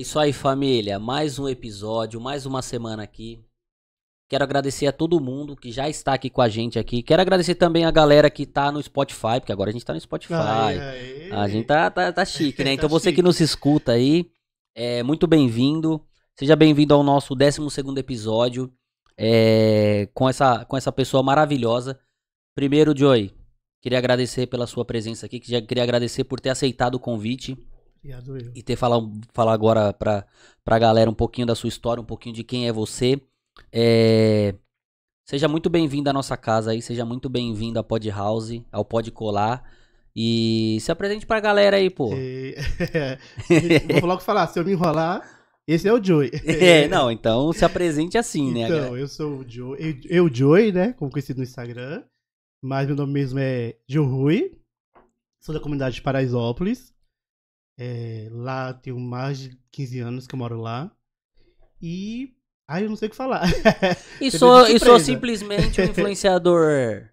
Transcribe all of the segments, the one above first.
É isso aí, família. Mais um episódio, mais uma semana aqui. Quero agradecer a todo mundo que já está aqui com a gente aqui. Quero agradecer também a galera que tá no Spotify, porque agora a gente tá no Spotify. Aê, aê. A gente tá, tá, tá chique, né? Tá Então você chique. que nos escuta aí, é muito bem-vindo. Seja bem-vindo ao nosso 12 episódio é, com, essa, com essa pessoa maravilhosa. Primeiro, Joey, queria agradecer pela sua presença aqui. que- Queria agradecer por ter aceitado o convite Obrigado, eu. e ter falar, falar agora pra, pra galera um pouquinho da sua história, um pouquinho de quem é você. É, Seja muito bem-vindo à nossa casa aí, seja muito bem-vindo à Pod House, ao Pod Colar. E se apresente pra galera aí, pô. É, Vou logo falar, se eu me enrolar, esse é o Joey. É, não, então se apresente assim, né? Então, eu sou o Joey, eu, eu Joey, né, como conhecido no Instagram, mas meu nome mesmo é Joe Rui, sou da comunidade de Paraisópolis, É, lá tenho mais de 15 anos que eu moro lá, e... Ai, eu não sei o que falar. E sou, e sou simplesmente um influenciador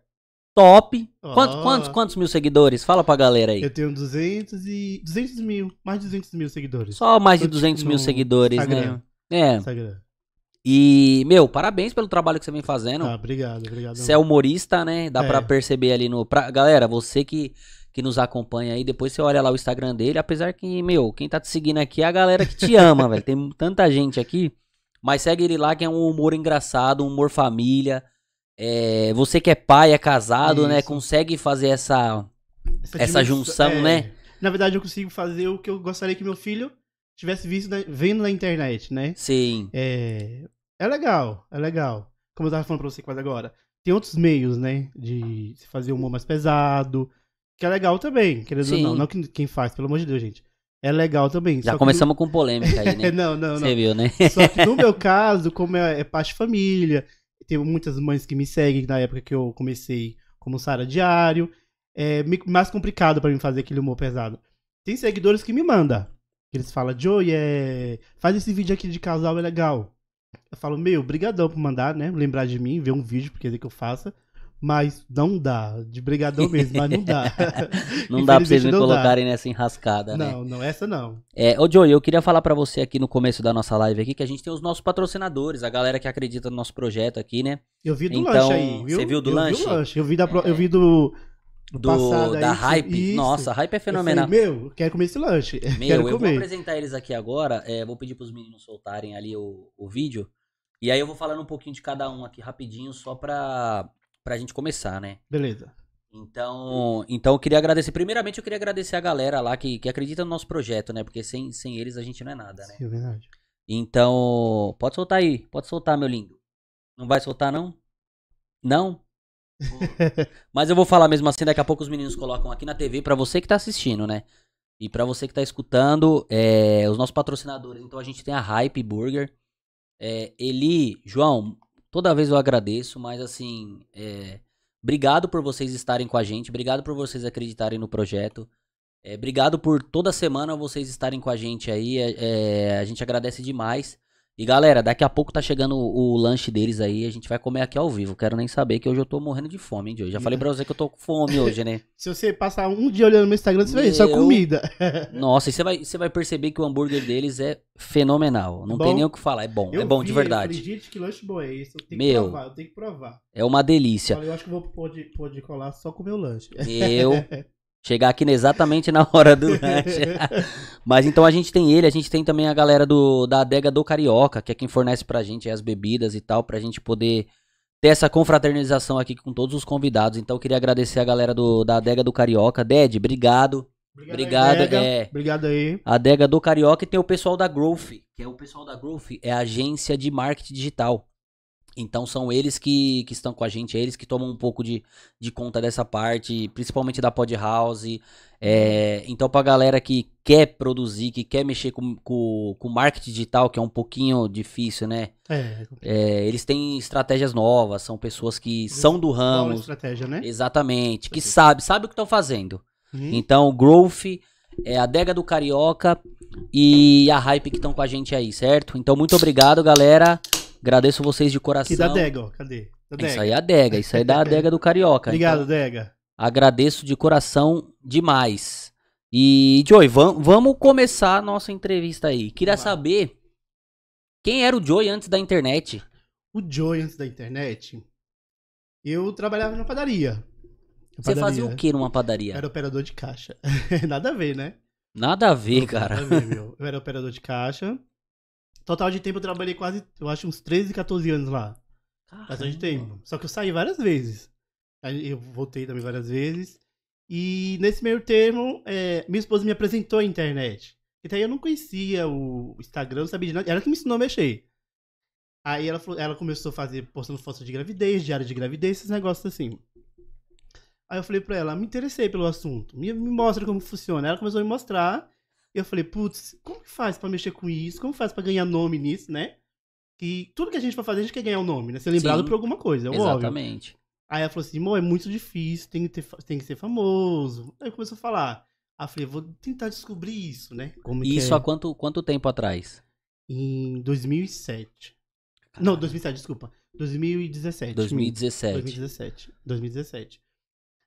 top. Quantos, Ó. quantos, quantos mil seguidores? Fala pra galera aí. Eu tenho 200 e... 200 mil, mais de 200 mil seguidores. Só mais de no- 200 mil seguidores, Instagram. né? É. Instagram. E, meu, parabéns pelo trabalho que você vem fazendo. Ah, obrigado, obrigado. Você é humorista, né? Dá É. pra perceber ali no. Pra, galera, você que, que nos acompanha aí, depois você olha lá o Instagram dele. Apesar que, meu, quem tá te seguindo aqui é a galera que te ama, velho. Tem tanta gente aqui. Mas segue ele lá que é um humor engraçado, um humor família. É, você que é pai, é casado, né? Isso. Consegue fazer essa. Essa junção, né? Na verdade, eu consigo fazer o que eu gostaria que meu filho tivesse visto na- vendo na internet, né? Sim. É, é legal, é legal. Como eu tava falando pra você quase agora. Tem outros meios, né? De se fazer humor mais pesado. Que é legal também, querendo Sim. ou não. Não que quem faz, pelo amor de Deus, gente. É legal também. Já só que começamos com polêmica aí, né? não, não, não. Você viu, né? Só que no meu caso, como é, é parte de família, tem muitas mães que me seguem na época que eu comecei como Sara Diário. É mais complicado pra mim fazer aquele humor pesado. Tem seguidores que me mandam. Eles falam, Joey, é... faz esse vídeo aqui de casal, é legal. Eu falo, meu, brigadão por mandar, né? Lembrar de mim, ver um vídeo, porque é que eu faça. Mas não dá. De brigadão mesmo, mas não dá. Não dá pra vocês me não dá. colocarem nessa enrascada, né? Não, não, essa não. É, ô Joey, eu queria falar pra você aqui no começo da nossa live aqui que a gente tem os nossos patrocinadores, a galera que acredita no nosso projeto aqui, né? Eu vi do Então, lanche aí, viu? você viu do eu lanche? Vi o lanche. Eu vi, da, pro- eu vi do, do, da que- Hype. isso. Nossa, a Hype é fenomenal. falei, meu, eu quero comer esse lanche. Meu, quero eu vou comer. apresentar eles aqui agora. é, vou pedir pros meninos soltarem ali o, o vídeo. E aí eu vou falando um pouquinho de cada um aqui rapidinho, só pra, pra gente começar, né? Beleza. Então, então eu queria agradecer. Primeiramente, eu queria agradecer a galera lá que, que acredita no nosso projeto, né? Porque sem, sem eles a gente não é nada, né? Sim, é verdade. Então, pode soltar aí, pode soltar, meu lindo. Não vai soltar, não? Não? Mas eu vou falar mesmo assim, daqui a pouco os meninos colocam aqui na TV pra você que tá assistindo, né? E pra você que tá escutando, é, os nossos patrocinadores. Então a gente tem a Hype Burger. É, Eli, João, toda vez eu agradeço, mas assim, é, obrigado por vocês estarem com a gente, obrigado por vocês acreditarem no projeto. É, obrigado por toda semana vocês estarem com a gente aí. é, é, a gente agradece demais. E galera, daqui a pouco tá chegando o, o lanche deles aí. A gente vai comer aqui ao vivo. Quero nem saber que hoje eu tô morrendo de fome, hein, Joey? Já falei pra você que eu tô com fome hoje, né? Se você passar um dia olhando no meu Instagram, você vai ver só comida. Nossa, e você vai, você vai perceber que o hambúrguer deles é fenomenal. Não tem Bom. nem o que falar. É bom, é bom vi, de Eu verdade. falei, gente, que lanche bom é esse? Eu tenho Meu. que provar, eu tenho que provar. É uma delícia. Falei, eu acho que eu vou pode, pode colar só com o meu lanche. Eu chegar aqui exatamente na hora do lanche. Mas então a gente tem ele, a gente tem também a galera do, da adega do Carioca, que é quem fornece pra gente as bebidas e tal, pra gente poder ter essa confraternização aqui com todos os convidados. Então eu queria agradecer a galera do, da adega do Carioca. Ded, obrigado. Obrigado, Dega. é. Obrigado aí. A adega do Carioca e tem o pessoal da Growth, que é o pessoal da Growth, é a agência de marketing digital. Então são eles que, que estão com a gente, é eles que tomam um pouco de, de conta dessa parte, principalmente da Pod House. É, então pra galera que quer produzir, que quer mexer com, com, com marketing digital, que é um pouquinho difícil, né? É, É, eles têm estratégias novas, são pessoas que são do ramo, estratégia, né? exatamente, que sabe, sabe o que estão fazendo. Uhum. Então, Growth, é a Adega do Carioca e a Hype que estão com a gente aí, certo? Então, muito obrigado, galera. Agradeço vocês de coração. Que da Dega, ó. Cadê? Da Isso Dega. aí é a Adega, isso aí é da Adega do Carioca. Obrigado, Então, Dega. agradeço de coração demais. E, Joey, vam- vamos começar a nossa entrevista aí. Queria saber quem era o Joey antes da internet. O Joey, antes da internet, eu trabalhava na padaria. Você fazia o que numa padaria? Era operador de caixa. Nada a ver, né? Nada a ver, cara. Nada a ver, meu. Eu era operador de caixa. Total de tempo eu trabalhei quase, eu acho, uns 13, 14 anos lá. Bastante tempo. Só que eu saí várias vezes. Eu voltei também várias vezes. E nesse meio termo, é, minha esposa me apresentou a internet. E daí eu não conhecia o Instagram, não sabia de nada. Ela que me ensinou a mexer. Aí ela, falou- ela começou a fazer, postando fotos de gravidez, diário de gravidez, esses negócios assim. Aí eu falei pra ela, me interessei pelo assunto. Me, me mostra como funciona. Ela começou a me mostrar. E eu falei, putz, como que faz pra mexer com isso? Como faz pra ganhar nome nisso, né? Que tudo que a gente vai fazer, a gente quer ganhar um nome, né? Ser lembrado Sim. por alguma coisa, é óbvio. Exatamente. Aí ela falou assim, amor, é muito difícil, tem que, ter, tem que ser famoso. Aí começou a falar. Aí eu falei, vou tentar descobrir isso, né? Como Isso é. há quanto, quanto tempo atrás? Em 2007. Não, 2007, desculpa. 2017. 2017. 2017. 2017.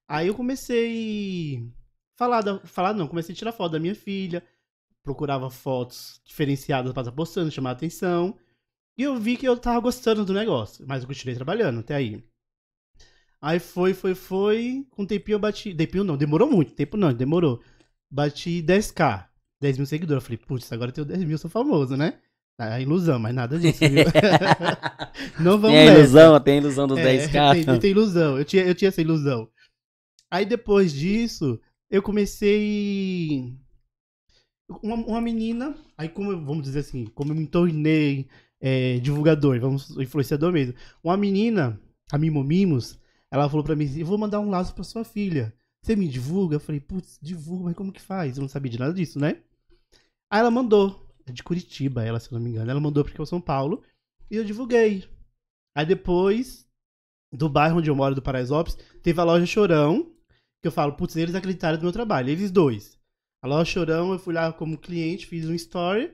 Aí eu comecei falar da, falar não, comecei a tirar foto da minha filha, procurava fotos diferenciadas para estar postando, chamar a atenção. E eu vi que eu tava gostando do negócio, mas eu continuei trabalhando até aí. Aí foi, foi, foi, com um tempinho eu bati, tempinho não, demorou muito, tempo não, demorou. Bati 10k, 10 mil seguidores, eu falei, putz, agora eu tenho 10 mil, sou famoso, né? É ilusão, mas nada disso, viu? não vamos Tem nessa. ilusão, tem ilusão dos É, 10k. Tem, tem ilusão. Eu tinha, eu tinha essa ilusão. Aí depois disso, eu comecei. Uma, uma menina. Aí, como eu- vamos dizer assim, como eu me tornei é, divulgador, vamos, influenciador mesmo. Uma menina, a Mimo Mimos, ela falou pra mim: Eu vou mandar um laço pra sua filha. Você me divulga? Eu falei: Putz, divulga, mas como que faz? Eu não sabia de nada disso, né? Aí ela mandou. É de Curitiba, ela, se eu não me engano. Ela mandou porque sou São Paulo. E eu divulguei. Aí depois, do bairro onde eu moro, do Paraisópolis, teve a loja Chorão, que eu falo, putz, eles acreditaram no meu trabalho, eles dois. A loja Chorão, eu fui lá como cliente, fiz um story,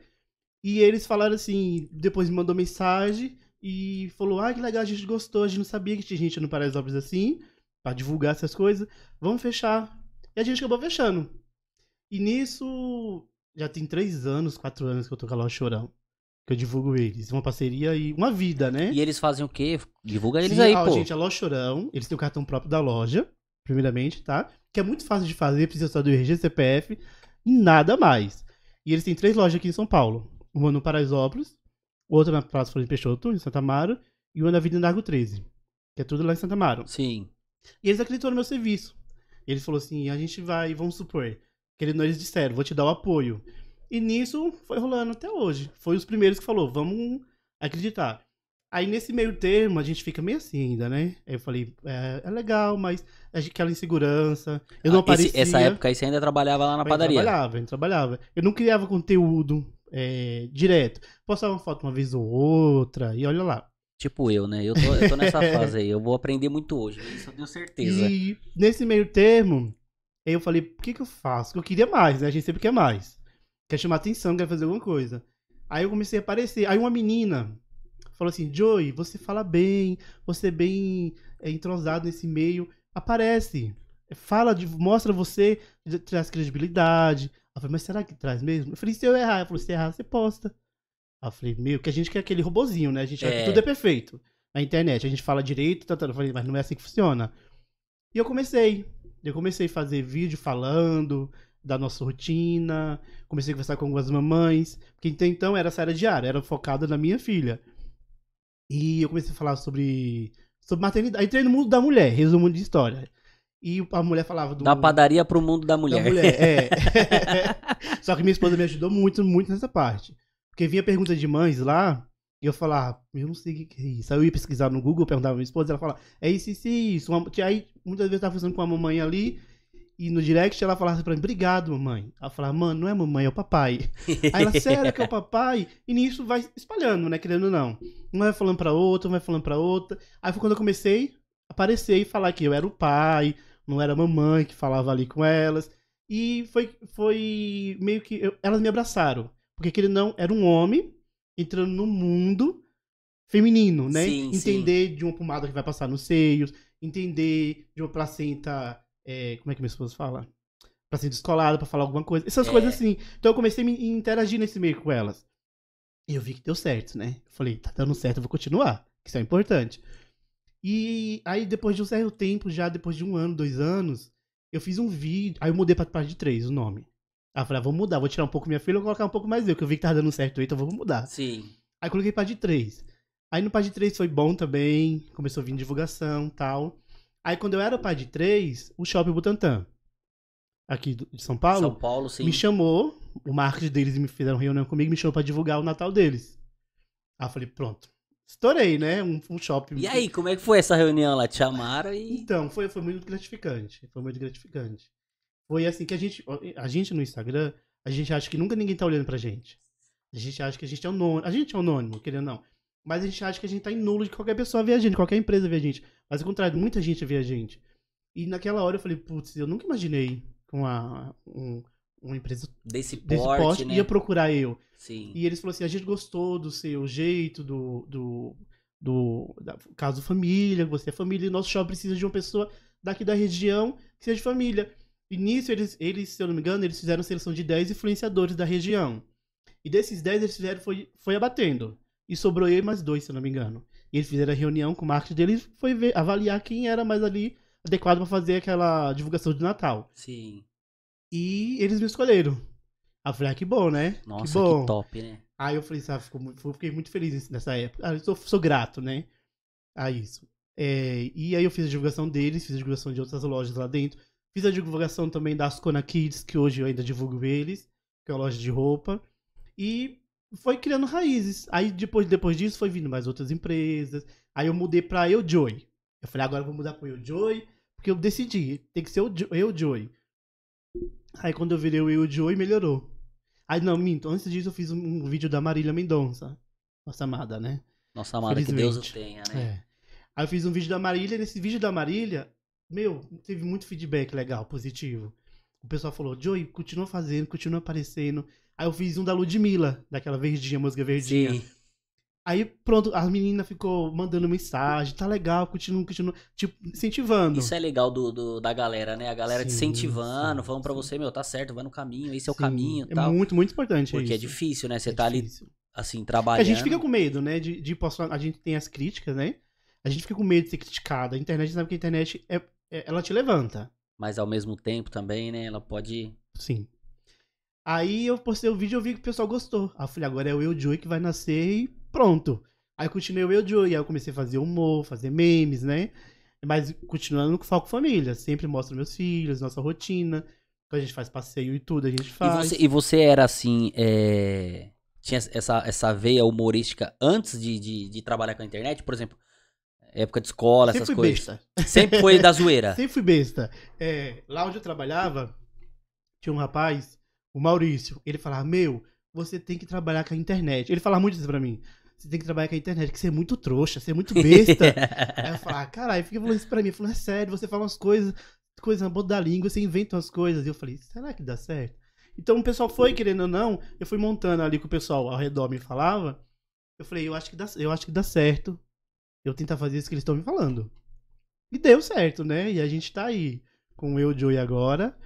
e eles falaram assim, depois me mandou mensagem, e falou, ah, que legal, a gente gostou, a gente não sabia que tinha gente no Paraisópolis assim, pra divulgar essas coisas, vamos fechar. E a gente acabou fechando. E nisso, já tem três anos, quatro anos que eu tô com a loja Chorão, que eu divulgo eles. Uma parceria e uma vida, né? E eles fazem o quê? Divulga eles Sim, aí, ó, pô. Gente, a Loja Chorão, eles têm o cartão próprio da loja, primeiramente, tá? Que é muito fácil de fazer, precisa só do RG, CPF e nada mais. E eles têm três lojas aqui em São Paulo. Uma no Paraisópolis, outra na Praça Flores Peixoto, em Santa Amaro, e uma na Avenida Largo 13, que é tudo lá em Santa Amaro. Sim. E eles acreditam no meu serviço. Eles falaram assim, a gente vai, vamos supor, querendo eles disseram, vou te dar o apoio. E nisso foi rolando até hoje. Foi os primeiros que falou, vamos acreditar. Aí nesse meio termo a gente fica meio assim ainda, né? Aí eu falei, é, é legal, mas gente- aquela insegurança. Eu não Ah, esse- aparecia. essa época aí você ainda trabalhava lá na eu padaria. trabalhava, eu trabalhava. Eu não criava conteúdo é, direto. Postava uma foto uma vez ou outra e olha lá. Tipo eu, né? Eu tô, eu tô nessa fase aí. Eu vou aprender muito hoje. Isso eu tenho certeza. E nesse meio termo, aí eu falei, o que que eu faço? Porque eu queria mais, né? A gente sempre quer mais. Quer chamar atenção, quer fazer alguma coisa. Aí eu comecei a aparecer. Aí uma menina falou assim, Joey, você fala bem, você é bem é, entrosado nesse meio. Aparece. Fala, de, mostra você, traz credibilidade. Eu falei, mas será que traz mesmo? Eu falei, se eu errar, ela falou, se errar, você posta. Aí eu falei, meu, que a gente quer aquele robozinho, né? A gente acha É. que tudo é perfeito na internet. A gente fala direito, tá, tá. Eu falei, mas não é assim que funciona. E eu comecei. Eu comecei a fazer vídeo falando da nossa rotina. Comecei a conversar com algumas mamães. Porque então era série diária, era focada na minha filha. E eu comecei a falar sobre, sobre maternidade. Entrei no mundo da mulher, resumo de história. E a mulher falava do. Da padaria pro mundo da mulher. Da mulher, é. Só que minha esposa me ajudou muito, muito nessa parte. Porque vinha pergunta de mães lá, e eu falava, eu não sei o que é isso. Aí eu ia pesquisar no Google, perguntava pra minha esposa, ela falava, é isso, isso, isso. Aí muitas vezes eu tava conversando com a mamãe ali, e no direct ela falava assim pra mim, obrigado, mamãe. Ela falava, mano, não é mamãe, é o papai. Aí ela, sério que é o papai? E nisso vai espalhando, né, querendo ou não. Um vai falando pra outra, um vai falando pra outra. Aí foi quando eu comecei a aparecer e falar que eu era o pai, não era a mamãe que falava ali com elas. E foi, foi meio que. eu- elas me abraçaram. Porque aquele não era um homem entrando no mundo feminino, né? Sim, sim. entender de uma pomada que vai passar nos seios, entender de uma placenta. É, como é que minha esposa fala? pra ser descolada, pra falar alguma coisa. Essas É. coisas assim. Então eu comecei a me interagir nesse meio com elas. E eu vi que deu certo, né? Eu falei, tá dando certo, eu vou continuar. que Isso é importante. E aí, depois de um certo tempo, já depois de um ano, dois anos, eu fiz um vídeo. Aí eu mudei pra parte de três, o nome. Aí eu falei, ah, vou mudar, vou tirar um pouco minha filha e vou colocar um pouco mais eu, que eu vi que tava dando certo então eu vou mudar. Sim. Aí coloquei parte de 3. Aí no parte de 3 foi bom também, começou a vir divulgação tal. Aí quando eu era parte de 3, o Shopping Butantã, aqui de São Paulo, São Paulo, sim. me chamou, o marketing deles me fizeram reunião comigo, me chamou pra divulgar o Natal deles. Aí eu falei, pronto. Estourei, né? Um, um shopping. E aí, como é que foi essa reunião lá? Te chamaram e. Então, foi, foi muito gratificante. Foi muito gratificante. Foi assim que a gente. A gente no Instagram, a gente acha que nunca ninguém tá olhando pra gente. A gente acha que a gente é anônimo. A gente é anônimo, querendo ou não. Mas a gente acha que a gente tá em nulo de qualquer pessoa ver a gente, qualquer empresa ver a gente. Mas ao contrário, muita gente vê a gente. E naquela hora eu falei, putz, eu nunca imaginei que uma, um- uma empresa Desse desse porte, porte né? ia procurar eu. Sim. E eles falaram assim: a gente gostou do seu jeito, do. do, do da, caso família, você é família, e nosso shopping precisa de uma pessoa daqui da região que seja de família. E nisso, eles, eles, se eu não me engano, eles fizeram seleção de 10 influenciadores da região. E desses 10, eles fizeram, foi, foi abatendo. E sobrou eu mais dois, se eu não me engano. E eles fizeram a reunião com o marketing deles, foi ver, avaliar quem era mais ali adequado para fazer aquela divulgação de Natal. Sim. E eles me escolheram. Aí eu falei, ah, que bom, né? Nossa, que que, bom. top, né? Aí eu falei, sabe, muito- fiquei muito feliz nessa época. Ah, eu sou, sou grato, né? A isso. É, e aí eu fiz a divulgação deles, fiz a divulgação de outras lojas lá dentro. Fiz a divulgação também da Ascona Kids, que hoje eu ainda divulgo eles, que é uma loja de roupa. E foi criando raízes. Aí depois, depois disso foi vindo mais outras empresas. Aí eu mudei pra Eu Joy. Eu falei, agora eu vou mudar pro Eu Joy, porque eu decidi, tem que ser o Eu Joy. Aí quando eu virei o Eu Joy, melhorou. Aí não, minto, antes disso eu fiz um, vídeo da Marília Mendonça. Nossa amada, né? Nossa amada, que Deus o tenha, né? É. Aí eu fiz um vídeo da Marília, e nesse vídeo da Marília, meu, teve muito feedback legal, positivo. O pessoal falou, Joey, continua fazendo, continua aparecendo. Aí eu fiz um da Ludmilla, daquela verdinha, música verdinha. Sim. Aí pronto, a menina ficou mandando mensagem, tá legal, continua, continua, tipo, incentivando. Isso é legal do, do- da galera, né? A galera te Sim, incentivando, sim, falando pra sim. você, meu, tá certo, vai no caminho, esse é o Sim, caminho e É tal. muito, muito importante Porque é isso. difícil, né? Você É tá ali, difícil. assim, A trabalhando. gente fica com medo, né? De, de postar. A gente tem as críticas, né? A gente fica com medo de ser criticado. A internet sabe que a internet é, é- ela te levanta. Mas ao mesmo tempo também, né? Ela pode. Sim. Aí eu postei o vídeo e eu vi que o pessoal gostou. Aí eu falei, agora é o Eu Joey que vai nascer e pronto. Aí continuei o Eu Joey, aí eu comecei a fazer humor, fazer memes, né? Mas continuando com foco família. Sempre mostro meus filhos, nossa rotina. Quando a gente faz passeio e tudo, a gente E faz. você, e você era assim. é, Tinha essa, essa veia humorística antes de, de, de trabalhar com a internet? Por exemplo, época de escola, Sempre essas fui coisas. besta. Sempre foi da zoeira. Sempre fui besta. É, lá onde eu trabalhava, tinha um rapaz, o Maurício. Ele falava, meu, você tem que trabalhar com a internet. Ele falava muito isso pra mim. Você tem que trabalhar com a internet, que você é muito trouxa, você é muito besta. Aí eu falava, caralho, fica falando isso pra mim. Ele falou, é sério, você fala umas coisas, coisas na boca da língua, você inventa umas coisas. E eu falei, será que dá certo? Então o pessoal foi, querendo ou não, eu fui montando ali que o pessoal ao redor me falava. Eu falei, eu acho que dá, eu acho que dá certo. Eu tentar fazer isso que eles estão me falando. E deu certo, né? E a gente tá aí com o Eu Joey agora.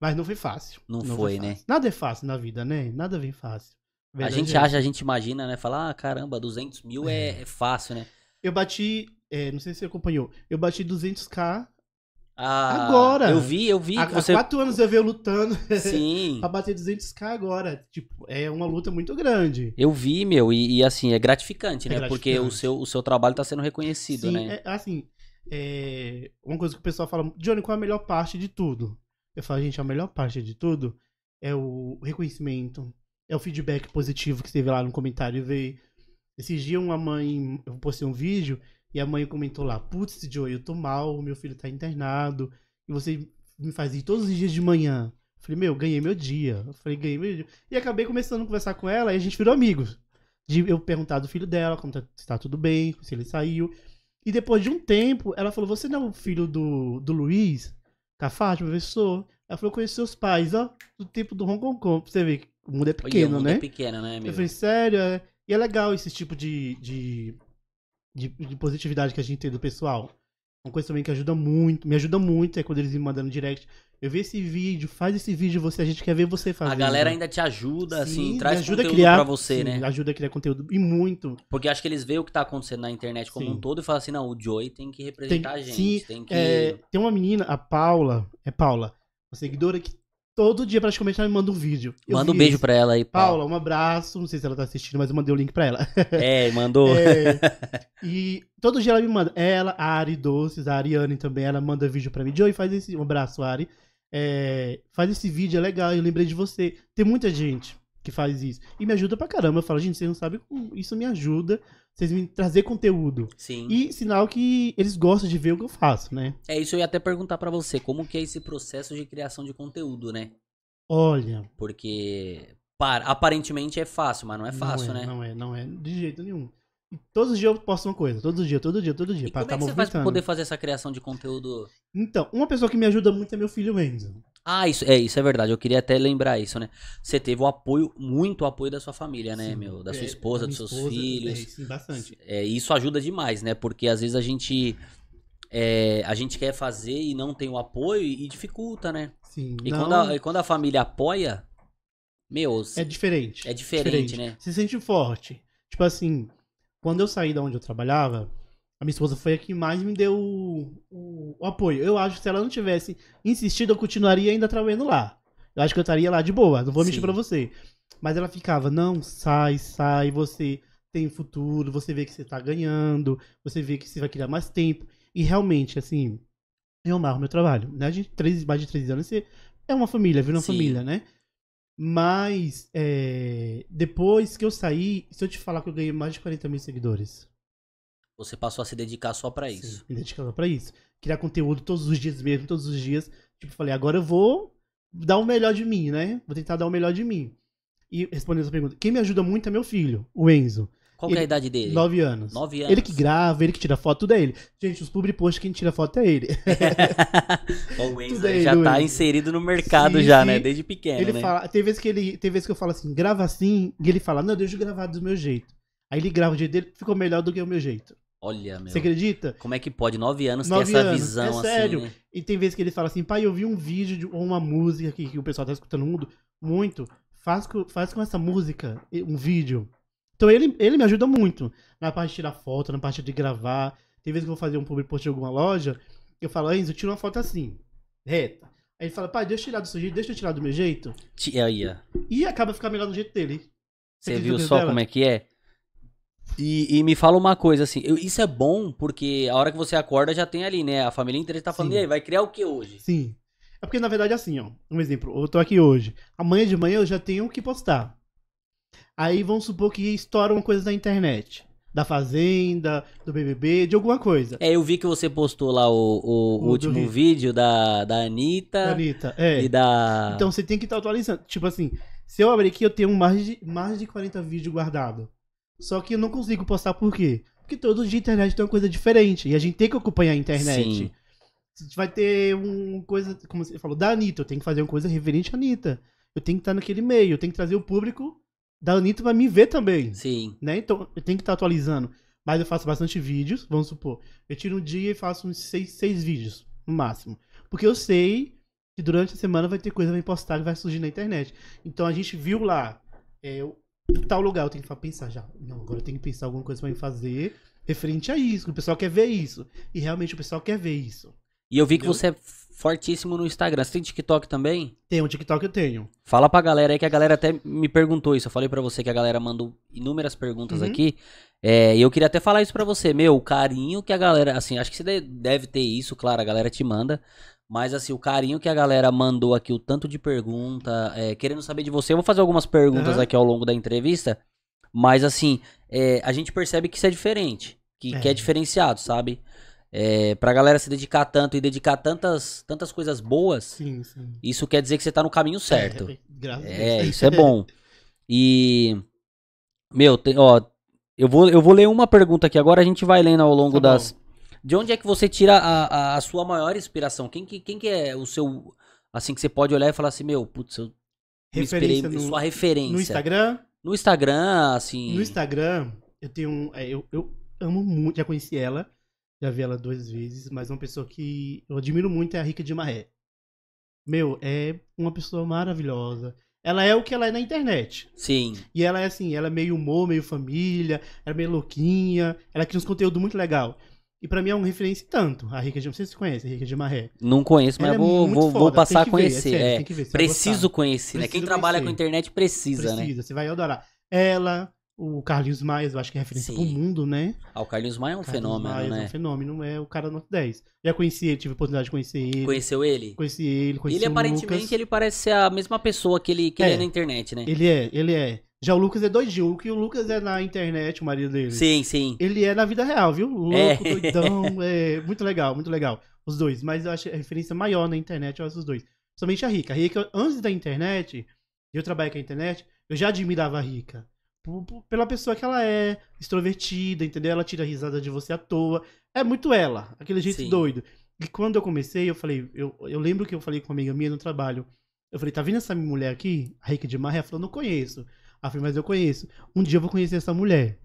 Mas não foi fácil. Não foi, né? fácil. Nada é fácil na vida, né? Nada vem fácil. A Verdade gente é acha, a gente imagina, né? Falar, ah, caramba, 200 mil é, é fácil, né? Eu bati, é, não sei se você acompanhou, eu bati 200k. Ah, Agora! Eu vi, eu vi Há, que há você. quatro anos eu venho lutando Sim. pra bater 200k agora. Tipo, é uma luta muito grande. Eu vi, meu, e, e, assim, é gratificante, É né? Porque o gratificante. seu, o seu trabalho tá sendo reconhecido, Sim, né? é, assim, é, uma coisa que o pessoal fala, Johnny, qual é a melhor parte de tudo? Eu falo, gente, a melhor parte de tudo é o reconhecimento, é o feedback positivo que você vê lá no comentário e vê. Esses dias uma mãe, eu postei um vídeo e a mãe comentou lá, putz, Joey, eu tô mal, meu filho tá internado, e você me faz isso todos os dias de manhã. Eu falei, meu, ganhei meu dia. Eu falei, ganhei meu dia. E acabei começando a conversar com ela e a gente virou amigos. De eu perguntar do filho dela, como tá, se tá tudo bem, se ele saiu. E depois de um tempo, ela falou: Você não é o filho do, do Luiz? Cafá, professor? Ela falou: Conheci seus pais, ó, do tempo do Hong Kong. Pra você ver que o mundo é pequeno, mundo né? É pequeno, né, meu? Eu falei: Sério? é- E é legal esse tipo de, de, de, de positividade que a gente tem do pessoal. Uma coisa também que ajuda muito, me ajuda muito é quando eles me mandam no direct. Eu vi esse vídeo, faz esse vídeo você, a gente quer ver você fazer. A galera ainda te ajuda, Sim, assim, traz ajuda a conteúdo criar, pra você, sim, né? Ajuda a criar conteúdo e muito. Porque acho que eles veem o que tá acontecendo na internet como Sim. um todo e falam assim, não, o Joey tem que representar a gente, sim, tem que... É, tem uma menina, a Paula, é Paula, uma seguidora que todo dia praticamente ela me manda um vídeo. Eu Manda um beijo esse. pra ela aí, Paula. Paula, um abraço. Não sei se ela tá assistindo, mas eu mandei o link pra ela. É, mandou. É, e todo dia ela me manda. Ela, a Ari Doces, a Ariane também, ela manda vídeo pra mim. Joey, faz esse. Um abraço, Ari. É, faz esse vídeo, é legal, eu lembrei de você. Tem muita gente que faz isso. E me ajuda pra caramba. Eu falo, gente, vocês não sabem como isso me ajuda. Vocês me trazer conteúdo. Sim. E sinal que eles gostam de ver o que eu faço, né? É isso, eu ia até perguntar pra você, como que é esse processo de criação de conteúdo, né? Olha. Porque para, aparentemente é fácil, mas não é fácil, não é, né? Não é, não é, de jeito nenhum. E todos os dias eu posto uma coisa. Todo dia, todo dia, todo dia. E pra como é tá que você faz pra poder fazer essa criação de conteúdo? Então, uma pessoa que me ajuda muito é meu filho Enzo. Ah, isso é, isso é verdade. Eu queria até lembrar isso, né? Você teve o apoio, muito apoio da sua família, né, Sim, meu? Da sua é, esposa, da dos seus esposa, filhos. É, sim, bastante. É, isso ajuda demais, né? Porque às vezes a gente é, a gente quer fazer e não tem o apoio e dificulta, né? Sim. E, não, quando a, e quando a família apoia, meu, é diferente. é diferente, né? Se sente forte. Tipo assim, quando eu saí da onde eu trabalhava, a minha esposa foi a que mais me deu o, o- o apoio. Eu acho que se ela não tivesse insistido, eu continuaria ainda trabalhando lá. Eu acho que eu estaria lá de boa, não vou mentir pra você. Mas ela ficava, não, sai, sai, você tem futuro, você vê que você tá ganhando, você vê que você vai criar mais tempo. E realmente, assim, eu amarro meu trabalho. Né? De três, mais de três anos, você é uma família, vira uma Sim. família, né? Mas, é, depois que eu saí, se eu te falar que eu ganhei mais de 40 mil seguidores. Você passou a se dedicar só pra isso. Sim, me dedicava pra isso. Criar conteúdo todos os dias mesmo, todos os dias. Tipo, falei, agora eu vou dar o melhor de mim, né? Vou tentar dar o melhor de mim. E respondendo essa pergunta, quem me ajuda muito é meu filho, o Enzo. Qual que é a Ele- idade dele? Nove anos. Nove anos. Ele que grava, ele que tira foto, tudo é ele. Gente, os public posts quem tira foto é ele. o Tudo aí, já tá inserido no mercado Sim, já, sim. né? Desde pequeno, ele né? fala, tem vezes que ele, tem vezes que eu falo assim, grava assim, e ele fala, não, deixa eu gravar do meu jeito. Aí ele grava o jeito dele, ficou melhor do que o meu jeito. Olha, meu. Você acredita? Como é que pode? Nove anos ter Nove essa anos, visão é assim, sério. né? E tem vezes que ele fala assim, pai, eu vi um vídeo de, ou uma música que, que o pessoal tá escutando muito, muito. Faz com, faz com essa música um vídeo. Então ele, ele me ajuda muito na parte de tirar foto, na parte de gravar. Tem vezes que eu vou fazer um public post de alguma loja, eu falo, Enzo, tira uma foto assim, reta. Aí ele fala, pai, deixa eu tirar do seu jeito, deixa eu tirar do meu jeito. Ti- Aí, ó. E acaba ficando melhor do jeito dele. Você viu só dela? como é que é? E, e me fala uma coisa, assim, eu- isso é bom porque a hora que você acorda já tem ali, né? A família inteira tá falando, Sim. e aí, vai criar o que hoje? Sim. É porque, na verdade, assim, ó. Um exemplo. Eu tô aqui hoje. Amanhã de manhã eu já tenho o que postar. Aí vamos supor que estoura uma coisa na internet. Da Fazenda, do BBB, de alguma coisa. É, eu vi que você postou lá o, o- o último vídeo da, da Anitta Anitta, é. e da... Então você tem que estar atualizando. Tipo assim, se eu abrir aqui, eu tenho mais de, mais de 40 vídeos guardados. Só que eu não consigo postar por quê? Porque todo dia a internet tem uma coisa diferente. E a gente tem que acompanhar a internet. Sim. Vai ter uma coisa, como você falou, da Anitta, eu tenho que fazer uma coisa referente à Anitta. Eu tenho que estar naquele meio, eu tenho que trazer o público da Anitta pra me ver também. Sim. Né? Então, eu tenho que estar atualizando. Mas eu faço bastante vídeos, vamos supor. Eu tiro um dia e faço uns seis, seis vídeos, no máximo. Porque eu sei que durante a semana vai ter coisa que vai postar que vai surgir na internet. Então a gente viu lá, é, em tal lugar, eu tenho que pensar já. Não, agora eu tenho que pensar alguma coisa pra me fazer referente a isso. que O pessoal quer ver isso. E realmente o pessoal quer ver isso. E eu vi que Entendeu? você é fortíssimo no Instagram. Você tem TikTok também? Tem um TikTok eu tenho. Fala pra galera aí que a galera até me perguntou isso. Eu falei pra você que a galera mandou inúmeras perguntas Uhum. aqui. É, e eu queria até falar isso pra você. Meu, o carinho que a galera. Assim, acho que você de- deve ter isso, claro, a galera te manda. Mas assim, o carinho que a galera mandou aqui, o tanto de pergunta, é, querendo saber de você. Eu vou fazer algumas perguntas Aham. aqui ao longo da entrevista. Mas assim, é, a gente percebe que isso é diferente. Que, que é É. diferenciado, sabe? É, pra galera se dedicar tanto e dedicar tantas, tantas coisas boas, Sim, sim. isso quer dizer que você tá no caminho certo. É, É, Deus. isso é bom. E. Meu, tem, ó. Eu vou, eu vou ler uma pergunta aqui agora, a gente vai lendo ao longo Tá das. De onde é que você tira a, a, a sua maior inspiração? Quem que, quem que é o seu. Assim, que você pode olhar e falar assim, meu, putz, eu me inspirei, Referência no, sua referência. no Instagram. No Instagram, assim. No Instagram, eu tenho um. é, eu, eu amo muito, já conheci ela. Já vi ela duas vezes, mas uma pessoa que eu admiro muito é a Rica de Maré. Meu, é uma pessoa maravilhosa. Ela é o que ela é na internet. Sim. E ela é assim, ela é meio humor, meio família, ela é meio louquinha, ela cria uns conteúdos muito legal. E pra mim é um referência tanto. A Rica de, não sei se você conhece, a Rica de Marré. Não conheço, mas é vou, vou, vou passar a ver, é conhecer. sério, é. ver, você vai Preciso conhecer, né? Quem trabalha conhecer. com internet precisa, né? Precisa, você vai adorar. Ela, o Carlinhos Maia, eu acho que é referência Sim. pro mundo, né? Ah, o Carlinhos Maia é um Carlinhos fenômeno, Maia É né? um fenômeno, é o cara nota 10. Já conheci ele, tive a oportunidade de conhecer ele. Conheceu ele? Conheci ele, conheci Ele aparentemente Lucas. ele parece ser a mesma pessoa que ele, que ele É. é na internet, né? Ele é, ele é. Já o Lucas é doidinho. O que o Lucas é na internet, o marido dele. Sim, sim. Ele é na vida real, viu? Louco, É. doidão. É muito legal, muito legal. Os dois. Mas eu acho a referência maior na internet acho os dois. Somente a Rica. A Rica, antes da internet, de eu trabalhar com a internet, eu já admirava a Rica. Pela pessoa que ela é, extrovertida, entendeu? Ela tira risada de você à toa. É muito ela, aquele jeito Sim. doido. E quando eu comecei, eu falei, eu, eu lembro que eu falei com uma amiga minha no trabalho. Eu falei, tá vendo essa mulher aqui? A Rica de Marré? Ela falou, não conheço. Ela falou, mas eu conheço. Um dia eu vou conhecer essa mulher.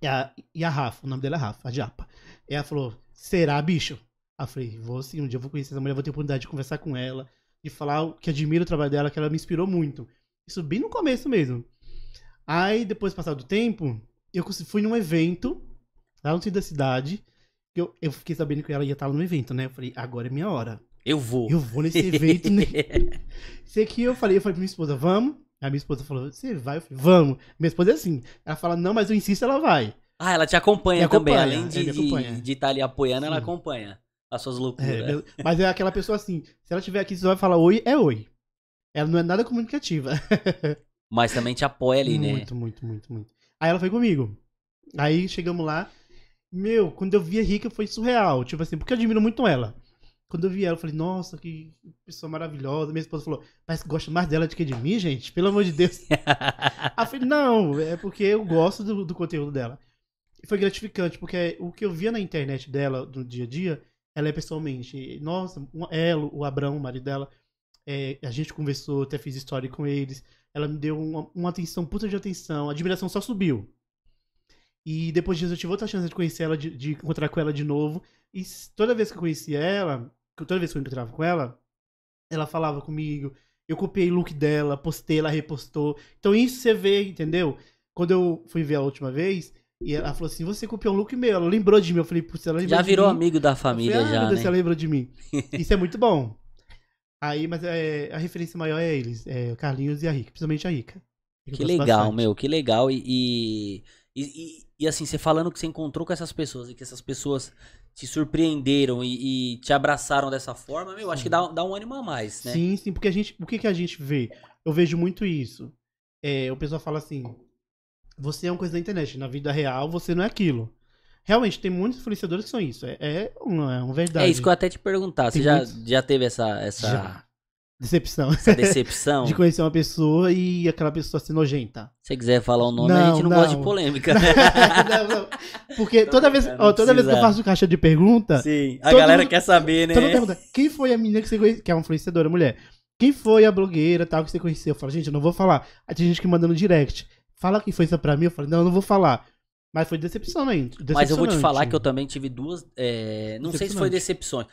E a, e a Rafa, o nome dela é Rafa, a Japa. E ela falou, será, bicho? Eu falei, vou sim, um dia eu vou conhecer essa mulher, vou ter oportunidade de conversar com ela, de falar que admiro o trabalho dela, que ela me inspirou muito. Isso bem no começo mesmo. Aí, depois, passado o tempo, eu fui num evento, lá no centro da cidade, que eu, eu fiquei sabendo que ela ia estar no evento, né? Eu falei, agora é minha hora. Eu vou. Eu vou nesse evento, né? Sei que eu falei, eu falei pra minha esposa, vamos? A minha esposa falou, você vai? Eu falei, vamos. Minha esposa é assim. Ela fala, não, mas eu insisto, ela vai. Ah, ela te acompanha, Me também. acompanha, Além de é, estar acompanha. de, estar ali apoiando, ela Sim. acompanha as suas É, loucuras. meu- mas é aquela pessoa assim, se ela estiver aqui, você vai falar oi, é oi. Ela não é nada comunicativa. Mas também te apoia ali, né? Muito, muito, muito, muito. Aí ela foi comigo. Aí chegamos lá. Meu, quando eu vi a Rica foi surreal. Tipo assim, porque eu admiro muito ela. Quando eu vi ela, eu falei, nossa, que pessoa maravilhosa. Minha esposa falou, parece que gosta mais dela do que de mim, gente. Pelo amor de Deus. Aí eu falei, não, é porque eu gosto do, do conteúdo dela. E foi gratificante, porque o que eu via na internet dela, no dia a dia, ela é pessoalmente. Nossa, ela, o Abrão, o marido dela, é, a gente conversou, até fiz história com eles. Ela me deu uma, uma atenção, puta de atenção. A admiração só subiu. E depois disso eu tive outra chance de conhecer ela, de, de encontrar com ela de novo. E toda vez que eu conhecia ela, toda vez que eu encontrava com ela, ela falava comigo. Eu copiei o look dela, postei, ela repostou. Então isso você vê, entendeu? Quando eu fui ver a última vez, e ela falou assim: Você copiou um look meu. Ela lembrou de mim. Eu falei: Putz, ela lembrou Já virou amigo da Eu falei, família, ah, já, Deus, né? ela lembrou de mim. Isso é muito bom. Aí, mas é, a referência maior é eles: é o Carlinhos e a Rica, principalmente a Rica. Que legal, bastante. meu, que legal. E, e, e, e, assim, você falando que você encontrou com essas pessoas e que essas pessoas te surpreenderam e, e te abraçaram dessa forma, meu, acho que dá, dá um ânimo a mais, né? Sim, sim, porque a gente. O que, que a gente vê? Eu vejo muito isso. É, o pessoal fala assim: você é uma coisa da internet, na vida real você não é aquilo. Realmente, tem muitos influenciadores que são isso. É, é, uma, é uma verdade. É isso que eu até te perguntar. Você já, muitos- já teve essa, essa, Já. Decepção. essa decepção? de conhecer uma pessoa e aquela pessoa ser nojenta. Se você quiser falar o nome, a Não, gente não, não. gosta de polêmica. não, não. Porque toda vez, ó, toda vez que eu faço caixa de pergunta, Sim, a galera mundo- quer saber, né? todo mundo pergunta: quem foi a menina que você conheceu? Que é uma influenciadora, mulher. Quem foi a blogueira tal que você conheceu? Eu falo, gente, eu não vou falar. Aí tem gente que manda no direct. Fala quem foi isso pra mim. Eu falo, não, eu não vou falar. Mas foi decepcionante. Mas eu vou te falar que eu também tive duas. é, não sei se foi decepções.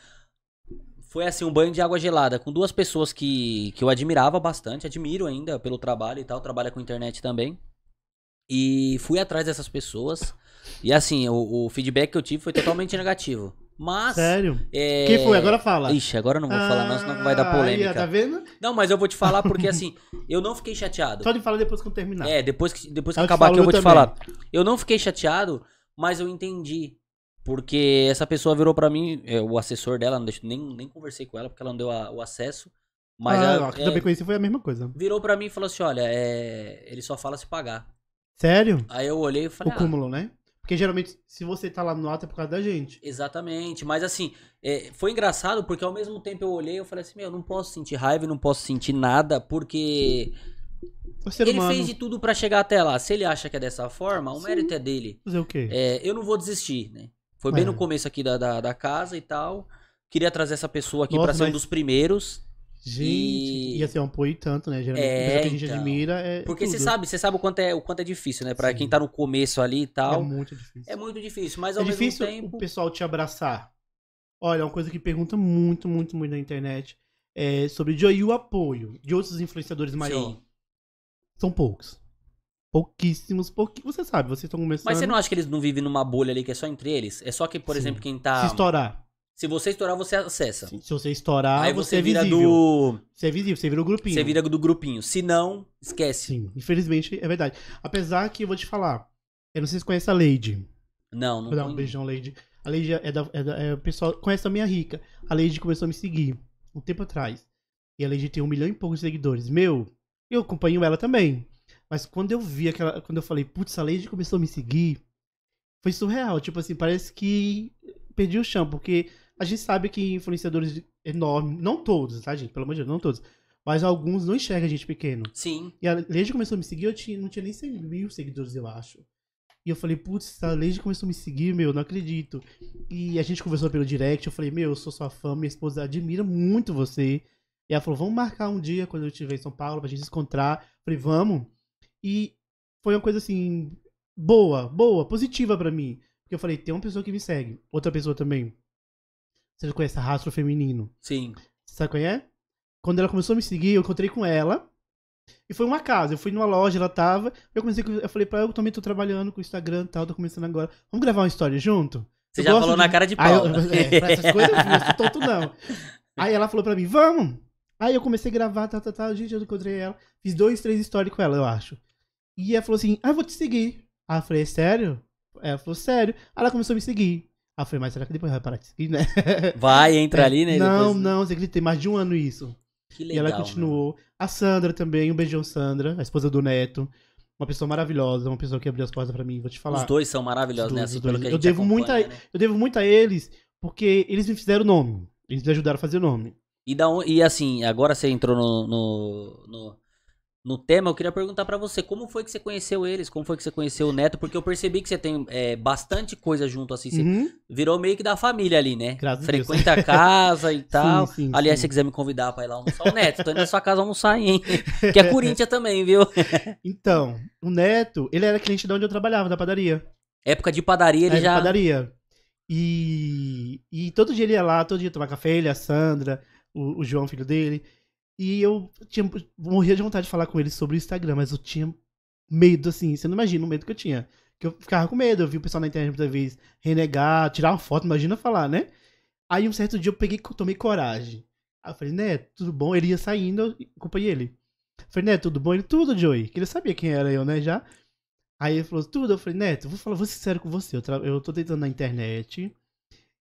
Foi assim, um banho de água gelada com duas pessoas que, que eu admirava bastante, admiro ainda pelo trabalho e tal, trabalha com internet também. E fui atrás dessas pessoas. E assim, o, o feedback que eu tive foi totalmente negativo. Mas. Sério? é, Quem foi? Agora fala. Ixi, agora eu não vou falar, não, senão vai dar Ah, aí, polêmica. tá vendo? Não, mas eu vou te falar porque assim, eu não fiquei chateado. Pode falar depois que eu terminar. É, depois que, depois que Eu te acabar aqui eu vou te também. falar. Eu não fiquei chateado, mas eu entendi. Porque essa pessoa virou pra mim, é, o assessor dela, não deixo, nem, nem conversei com ela porque ela não deu a- o acesso. Mas ah, ela, que é, também conheci foi a mesma coisa. virou pra mim e falou assim: olha, é, ele só fala se pagar. Sério? Aí eu olhei e O falei, ah, cúmulo, né? Porque geralmente, se você tá lá no alto é por causa da gente. exatamente. Mas assim, é, foi engraçado porque ao mesmo tempo eu olhei e eu falei assim, meu, eu não posso sentir raiva, não posso sentir nada, porque ele humano. fez de tudo pra chegar até lá. Se ele acha que é dessa forma, o Sim. mérito é dele. Fazer o quê? É, eu não vou desistir, né? Foi bem É. no começo aqui da, da, da casa e tal. Queria trazer essa pessoa aqui pra ser um mas- dos primeiros. Gente, e- ia ser um apoio tanto, né? Geralmente, É, que a gente então. admira é. Porque você sabe, você sabe o quanto é, o quanto é difícil, né? Pra Sim. quem tá no começo ali e tal. É muito difícil. É muito difícil, mas ao É difícil mesmo tempo. o pessoal te abraçar. Olha, é uma coisa que pergunta muito, muito, muito na internet. é, sobre Joey e o apoio de outros influenciadores maiores. Sim. São poucos. Pouquíssimos, pouquíssimos. Você sabe, vocês estão começando. Mas você não acha que eles não vivem numa bolha ali que é só entre eles? É só que, por Sim. exemplo, quem tá. Se estourar. Se você estourar, você acessa. Se você estourar, Aí você, você é vira visível. do. Você é visível, você vira o grupinho. Você vira do grupinho. Se não, esquece. Sim, infelizmente é verdade. Apesar que eu vou te falar, eu não sei se você conhece a Lady. Não, não. Vou dar um beijão, Lady. A Lady é da. É da é, o pessoal conhece a minha rica. A Lady começou a me seguir um tempo atrás. E a Lady tem um milhão e poucos seguidores. Meu, eu acompanho ela também. Mas quando eu vi aquela. Quando eu falei, putz, a Lady começou a me seguir, foi surreal. Tipo assim, parece que perdi o chão, porque a gente sabe que influenciadores enormes, não todos, tá, gente? Pelo amor de Deus, não todos. Mas alguns não enxergam a gente pequeno. Sim. E a Lady começou a me seguir, eu tinha, não tinha nem 100 mil seguidores, eu acho. E eu falei, putz, a Lady começou a me seguir, meu, não acredito. E a gente conversou pelo direct, eu falei, meu, eu sou sua fã, minha esposa admira muito você. E ela falou, vamos marcar um dia quando eu estiver em São Paulo pra gente se encontrar. Eu falei, vamos. E foi uma coisa assim, boa, boa, positiva pra mim. Porque eu falei, tem uma pessoa que me segue, outra pessoa também. Você conhece a Rastro Feminino? Sim. Você sabe qual é? Quando ela começou a me seguir, eu encontrei com ela. E foi uma casa. Eu fui numa loja, ela tava. Eu comecei com, Eu falei pra ela, eu também tô trabalhando com o Instagram e tal, tô começando agora. Vamos gravar uma história junto? Você Eu já falou de- na cara de pau. eu, é, pra essas coisas eu não sou tonto, não. Aí ela falou pra mim, vamos! Aí eu comecei a gravar, tá, tá, tá. Gente, eu encontrei ela. Fiz dois, três stories com ela, eu acho. E ela falou assim, ah, eu vou te seguir. Aí eu falei, é sério? Ela falou, sério. Aí ela começou a me seguir. Aí eu falei, mas será que depois vai parar de seguir, né? Vai, entra ali, né? Não, depois- não, você acredita, tem mais de um ano isso. Que e legal. ela continuou. A Sandra também, um beijão, Sandra, a esposa do Neto. Uma pessoa maravilhosa, uma pessoa que abriu as portas pra mim, vou te falar. Os dois são maravilhosos, Os né? dois, Assim, os pelo dois. que a Eu devo muito a- né? Eu devo muito a eles, porque eles me fizeram nome. Eles me ajudaram a fazer nome. E, da, e assim, agora você entrou no, no, no, no tema, eu queria perguntar pra você, como foi que você conheceu eles? Como foi que você conheceu o Neto? Porque eu percebi que você tem é, bastante coisa junto, assim, você Uhum. virou meio que da família ali, né? Graças. Frequenta a casa e tal. Sim, sim, Aliás, se sim. você quiser me convidar pra ir lá almoçar, o Neto, tô indo na sua casa almoçar, hein? Que é Corinthians também, viu? Então, o Neto, ele era cliente de onde eu trabalhava, da padaria. Época de padaria, ele É, já... padaria. E, e todo dia ele ia lá, todo dia tomar café, ele, a Sandra, o, o João, filho dele. E eu tinha, morria de vontade de falar com ele sobre o Instagram, mas eu tinha medo, assim, você não imagina o medo que eu tinha. Que eu ficava com medo, eu vi o pessoal na internet muitas vezes renegar, tirar uma foto, imagina falar, né? Aí um certo dia eu peguei, tomei coragem. Aí eu falei, né, tudo bom? Ele ia saindo, eu acompanhei ele. Eu falei, né, tudo bom? Ele, tudo, Joey. Que ele sabia quem era eu, né, já. Aí ele falou, tudo. Eu falei, Neto, vou falar, vou ser sincero com você. Eu, eu tô tentando na internet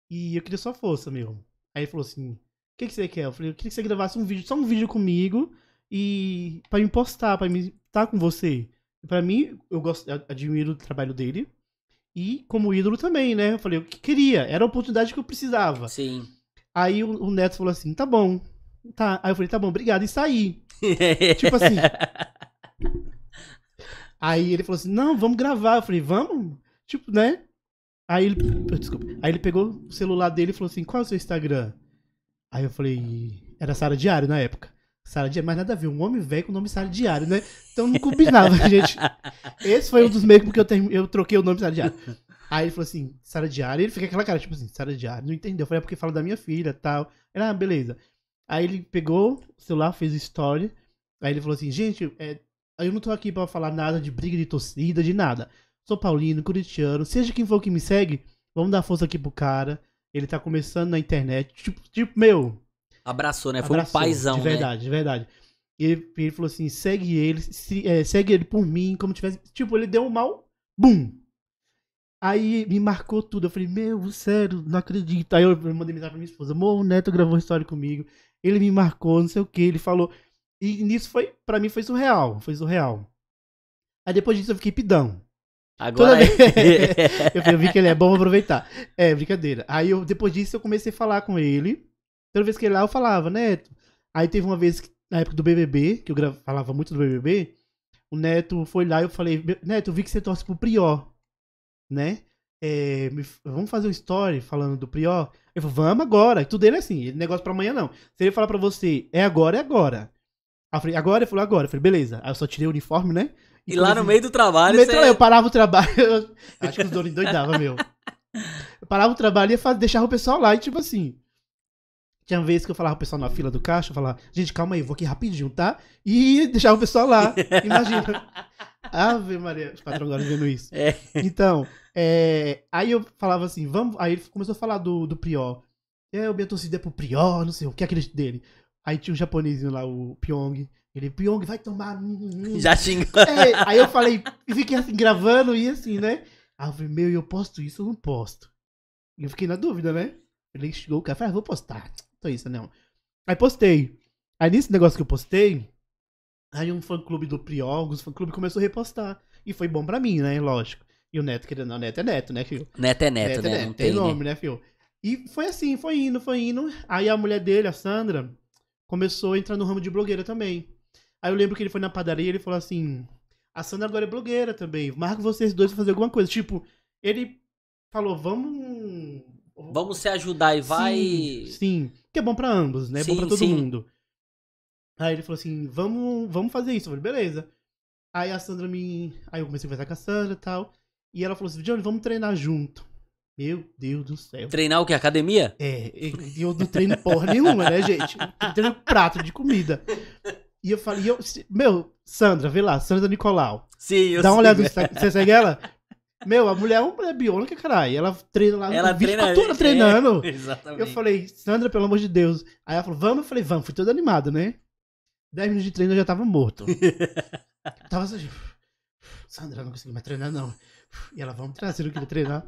e eu queria sua força, meu. Aí ele falou assim, o que, que você quer? Eu falei, eu queria que você gravasse um vídeo, só um vídeo comigo e pra me postar, pra me estar com você. Pra mim, eu gosto, eu admiro o trabalho dele. E como ídolo também, né? Eu falei, eu que queria, era a oportunidade que eu precisava. Sim. Aí o, o Neto falou assim, tá bom. Tá. Aí eu falei, tá bom, obrigado. E saí. Tipo assim. Aí ele falou assim: não, vamos gravar. Eu falei, vamos? Tipo, né? Aí ele. Desculpa. Aí ele pegou o celular dele e falou assim: qual é o seu Instagram? Aí eu falei, era Sara Diário na época. Sara Diário, mas nada a ver, um homem velho com o nome Sara Diário, né? Então não combinava, gente. Esse foi um dos meios porque eu, eu troquei o nome Sara Diário. Aí ele falou assim, Sara Diário, e ele fica aquela cara, tipo assim, Sara Diário, não entendeu. Eu falei, é porque fala da minha filha tal. Ele, ah, beleza. Aí ele pegou o celular, fez story. Aí ele falou assim, gente, é, eu não tô aqui pra falar nada de briga de torcida, de nada. Sou paulino, corintiano, seja quem for que me segue, vamos dar força aqui pro cara. Ele tá começando na internet. Tipo, tipo meu, Abraçou, né? Foi abraçou, um paizão, De né? verdade, de verdade. E ele, ele falou assim: segue ele, se- é, segue ele por mim, como tivesse. Tipo, ele deu um mal, bum! Aí me marcou tudo. Eu falei, meu, sério, não acredito. Aí eu mandei mensagem pra minha esposa: amor, o Neto gravou uma história comigo. Ele me marcou, não sei o que. Ele falou. E nisso foi, pra mim, foi surreal. Foi surreal. Aí depois disso eu fiquei pidão. Agora. Toda eu, falei, eu vi que ele é bom, vou aproveitar. É, brincadeira. Aí eu, depois disso eu comecei a falar com ele. Toda vez que ele lá eu falava, Neto. Aí teve uma vez, na época do BBB, que eu gra- falava muito do BBB, o Neto foi lá e eu falei, Neto, eu vi que você torce pro Prior, né? É, vamos fazer um story falando do Prior? Ele falou, vamos agora. Tudo dele é assim, negócio pra amanhã não. Se ele falar pra você, é agora, é agora. Aí eu falei, agora? Ele falou, agora. Eu falei, beleza. Aí eu só tirei o uniforme, né? E lá no meio do trabalho, meio você... eu parava o trabalho. eu- acho que os donos endoidavam, meu. Eu parava o trabalho e ia fa- deixava o pessoal lá e tipo assim. Tinha vezes que eu falava pro pessoal na fila do caixa, eu falava, gente, calma aí, vou aqui rapidinho, tá? E deixava o pessoal lá. Imagina. Ave Maria, os patrão agora vendo isso. É. Então, é, aí eu falava assim, vamos. Aí ele começou a falar do, do Prior. É, o minha torcida é pro Prior, não sei o que é aquele dele. Aí tinha um japonesinho lá, o Pyong. Ele, Pyong, vai tomar. hum, hum." Já xingou. É, aí eu falei, e fiquei assim, gravando e assim, né? Aí eu falei, meu, eu posto isso ou não posto? E eu fiquei na dúvida, né? Ele chegou o cara, falei, ah, vou postar. Então isso, não. Aí postei. Aí nesse negócio que eu postei, aí um fã clube do Prior, os fã clube começou a repostar. E foi bom pra mim, né? Lógico. E o Neto, querendo, não, Neto é Neto, né, filho? Neto é neto, né? Não tem, tem, nome, né? né, filho? E foi assim, foi indo, foi indo. Aí a mulher dele, a Sandra, começou a entrar no ramo de blogueira também. Aí eu lembro que ele foi na padaria e ele falou assim: a Sandra agora é blogueira também. Marco vocês dois pra fazer alguma coisa. Tipo, ele falou, vamos. Vamos se ajudar e vai. Sim, sim. Que é bom pra ambos, né? É bom pra todo sim. mundo. Aí ele falou assim: vamos, vamos fazer isso. Eu falei, beleza. Aí a Sandra me. Aí eu comecei a conversar com a Sandra e tal. E ela falou assim: Johnny, vamos treinar junto. Meu Deus do céu. Treinar o que? Academia? É, eu não treino porra nenhuma, né, gente? Eu treino prato de comida. E eu falei, e eu, meu, Sandra, vê lá, Sandra Nicolau. Sim, eu Dá uma olhada no? Instagram. Você segue ela? Meu, a mulher é uma mulher biônica, caralho. Ela treina lá Ela 24 treina. horas treinando. É, exatamente. Eu falei, Sandra, pelo amor de Deus. Aí ela falou, vamos? Eu falei, vamos. Fui todo animado, né? 10 minutos de treino eu já tava morto. Eu tava assim, Sandra, não consegui mais treinar, não. E ela, vamos treinar, você não queria treinar?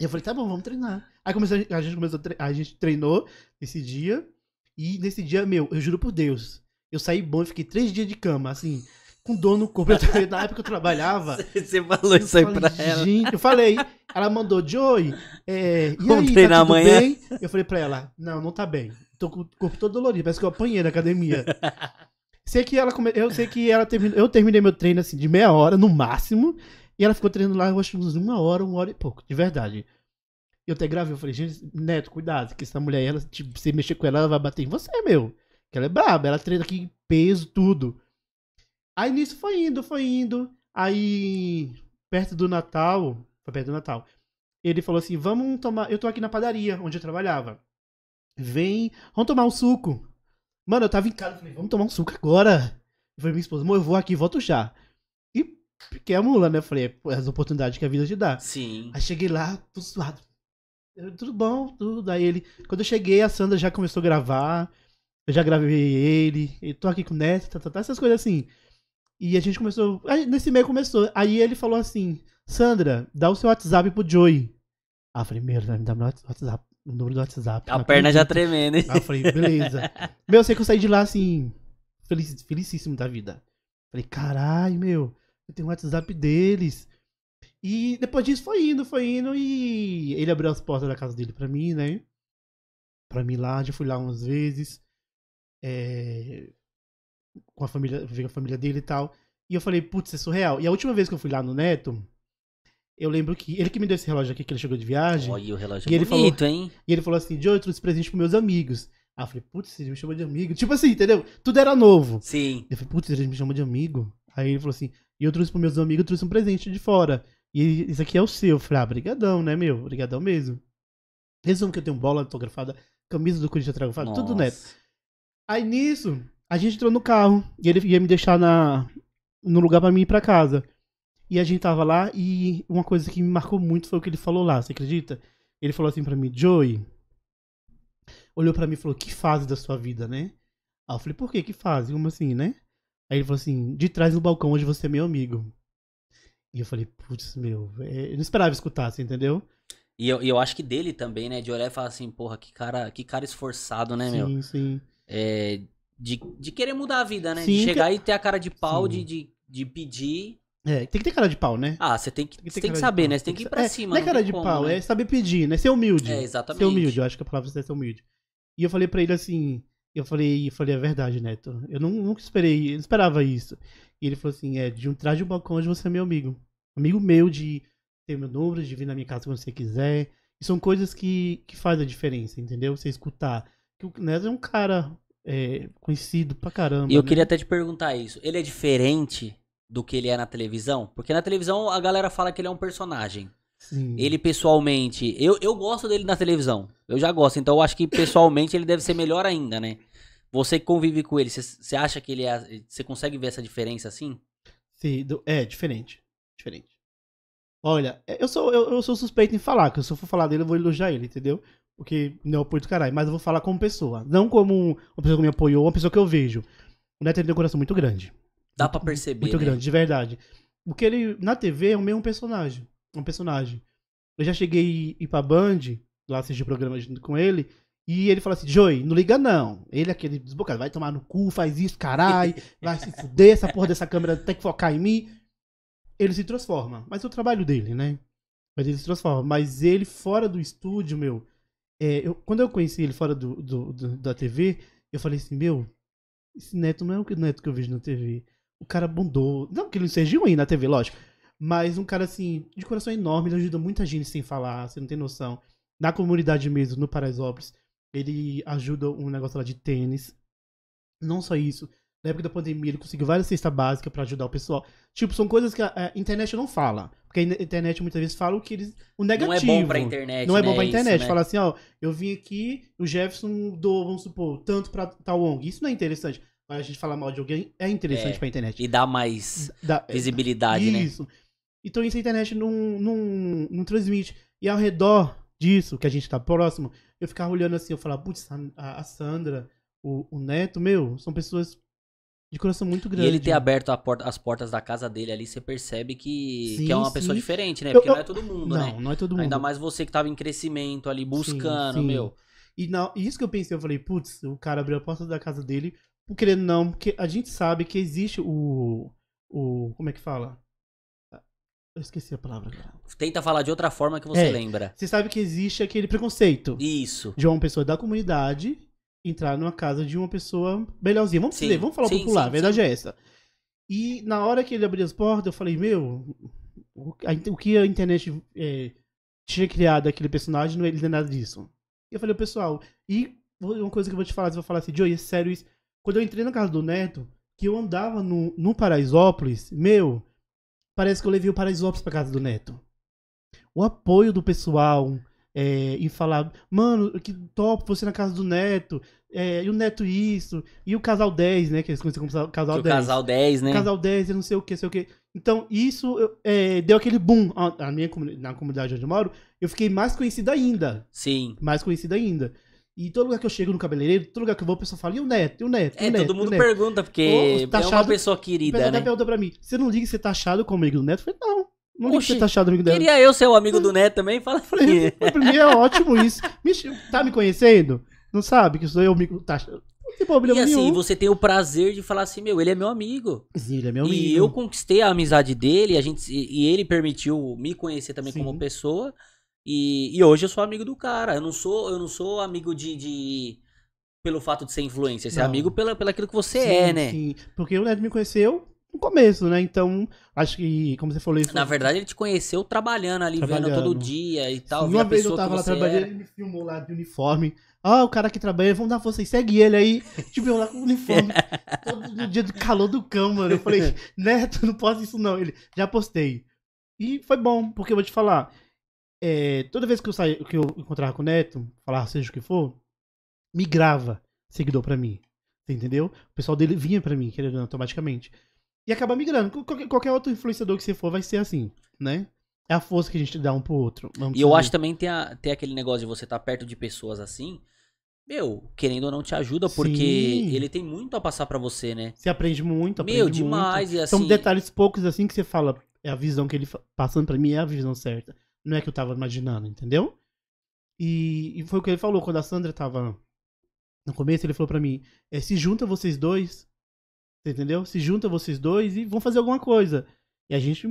E eu falei, tá bom, vamos treinar. Aí começou, a gente começou a, a gente treinou nesse dia. E nesse dia, meu, eu juro por Deus, eu saí bom e fiquei três dias de cama, assim, com dor no corpo. Eu na época que eu trabalhava. Você falou isso aí eu pra falei, ela. Gente, eu falei, ela mandou, Joey, é, e aí, tá tudo amanhã? bem? Eu falei pra ela, não, não tá bem. Tô com o corpo todo dolorido, parece que eu apanhei na academia. sei que ela come... Eu sei que ela terminou. Eu terminei meu treino assim de meia hora, no máximo. E ela ficou treinando lá, eu acho, uns uma hora, uma hora e pouco, de verdade. Eu até gravei, eu falei, gente, Neto, cuidado, que essa mulher, ela, tipo, você mexer com ela, ela vai bater em você, meu. Que ela é braba, ela treina aqui peso, tudo. Aí nisso foi indo, foi indo. Aí, perto do Natal, foi perto do Natal, ele falou assim: vamos tomar. Eu tô aqui na padaria, onde eu trabalhava. Vem, vamos tomar um suco. Mano, eu tava em casa, falei, vamos tomar um suco agora. Eu falei, minha esposa, amor, eu vou aqui, volto já. E piquei a mula, né? Eu falei, é as oportunidades que a vida te dá. Sim. Aí cheguei lá, tudo suado. Eu, tudo bom, tudo. Aí ele. Quando eu cheguei, a Sandra já começou a gravar. Eu já gravei ele. Eu tô aqui com o Neto, tá, tá, tá, essas coisas assim. E a gente começou. Aí, nesse meio começou. Aí ele falou assim: Sandra, dá o seu WhatsApp pro Joey. Ah, falei, meu, vai me dar meu WhatsApp, o número do WhatsApp. A Não perna já tremendo, hein? Aí eu falei, beleza. meu, eu sei que eu saí de lá assim, feliz, felicíssimo da vida. Falei, caralho, meu, eu tenho o WhatsApp deles. E depois disso foi indo, foi indo e ele abriu as portas da casa dele pra mim, né? Pra mim lá, já fui lá umas vezes. é, com a família, vi a família dele e tal. E eu falei, putz, é surreal. E a última vez que eu fui lá no Neto, eu lembro que ele que me deu esse relógio aqui que ele chegou de viagem. Olha o relógio E ele bonito, hein? E ele falou assim, Joe, eu trouxe presente pros meus amigos. Aí eu falei, putz, ele me chamou de amigo. Tipo assim, entendeu? Tudo era novo. Sim. Eu falei, putz, ele me chamou de amigo. Aí ele falou assim, e eu trouxe pros meus amigos, eu trouxe um presente de fora. E isso aqui é o seu. Eu falei, ah, brigadão, né, meu? Brigadão mesmo. Resumo que eu tenho bola autografada, camisa do Corinthians autografada, tudo neto. Aí nisso, a gente entrou no carro e ele ia me deixar na, no lugar pra mim ir pra casa. E a gente tava lá e uma coisa que me marcou muito foi o que ele falou lá, você acredita? Ele falou assim pra mim, Joey. Olhou pra mim e falou, que fase da sua vida, né? Aí eu falei, por quê? Que fase? Como assim, né? Aí ele falou assim, de trás do balcão onde você é meu amigo. E eu falei, putz, meu, é, eu não esperava escutar, você entendeu? E eu, eu acho que dele também, né? De olhar e falar assim, porra, que cara, que cara esforçado, né, meu? sim, sim. É, de, de querer mudar a vida, né? Sim, de chegar e ter a cara de pau, Sim. de, de, de pedir. É, tem que ter cara de pau, né? Ah, você tem que, Tem que tem que saber, né? Você tem que ir pra é, cima. Não é cara de como, pau, né? é saber pedir, né? Ser humilde. É, exatamente. Ser humilde, eu acho que a palavra é ser humilde. E eu falei pra ele assim, eu falei, eu falei, é verdade, Neto. Eu não, nunca esperei, eu não esperava isso. E ele falou assim, é, de um trás de um balcão onde você é meu amigo. Amigo meu de ter meu número, de vir na minha casa quando você quiser. E são coisas que, que fazem a diferença, entendeu? Você escutar. Que o Neto é um cara é, conhecido pra caramba. E eu né? queria até te perguntar isso. Ele é diferente do que ele é na televisão? Porque na televisão a galera fala que ele é um personagem. Sim. Ele pessoalmente, eu, eu gosto dele na televisão. Eu já gosto, então eu acho que pessoalmente ele deve ser melhor ainda, né? Você convive com ele, você- você acha que ele é. Você consegue ver essa diferença assim? Sim, do- é, diferente. Diferente. Olha, é, eu sou, eu, eu sou suspeito em falar, que se eu for falar dele, eu vou elogiar ele, entendeu? Porque não é apoio do caralho, mas eu vou falar como pessoa. Não como um- uma pessoa que me apoiou, uma pessoa que eu vejo. O Neto tem um coração muito grande. Dá pra perceber. Muito né? grande, de verdade. Porque ele, na TV, é o mesmo personagem. Um personagem. Eu já cheguei a ir pra Band, lá assistir o programa junto com ele, e ele fala assim, Joey, não liga não. Ele é aquele desbocado, vai tomar no cu, faz isso, caralho, vai se fuder, essa porra dessa câmera tem que focar em mim. Ele se transforma. Mas é o trabalho dele, né? Mas ele se transforma. Mas ele fora do estúdio, meu. é, eu- quando eu conheci ele fora do, do- do- da TV, eu falei assim, meu, esse neto não é o neto que eu vejo na TV. O cara bondou. Não que ele não seja ruim na TV, lógico. Mas um cara assim, de coração enorme, ele ajuda muita gente sem falar, você não tem noção. Na comunidade mesmo, no Paraisópolis, ele ajuda um negócio lá de tênis. Não só isso. Na época da pandemia, ele conseguiu várias cestas básicas pra ajudar o pessoal. Tipo, são coisas que a, a internet não fala. Porque a in- internet muitas vezes fala o que eles. O Não negativo. é bom pra internet. Não é bom né? pra Isso, internet. né? Fala assim, ó, eu vim aqui, o Jefferson doou, vamos supor, tanto pra tal ONG. Isso não é interessante. Mas a gente falar mal de alguém é interessante É. pra internet. E dá mais Da- visibilidade, né? isso. Então isso a internet não, não, não transmite. E ao redor disso, que a gente tá próximo, eu ficava olhando assim, eu falava, putz, a, a Sandra, o, o Neto, meu, são pessoas de coração muito E grande. ele ter aberto porta- as portas da casa dele ali, você percebe que, Sim, que é uma pessoa sim. diferente, né? Eu- Porque eu- não é todo mundo, Não, né? não é todo mundo. Ainda mais você que tava em crescimento ali, buscando, sim. meu. E não, isso que eu pensei, eu falei, putz, o cara abriu a porta da casa dele, por querendo não, porque a gente sabe que existe o. o como é que fala? Eu esqueci a palavra agora. Tenta falar de outra forma que você É. lembra. Você sabe que existe aquele preconceito Isso. de uma pessoa da comunidade entrar numa casa de uma pessoa melhorzinha. Vamos Sim, dizer, vamos falar sim, popular, sim, a verdade é essa. E na hora que ele abriu as portas, eu falei, meu, o, que a internet é, tinha criado aquele personagem, não não é nada disso. E eu falei, pessoal, e uma coisa que eu vou te falar, você vai falar assim, Joey, é sério isso. Quando eu entrei na casa do Neto, que eu andava no, no Paraisópolis, meu, parece que eu levei o Paraisópolis pra casa do Neto. O apoio do pessoal é, em falar, mano, que top você na casa do Neto, é, e o Neto isso, e o Casal 10, né, que eles conhecem como Casal Que o 10. casal 10, né? Casal 10, eu não sei o que, sei o que. Então, isso é, deu aquele boom a, a minha, na comunidade onde eu moro. Eu fiquei mais conhecido ainda. Sim. Mais conhecido ainda. E todo lugar que eu chego no cabeleireiro, todo lugar que eu vou, o pessoal fala, e o Neto, e o Neto, e É, o Neto, todo e o mundo Neto. pergunta, porque tá é uma achado- pessoa querida, né? pergunta pra mim, você não liga que você tá achado com o amigo do Neto? Eu falei, não, não liga que você tá achado amigo dela. Queria eu ser o amigo do Neto também? Fala Falei, aí. pra mim é ótimo isso. Me tá me conhecendo? Não sabe que sou eu amigo? Tá, tem E problema assim, nenhum. você tem o prazer de falar assim, meu, ele é meu amigo. Sim, ele é meu e amigo. eu conquistei a amizade dele, a gente, e, e ele permitiu me conhecer também Sim. como pessoa. E, e hoje eu sou amigo do cara. Eu não sou, eu não sou amigo de, de- pelo fato de ser influencer, você é Não. amigo pela, pelo aquilo que você Sim, é, né? Sim, porque o Neto me conheceu no começo, né? Então, acho que, como você falou isso. Na verdade, ele te conheceu trabalhando ali, vendo Trabalhando. todo dia e tal. Sim, uma vez eu tava lá trabalhando, era. ele me filmou lá de uniforme. Ah, o cara que trabalha, vamos dar você, segue ele aí. Tipo, eu lá com o uniforme, todo no dia do calor do cão, mano. Eu falei, Neto, não posso isso não. Ele, já postei. E foi bom, porque eu vou te falar, é, toda vez que eu saí, que eu encontrava com o Neto, falar seja o que for, migrava seguidor pra mim. Você entendeu? O pessoal dele vinha pra mim, querendo automaticamente. E acaba migrando. Qualquer, qualquer outro influenciador que você for vai ser assim, né? É a força que a gente dá um pro outro. vamos E eu dizer. acho também tem, a, tem aquele negócio de você estar perto de pessoas assim. Meu, querendo ou não, te ajuda, porque Sim. ele tem muito a passar pra você, né? Você aprende muito, aprende Meu, muito. demais. E assim, São detalhes poucos assim que você fala, é a visão que ele passando pra mim é a visão certa. Não é que eu tava imaginando, entendeu? E, e foi o que ele falou quando a Sandra tava no começo, ele falou pra mim, é, se junta vocês dois, entendeu? Se junta vocês dois e vão fazer alguma coisa. E a gente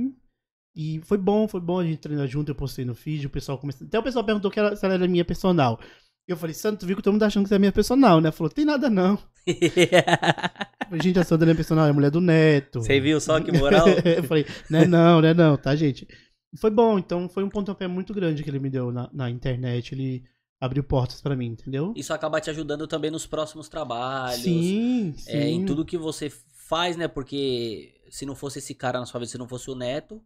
e foi bom, foi bom a gente treinar junto, eu postei no feed, o pessoal começou, até o pessoal perguntou que ela, se ela era minha personal. Eu falei, Sandra, tu viu que todo mundo tá achando que você é minha personal, né? Falou, tem nada não. Gente, a Sandra é personal, é mulher do Neto. Você viu só que moral? eu falei, não é não, não é não, tá, gente? Foi bom, então foi um pontapé muito grande que ele me deu na, na internet. Ele abriu portas pra mim, entendeu? Isso acaba te ajudando também nos próximos trabalhos. Sim, sim. é, em tudo que você faz, né? Porque se não fosse esse cara na sua vida, se não fosse o Neto,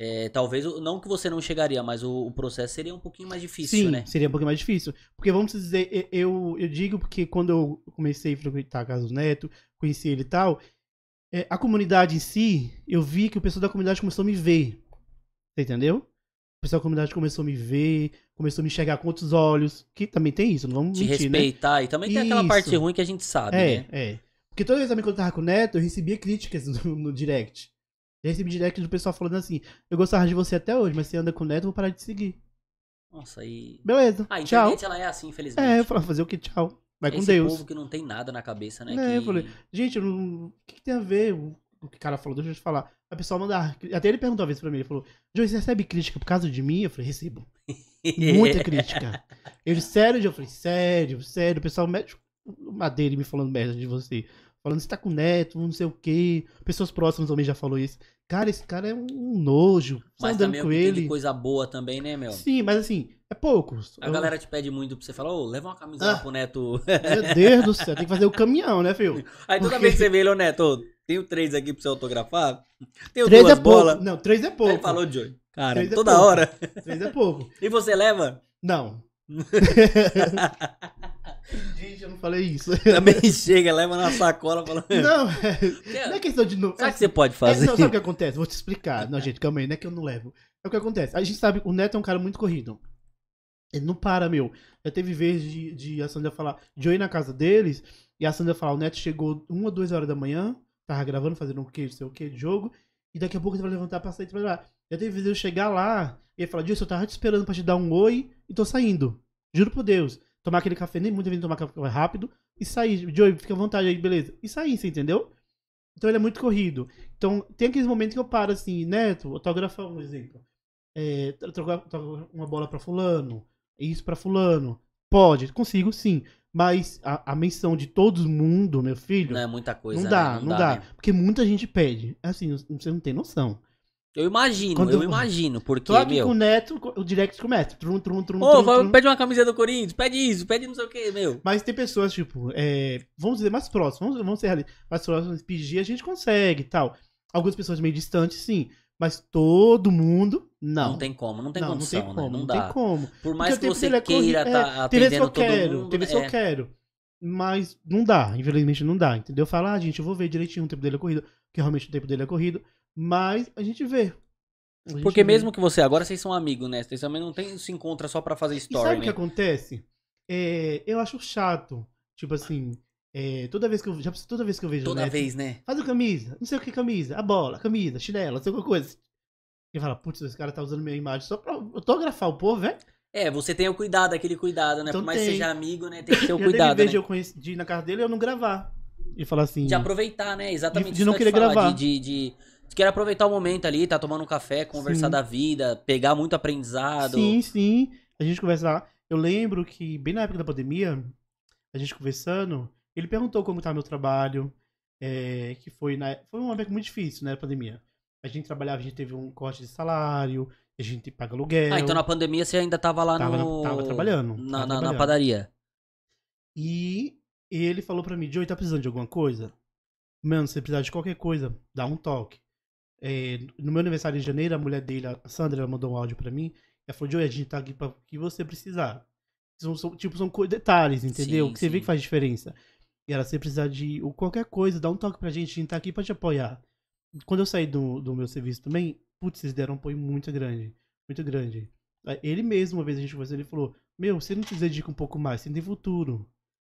é, talvez, não que você não chegaria, mas o, o processo seria um pouquinho mais difícil, Sim, né? seria um pouquinho mais difícil. Porque vamos dizer, eu, eu digo porque quando eu comecei a frequentar a casa do Neto, conheci ele e tal, é, a comunidade em si, eu vi que o pessoal da comunidade começou a me ver. Entendeu? O pessoal da comunidade começou a me ver, começou a me enxergar com outros olhos, que também tem isso, não vamos Te mentir, né? respeitar. E também tem aquela Isso. parte ruim que a gente sabe, É, né? é. Porque toda vez também quando eu tava com o Neto, eu recebia críticas no, no direct. Eu recebi direct do pessoal falando assim, eu gostava de você até hoje, mas você anda com o Neto, eu vou parar de seguir. Nossa, e. Beleza, Ah, a tchau. internet ela é assim, infelizmente. É, eu falava, fazer o que? Tchau. Vai com Esse Deus. povo que não tem nada na cabeça, né? É, eu que... falei, Gente, eu não... o que, que tem a ver o que o cara falou? Deixa eu te falar. A pessoa mandar. Até ele perguntou uma vez pra mim, ele falou, Joey, você recebe crítica por causa de mim? Eu falei, recebo. Muita crítica. Ele, sério? Eu falei, sério, sério. O pessoal mete madeira e me falando merda de você. Falando, você tá com neto, não sei o quê. Pessoas próximas também já falou isso. Cara, esse cara é um nojo. Mas andando também é com que tem ele. coisa boa também, né, meu? Sim, mas assim, é poucos. A galera te pede muito pra você falar, ô, leva uma camisa Ah. pro Neto. Meu Deus do céu, tem que fazer o caminhão, né, filho? Aí toda Porque- vez que você vê ele, ô Neto, tenho três aqui pra você autografar. Tenho Três duas é pouco. Não, três é pouco. ele falou, Joey. Cara, é toda pouco. hora. Três é pouco. E você leva? Não. Gente, eu não falei isso. Também chega, leva na sacola falando. Não, é, não é questão de. Não, Sabe o que você pode é, fazer? não, sabe o que acontece? Vou te explicar. Não, gente, calma aí, não é que eu não levo. É o que acontece. A gente sabe, o Neto é um cara muito corrido. Ele não para, meu. Já teve vez de, de a Sandra falar, de eu ir na casa deles, e a Sandra falar, o Neto chegou uma ou duas horas da manhã, tava gravando, fazendo o que, não sei o que, jogo, e daqui a pouco ele vai levantar pra sair e trabalhar. Já teve vez de eu chegar lá, e falar, Dilson, eu tava te esperando pra te dar um oi, e tô saindo. Juro por Deus. Tomar aquele café, nem muito bem tomar café rápido, e sair. Joey, fica à vontade aí, beleza. E sair, você entendeu? Então ele é muito corrido. Então tem aqueles momentos que eu paro assim, Neto, autografar um exemplo. É, tro- trocar trocar uma bola pra fulano, isso pra fulano. Pode, consigo sim. Mas a, a menção de todo mundo, meu filho, Não é muita coisa. não dá, né? não, dá. né? Porque muita gente pede. Assim, você não tem noção. Eu imagino, Quando eu eu- imagino, porque, Tô aqui meu. com o Neto, o direct começa. Trum, trum, trum, Ô, trum, vai- trum. pede uma camisa do Corinthians, pede isso, pede não sei o que, meu. Mas tem pessoas, tipo, é, vamos dizer, mais próximas, vamos, vamos ser ali, mais próximas, pedir, a gente consegue e tal. Algumas pessoas meio distantes, sim. Mas todo mundo, não. Não, tem como, não tem não, condição, não tem né? como, Não, não dá. tem como. Por mais Porque que você é queira é, tá que atendendo todo quero, mundo, tem vezes que é. eu quero. Mas não dá, infelizmente não dá, entendeu? Falar, ah, gente, eu vou ver direitinho o tempo dele é corrido, porque realmente o tempo dele é corrido, mas a gente vê. A gente Porque vê. mesmo que você, agora vocês são amigos, né? Vocês também não tem, se encontra só pra fazer E story, sabe o que né? acontece? É, eu acho chato, tipo assim, é, toda vez que eu já toda vez que eu vejo Toda Neto, vez, né? Faz a camisa. Não sei o que camisa. A bola, camisa, chinela, não sei qualquer coisa. E fala, putz, esse cara tá usando minha imagem só pra autografar o povo, velho. É, você tem o cuidado, aquele cuidado, né? Então Por mais que tem. seja amigo, né? Tem que ter o cuidado, teve né? eu conheci, de ir na casa dele e eu não gravar. E falar assim. De aproveitar, né? Exatamente De- de não que querer falar, gravar. De, de, de, de querer aproveitar o momento ali, tá tomando um café, conversar Sim. da vida, pegar muito aprendizado. Sim, sim. A gente conversa lá. Eu lembro que, bem na época da pandemia, a gente conversando, ele perguntou como tá meu trabalho. é, que foi na. Foi uma época muito difícil, né? A pandemia. A gente trabalhava, a gente teve um corte de salário, a gente paga aluguel. Ah, então na pandemia você ainda tava lá Tava na- no. tava trabalhando, Na, tava na- na trabalhando. padaria. E ele falou pra mim, Joey, tá precisando de alguma coisa? Mano, se você precisar de qualquer coisa, dá um toque. É, no meu aniversário em janeiro, a mulher dele, a Sandra, ela mandou um áudio pra mim. Ela falou, Joey, a gente tá aqui pra o que você precisar. São, são- tipo, são detalhes, entendeu? Sim, que você vê sim. que faz diferença. E ela, se você precisar de qualquer coisa, dá um toque pra gente, a gente tá aqui pra te apoiar. Quando eu saí do, do meu serviço também, putz, eles deram um apoio muito grande. Muito grande. Ele mesmo, uma vez a gente conversou, ele falou, meu, você não se dedica um pouco mais, você tem futuro.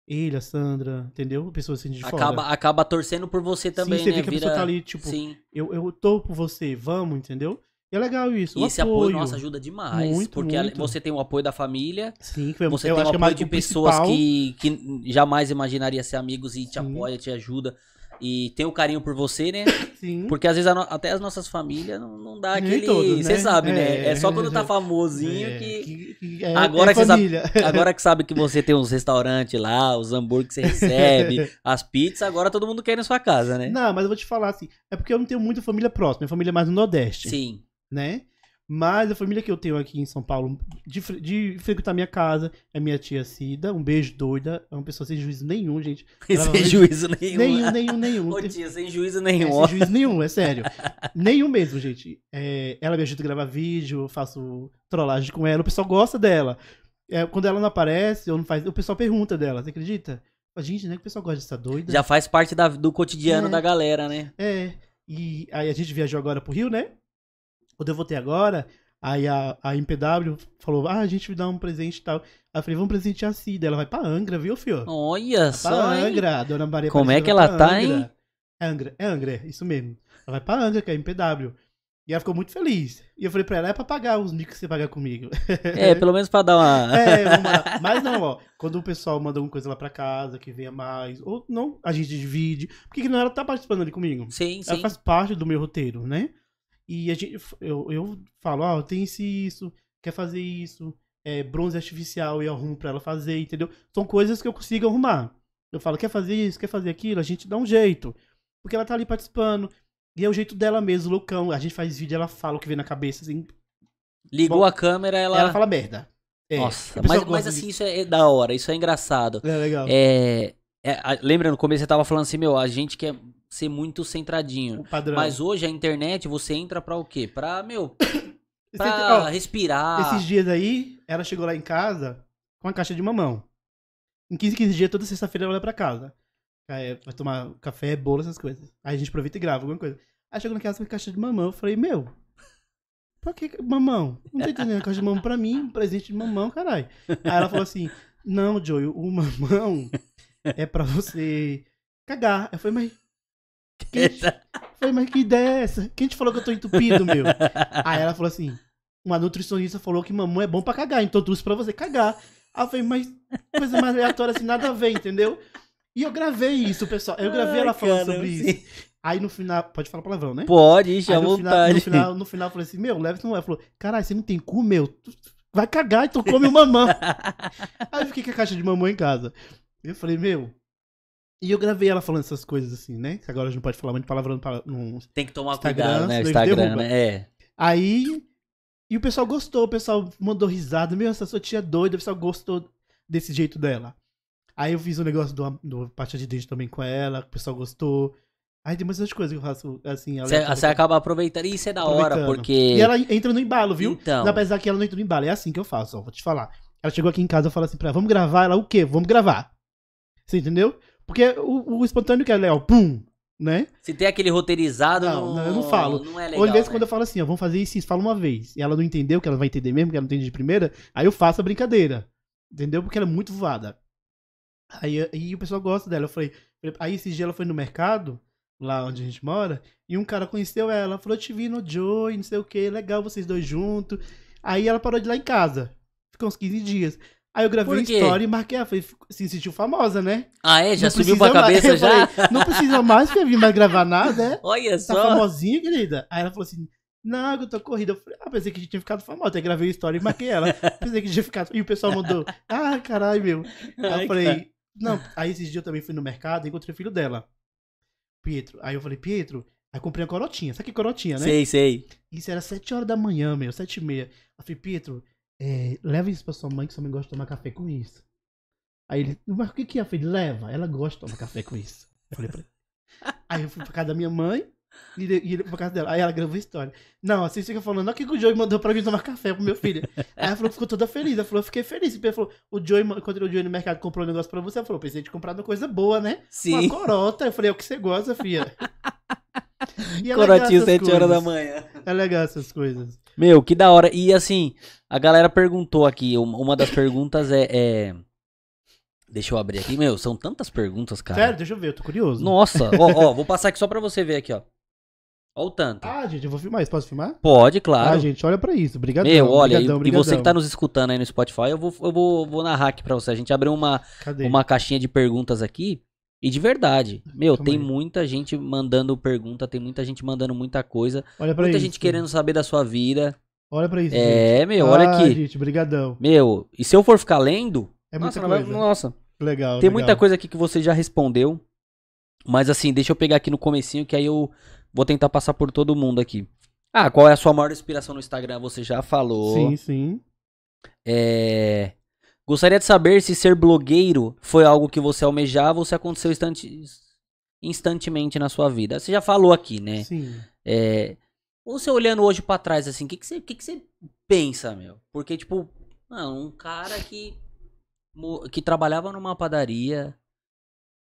Ele, a Sandra, entendeu? Pessoas assim de fora. Acaba, acaba torcendo por você também, Sim, você né? vê que a pessoa Vira- tá ali, tipo, Sim. eu, eu tô por você, vamos, entendeu? E é legal isso. E esse apoio, nossa, ajuda demais. Muito, porque muito. você tem o apoio da família, Sim, que foi, você tem o é apoio mais de pessoas principal. que, que jamais imaginaria ser amigos e te Sim. apoia, te ajuda. E tem o carinho por você, né? Sim. Porque às vezes a no- até as nossas famílias não, não dá Nem aquele. todas, né? Você sabe, né? É. É só quando tá famosinho É, que. que- que é, Agora é que você sabe-. Agora que sabe que você tem uns restaurantes lá, os hambúrguer que você recebe, as pizzas, agora todo mundo quer ir na sua casa, né? Não, mas eu vou te falar assim, é porque eu não tenho muita família próxima, minha família é mais no Nordeste, Sim. Né? Mas a família que eu tenho aqui em São Paulo, de, de frequentar minha casa, é minha tia Cida. Um beijo doida. É uma pessoa sem juízo nenhum, gente. Ela Sem vai- juízo nenhum. Nenhum, nenhum, nenhum. Ô, tia, sem juízo É, nenhum. sem ó. juízo nenhum, é sério. nenhum mesmo, gente. É, ela me ajuda a gravar vídeo, eu faço trollagem com ela. O pessoal gosta dela. É, quando ela não aparece, ou não faz, o pessoal pergunta dela, você acredita? Fala, Gente, né? Que o pessoal gosta dessa doida. Já faz parte da- do cotidiano É. da galera, né? É. E aí a gente viajou agora pro Rio, né? Quando eu voltei agora, aí a, a MPW falou: Ah, a gente vai dar um presente e tal. Aí eu falei, vamos presentear a Cida. Ela vai pra Angra, viu, fio? Olha Vai pra só, hein? Angra, a dona Maria Como é que ela pra tá, Angra. hein? É Angra, é Angra, é isso mesmo. Ela vai pra Angra, que é a MPW. E ela ficou muito feliz. E eu falei pra ela, é pra pagar os micos que você paga comigo. É, pelo menos pra dar uma. É, vamos lá. Mas não, ó. Quando o pessoal manda alguma coisa lá pra casa, que venha mais, ou não, a gente divide. Por que que não ela tá participando ali comigo? Sim, Ela sim. faz parte do meu roteiro, né? E a gente, eu, eu falo, ó, tem esse isso, quer fazer isso, é, bronze artificial e arrumo pra ela fazer, entendeu? São coisas que eu consigo arrumar. Eu falo, quer fazer isso, quer fazer aquilo, a gente dá um jeito. Porque ela tá ali participando. E é o jeito dela mesmo, loucão. A gente faz vídeo, ela fala o que vem na cabeça, assim. Ligou Bom, a câmera, ela. Ela, fala merda. É, Nossa, mas, mas gosta de- assim, isso é, é da hora, isso é engraçado. É legal. É, é, lembra no começo você tava falando assim, meu, a gente quer ser muito centradinho. Mas hoje a internet você entra pra o quê? Pra, meu, pra ó, respirar. Esses dias aí, ela chegou lá em casa com uma caixa de mamão. Em 15, 15 dias, toda sexta-feira ela vai pra casa. Aí vai tomar café, bolo, essas coisas. Aí a gente aproveita e grava alguma coisa. Aí chegou na casa com a caixa de mamão. Eu falei, meu, pra que mamão? Não tô entendendo. Caixa de mamão pra mim, um presente de mamão, caralho. Aí ela falou assim, não, Joey, o mamão é pra você cagar. Eu falei, mas... Falei, mas que ideia é essa? Quem te falou que eu tô entupido, meu? Aí ela falou assim: uma nutricionista falou que mamão é bom pra cagar, então eu trouxe pra você cagar. Aí eu falei, mas coisa mais aleatória assim, nada a ver, entendeu? E eu gravei isso, pessoal. Eu gravei Ai, ela falando cara, sobre sim. isso. Aí no final. Pode falar palavrão, né? Pode, ixi, Aí à no final, vontade. no, final, no final eu falei assim: meu, leva isso não é. Ela falou: caralho, você não tem cu, meu? Tu vai cagar, então come o mamão. Aí eu fiquei com a caixa de mamão em casa. Eu falei, meu. E eu gravei ela falando essas coisas assim, né? Que agora a gente não pode falar muito palavrão no Tem que tomar Instagram, cuidado, né? Instagram, né? É. Aí. E o pessoal gostou, o pessoal mandou risada. Meu, essa sua tia é doida, o pessoal gostou desse jeito dela. Aí eu fiz o negócio do, do pasta de dente também com ela, o pessoal gostou. Aí tem muitas coisas que eu faço assim. Você acaba aproveitando. Isso é da hora, porque. E ela entra no embalo, viu? Então. Apesar que ela não entra no embalo. É assim que eu faço, ó. Vou te falar. Ela chegou aqui em casa e falou assim pra ela, vamos gravar? Ela, o quê? Vamos gravar. Você entendeu? Porque o, o espontâneo que é Léo, pum, né? Se tem aquele roteirizado, Não, não, eu não falo. Não é legal. Ou às vezes né? quando eu falo assim, ó, vamos fazer isso, isso, fala uma vez. E ela não entendeu, que ela vai entender mesmo, que ela não entende de primeira, aí eu faço a brincadeira. Entendeu? Porque ela é muito voada. Aí, aí o pessoal gosta dela. Eu falei, aí esse dia ela foi no mercado, lá onde a gente mora, e um cara conheceu ela, falou, te vi no Joy, não sei o que, legal vocês dois juntos. Aí ela parou de ir lá em casa. Ficou uns 15 dias. Aí eu gravei uma história e marquei ela. Falei, se sentiu famosa, né? Ah, é? Já Não subiu pra mais- cabeça Eu já? falei, não precisa mais pra vir mais gravar nada, é? Olha Tá só. famosinha, querida? Aí ela falou assim: Não, eu tô corrida. Eu falei, ah, pensei que a gente tinha ficado famosa. Aí gravei a história e marquei ela. pensei que tinha ficado. E o pessoal mandou: Ah, caralho, meu. Aí Ai, eu falei: Não. Aí esses dias eu também fui no mercado e encontrei o filho dela, Pietro. Aí eu falei: Pietro. Aí comprei uma corotinha. Sabe que corotinha, né? Sei, sei. Isso era 7 horas da manhã, meu. 7 e meia. Eu falei: Pietro, é, leva isso pra sua mãe que sua mãe gosta de tomar café com isso. Aí ele: Mas o que que é? Falei: Leva. Ela gosta de tomar café com isso. Eu falei pra ele. Aí eu fui pra casa da minha mãe. E e ele pra casa dela. Aí ela gravou a história. Não, assim fica falando, olha o que que o Joey mandou pra mim tomar café pro meu filho. Aí ela falou que ficou toda feliz. Ela falou, eu fiquei feliz. Ele falou, o Joey, encontrei o Joey no mercado, comprou um negócio pra você. Ela falou, pensei de comprar uma coisa boa, né? Sim. Uma corota. Eu falei, é o que você gosta, filha. E é Corotinho, essas 7 horas da manhã. É legal essas coisas. Meu, que da hora. E assim, a galera perguntou aqui. um- Uma das perguntas é. é- Deixa eu abrir aqui. Meu, são tantas perguntas, cara. Sério, deixa eu ver, eu tô curioso. Nossa, ó, ó, vou passar aqui só pra você ver aqui, ó. Ó o tanto. Ah, gente, eu vou filmar isso. Posso filmar? Pode, claro. Ah, gente, olha pra isso. Obrigadão. Meu, olha, brigadão, e, e brigadão. você que tá nos escutando aí no Spotify, eu vou, eu vou, vou narrar aqui pra você. A gente abriu uma, Cadê? uma caixinha de perguntas aqui. E de verdade, meu, Calma tem aí. muita gente mandando pergunta, tem muita gente mandando muita coisa, Olha pra muita isso. gente querendo saber da sua vida. Olha pra isso, gente. É, meu, olha Ah, aqui. gente, brigadão. Meu, e se eu for ficar lendo, É muita nossa, coisa. nossa, Legal, tem legal. muita coisa aqui que você já respondeu. Mas assim, deixa eu pegar aqui no comecinho que aí eu vou tentar passar por todo mundo aqui. Ah, qual é a sua maior inspiração no Instagram? Você já falou. Sim, sim. É... Gostaria de saber se ser blogueiro foi algo que você almejava ou se aconteceu instante... instantemente na sua vida. Você já falou aqui, né? Sim. É... Você olhando hoje pra trás, assim, o que, que, você, que, que você pensa, meu? Porque, tipo, não, um cara que, que trabalhava numa padaria,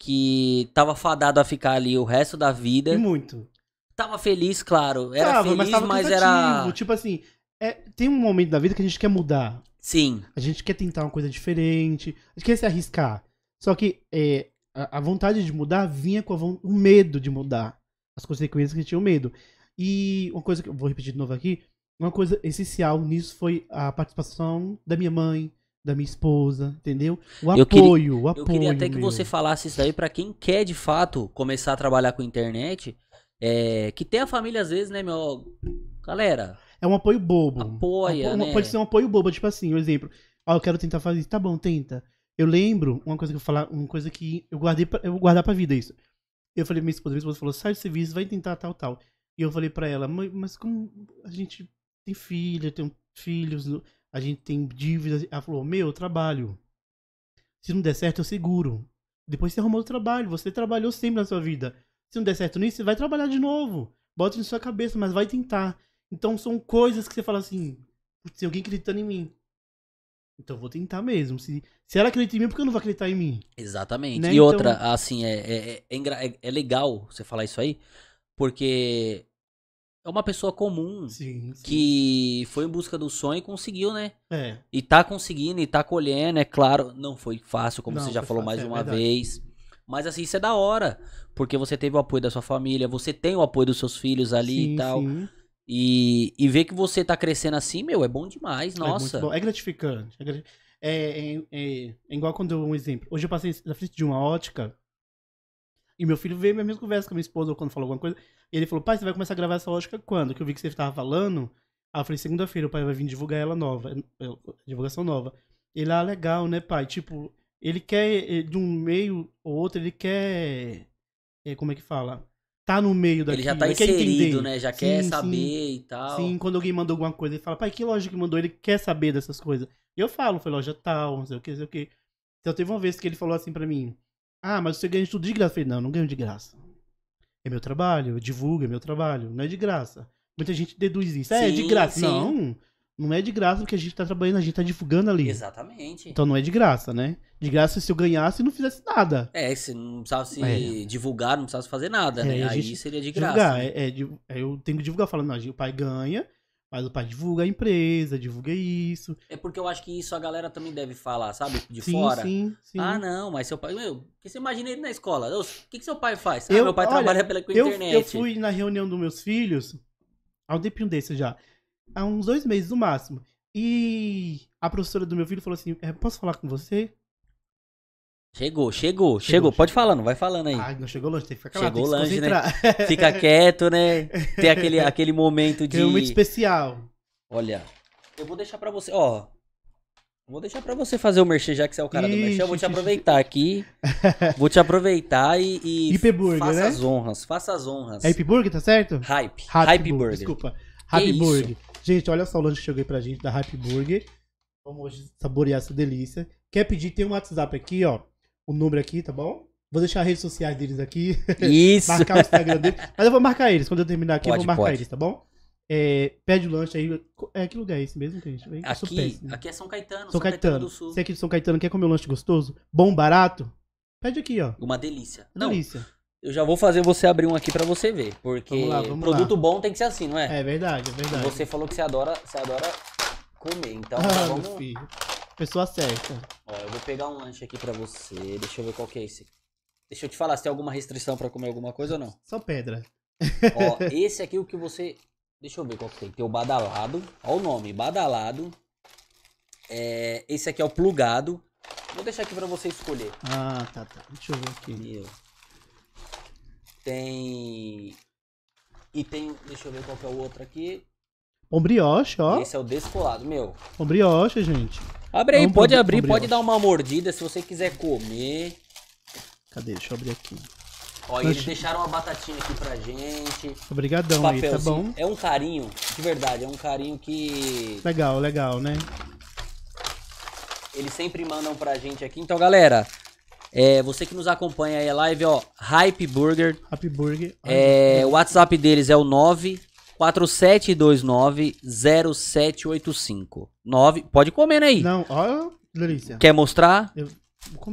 que tava fadado a ficar ali o resto da vida, E muito. tava feliz, claro. Era Tava, feliz, mas mas, era. Tipo assim, é, tem um momento da vida que a gente quer mudar. Sim, A gente quer tentar uma coisa diferente. A gente quer se arriscar. Só que é, a, a vontade de mudar vinha com a o medo de mudar. As consequências que tinha o medo. E uma coisa que eu vou repetir de novo aqui. Uma coisa essencial nisso foi a participação da minha mãe, da minha esposa, entendeu? O Eu queria- apoio, o apoio. Eu queria até que meu. você falasse isso daí pra quem quer de fato começar a trabalhar com internet. É, que tem a família às vezes, né, meu? Galera, É um apoio bobo. Apoia, Apo- né? Pode ser um apoio bobo, tipo assim, um exemplo. Ah, eu quero tentar fazer isso. Tá bom, tenta. Eu lembro uma coisa que eu falar, uma coisa que eu guardei, pra, eu vou guardar pra vida isso. Eu falei pra minha esposa, minha esposa falou, sai do serviço, vai tentar tal, tal. E eu falei pra ela, "Mãe, mas como a gente tem filha, tem filhos, a gente tem dívidas. Ela falou, meu, eu trabalho. Se não der certo, eu seguro. Depois você arrumou o trabalho, você trabalhou sempre na sua vida. Se não der certo nisso, você vai trabalhar de novo. Bota isso na sua cabeça, mas vai tentar. Então são coisas que você fala assim, tem alguém acreditando em mim. Então eu vou tentar mesmo. Se, se ela acredita em mim, por que eu não vou acreditar em mim? exatamente. Né, E então- outra, assim, é, é, é, engra- é- é legal você falar isso aí, porque é uma pessoa comum Sim, sim. que foi em busca do sonho e conseguiu, né? É, E tá conseguindo e tá colhendo, é claro. Não foi fácil, como Não, você já falou fácil, mais é uma verdade. vez. Mas assim, isso é da hora. Porque você teve o apoio da sua família, você tem o apoio dos seus filhos ali sim, e tal. sim. E, e ver que você tá crescendo assim, meu, é bom demais, É nossa. bom. É gratificante. É, é, é- é- é igual quando eu um exemplo. Hoje eu passei na frente de uma ótica e meu filho veio a mesma conversa com a minha esposa quando falou alguma coisa. E ele falou, pai, você vai começar a gravar essa ótica quando? Que eu vi que você estava falando. Aí eu falei, segunda-feira o pai vai vir divulgar ela nova. é, é, Divulgação nova. Ele, ah, legal, né, pai? Tipo, ele quer, eh, de um meio ou outro, ele quer. eh, como é que fala? Tá no meio daquilo. Ele já tá ele inserido, né? Já Sim, quer sim. saber e tal. Sim, quando alguém mandou alguma coisa, ele fala, pai, que loja que mandou? Ele quer saber dessas coisas. E eu falo, foi loja tal, não sei o que, não sei o que. Então teve uma vez que ele falou assim pra mim, ah, mas você ganha tudo de graça. Eu falei, não, não ganho de graça. É meu trabalho, eu divulgo, é meu trabalho, não é de graça. Muita gente deduz isso. É, é de Sim, graça. sim. Não, não é de graça porque a gente tá trabalhando, a gente tá divulgando ali. Exatamente. Então não é de graça, né? De graça se eu ganhasse e não fizesse nada. É, você não precisava se É. divulgar, não precisava fazer nada, É, né? Aí seria de graça. Divulgar, né? é, é, é, eu tenho que divulgar falando, não, o pai ganha, mas o pai divulga a empresa, divulga isso. É porque eu acho que isso a galera também deve falar, sabe? De sim, fora. sim, sim. Ah, não, mas seu pai. Meu, porque você imagina ele na escola. O que, que seu pai faz? Eu- ah, meu pai olha, trabalha pela com eu, internet. eu fui na reunião dos meus filhos, há um tempinho desse já, há uns dois meses no máximo. E a professora do meu filho falou assim: "É, posso falar com você? Chegou, chegou, chegou, Pode chegou. falando, vai falando aí. Ah, não chegou longe, tem que ficar calado, Chegou tem longe, né? Fica quieto, né? Tem aquele, aquele momento de. é muito especial. Olha, eu vou deixar pra você, ó. Vou deixar pra você fazer o merchan, já que você é o cara do Ixi, merchan. Eu vou te aproveitar aqui. Vou te aproveitar e. e Burger, faça né? as honras, faça as honras. É Happy Burger, tá certo? Hype. Hype Burger, Burger. Desculpa. Isso? Burger. Gente, olha só o lanche que chegou aí pra gente da Happy Burger. Vamos hoje saborear essa delícia. Quer pedir, tem um WhatsApp aqui, ó. O número aqui, tá bom? Vou deixar as redes sociais deles aqui. Isso. marcar o Instagram deles. Mas eu vou marcar eles. Quando eu terminar aqui, eu Pode, vou marcar pode. eles, tá bom? É, pede o lanche aí. É, que lugar é esse mesmo que a gente vem? Eu Aqui, aqui é São Caetano, São Caetano. do Sul. Você aqui de São Caetano quer comer um lanche gostoso? Bom, barato? Pede aqui, ó. Uma delícia. Não, Delícia. Eu já vou fazer você abrir um aqui pra você ver, porque Vamos lá, vamos produto lá. bom tem que ser assim, não é? É verdade, é verdade. Você falou que você adora, você adora comer, então Ah, vamos. meu filho. Pessoa certa. Ó, eu vou pegar um lanche aqui pra você. Deixa eu ver qual que é esse. Deixa eu te falar se tem alguma restrição pra comer alguma coisa ou não. Só pedra. Ó, esse aqui é o que você. Deixa eu ver qual que tem. Tem o badalado. Ó o nome, badalado. É, esse aqui é o plugado. Vou deixar aqui pra você escolher. Ah, tá, tá. Deixa eu ver aqui. Meu. Tem. E tem. Deixa eu ver qual que é o outro aqui. Pão brioche, ó. Esse é o descolado. Meu. Pão brioche, gente. Abre aí, É um pode pão- abrir, pão pode dar uma mordida se você quiser comer. Cadê? Deixa eu abrir aqui. Ó, e eles deixaram uma batatinha aqui pra gente. Obrigadão aí, tá bom? É um carinho, de verdade, é um carinho que Legal, legal, né? eles sempre mandam pra gente aqui. Então, galera, é, você que nos acompanha aí a live, ó, Hype Burger. Happy Burger. É, o WhatsApp deles é o 947290785. 9, pode comer aí. Não, ó, delícia. Quer mostrar? Eu.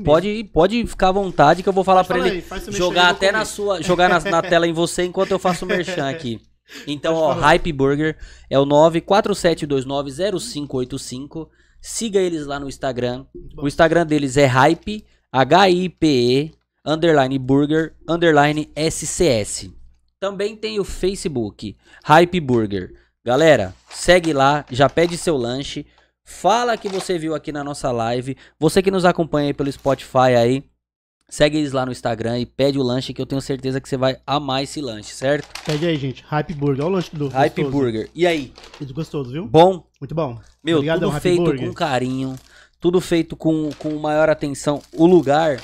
Pode, pode ficar à vontade que eu vou falar falar ele aí, jogar até na sua, jogar na, na tela em você enquanto eu faço o merchan aqui. Então, Pode ó, falar. Hype Burger é o 947290585. Siga eles lá no Instagram. O Instagram deles é Hype H-I-P-E underline burger underline SCS. Também tem o Facebook Hype Burger. Galera, segue lá, já pede seu lanche. Fala que você viu aqui na nossa live. Você que nos acompanha aí pelo Spotify aí, segue eles lá no Instagram e pede o lanche que eu tenho certeza que você vai amar esse lanche, certo? Pede aí, gente. Hype Burger. Olha o lanche do Hype gostoso. Burger. E aí? Muito gostoso, viu? Bom? Muito bom. Meu, Obrigadão, tudo feito Burger. com carinho, tudo feito com, com maior atenção. O lugar,